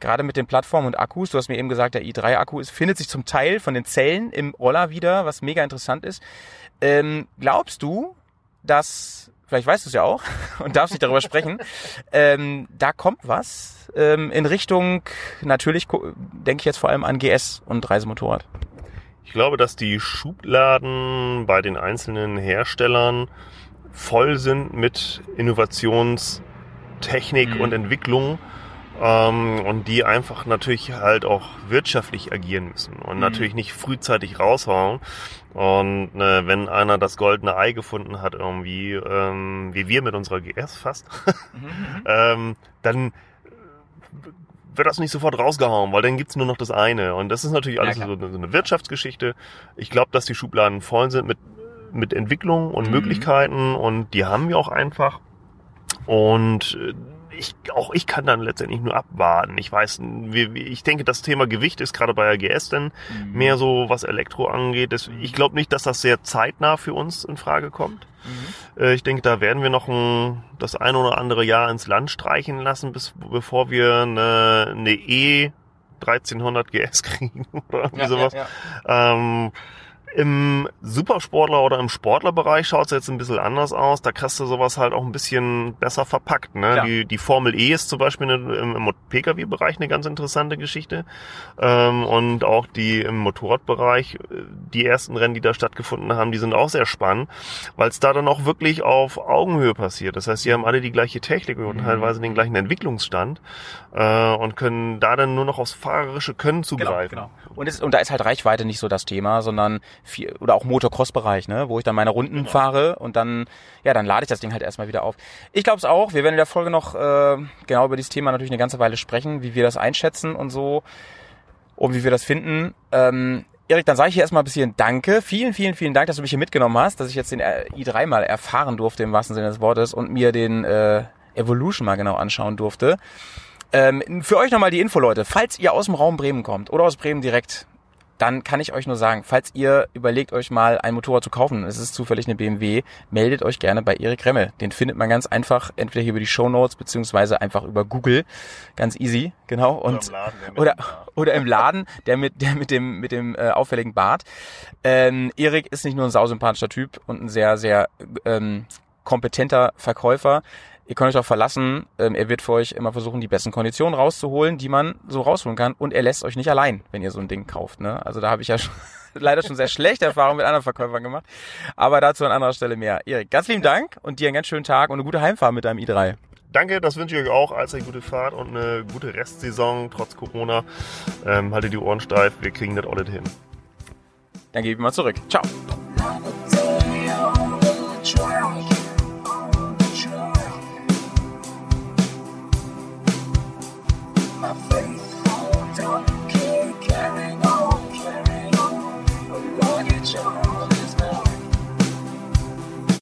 gerade mit den Plattformen und Akkus, du hast mir eben gesagt, der i3-Akku ist, findet sich zum Teil von den Zellen im Roller wieder, was mega interessant ist. Ähm, glaubst du, dass, vielleicht weißt du es ja auch und darfst nicht darüber sprechen, ähm, da kommt was ähm, in Richtung, natürlich denke ich jetzt vor allem an GS und Reisemotorrad. Ich glaube, dass die Schubladen bei den einzelnen Herstellern voll sind mit Innovationstechnik und Entwicklung ähm, und die einfach natürlich halt auch wirtschaftlich agieren müssen und natürlich nicht frühzeitig raushauen. Und äh, wenn einer das goldene Ei gefunden hat irgendwie, ähm, wie wir mit unserer GS fast, ähm, dann wird das nicht sofort rausgehauen, weil dann gibt's nur noch das eine. Und das ist natürlich alles Ja, so, eine, so eine Wirtschaftsgeschichte. Ich glaube, dass die Schubladen voll sind mit, mit Entwicklung und Möglichkeiten und die haben wir auch einfach. Und äh, ich, auch ich kann dann letztendlich nur abwarten. Ich weiß, ich denke, das Thema Gewicht ist gerade bei AGS dann mehr so, was Elektro angeht. Das, ich glaube nicht, dass das sehr zeitnah für uns in Frage kommt. Äh, Ich denke, da werden wir noch ein, das ein oder andere Jahr ins Land streichen lassen, bis, bevor wir eine, eine E 1300 GS kriegen oder irgendwie sowas. Ähm, Im Supersportler oder im Sportlerbereich schaut es jetzt ein bisschen anders aus. Da kriegst du sowas halt auch ein bisschen besser verpackt. Ne? Die, die Formel E ist zum Beispiel eine, im, Pkw-Bereich eine ganz interessante Geschichte. Ähm, und auch die im Motorradbereich, äh, die ersten Rennen, die da stattgefunden haben, die sind auch sehr spannend, weil es da dann auch wirklich auf Augenhöhe passiert. Das heißt, die haben alle die gleiche Technik und teilweise den gleichen Entwicklungsstand äh, und können da dann nur noch aufs fahrerische Können zugreifen. Und, es, und da ist halt Reichweite nicht so das Thema, sondern viel, oder auch Motocross-Bereich, ne, wo ich dann meine Runden fahre und dann, ja, dann lade ich das Ding halt erstmal wieder auf. Ich glaube es auch. Wir werden in der Folge noch äh, genau über dieses Thema natürlich eine ganze Weile sprechen, wie wir das einschätzen und so und wie wir das finden. Ähm, Erik, dann sage ich hier erstmal ein bisschen Danke. Vielen, vielen, vielen Dank, dass du mich hier mitgenommen hast, dass ich jetzt den äh, i3 mal erfahren durfte im wahrsten Sinne des Wortes und mir den äh, Evolution mal genau anschauen durfte. Ähm, für euch nochmal die Info, Leute. Falls ihr aus dem Raum Bremen kommt oder aus Bremen direkt, dann kann ich euch nur sagen, falls ihr überlegt, euch mal ein Motorrad zu kaufen, es ist zufällig eine BMW, meldet euch gerne bei Erik Remme. Den findet man ganz einfach, entweder hier über die Show Notes beziehungsweise einfach über Google. Ganz easy, genau. Und, im Laden, oder, oder im Laden, der mit, der mit dem, mit dem äh, auffälligen Bart. Ähm, Erik ist nicht nur ein sausympathischer Typ und ein sehr, sehr ähm, kompetenter Verkäufer. Ihr könnt euch auch verlassen, ähm, er wird für euch immer versuchen, die besten Konditionen rauszuholen, die man so rausholen kann. Und er lässt euch nicht allein, wenn ihr so ein Ding kauft. Ne? Also da habe ich ja schon, leider schon sehr schlechte Erfahrungen mit anderen Verkäufern gemacht. Aber dazu an anderer Stelle mehr. Erik, ganz lieben Dank und dir einen ganz schönen Tag und eine gute Heimfahrt mit deinem i3. Danke, das wünsche ich euch auch. Eine gute Fahrt und eine gute Restsaison trotz Corona. Ähm, haltet die Ohren steif, wir kriegen das alles hin. Dann gebe ich mal zurück. Ciao.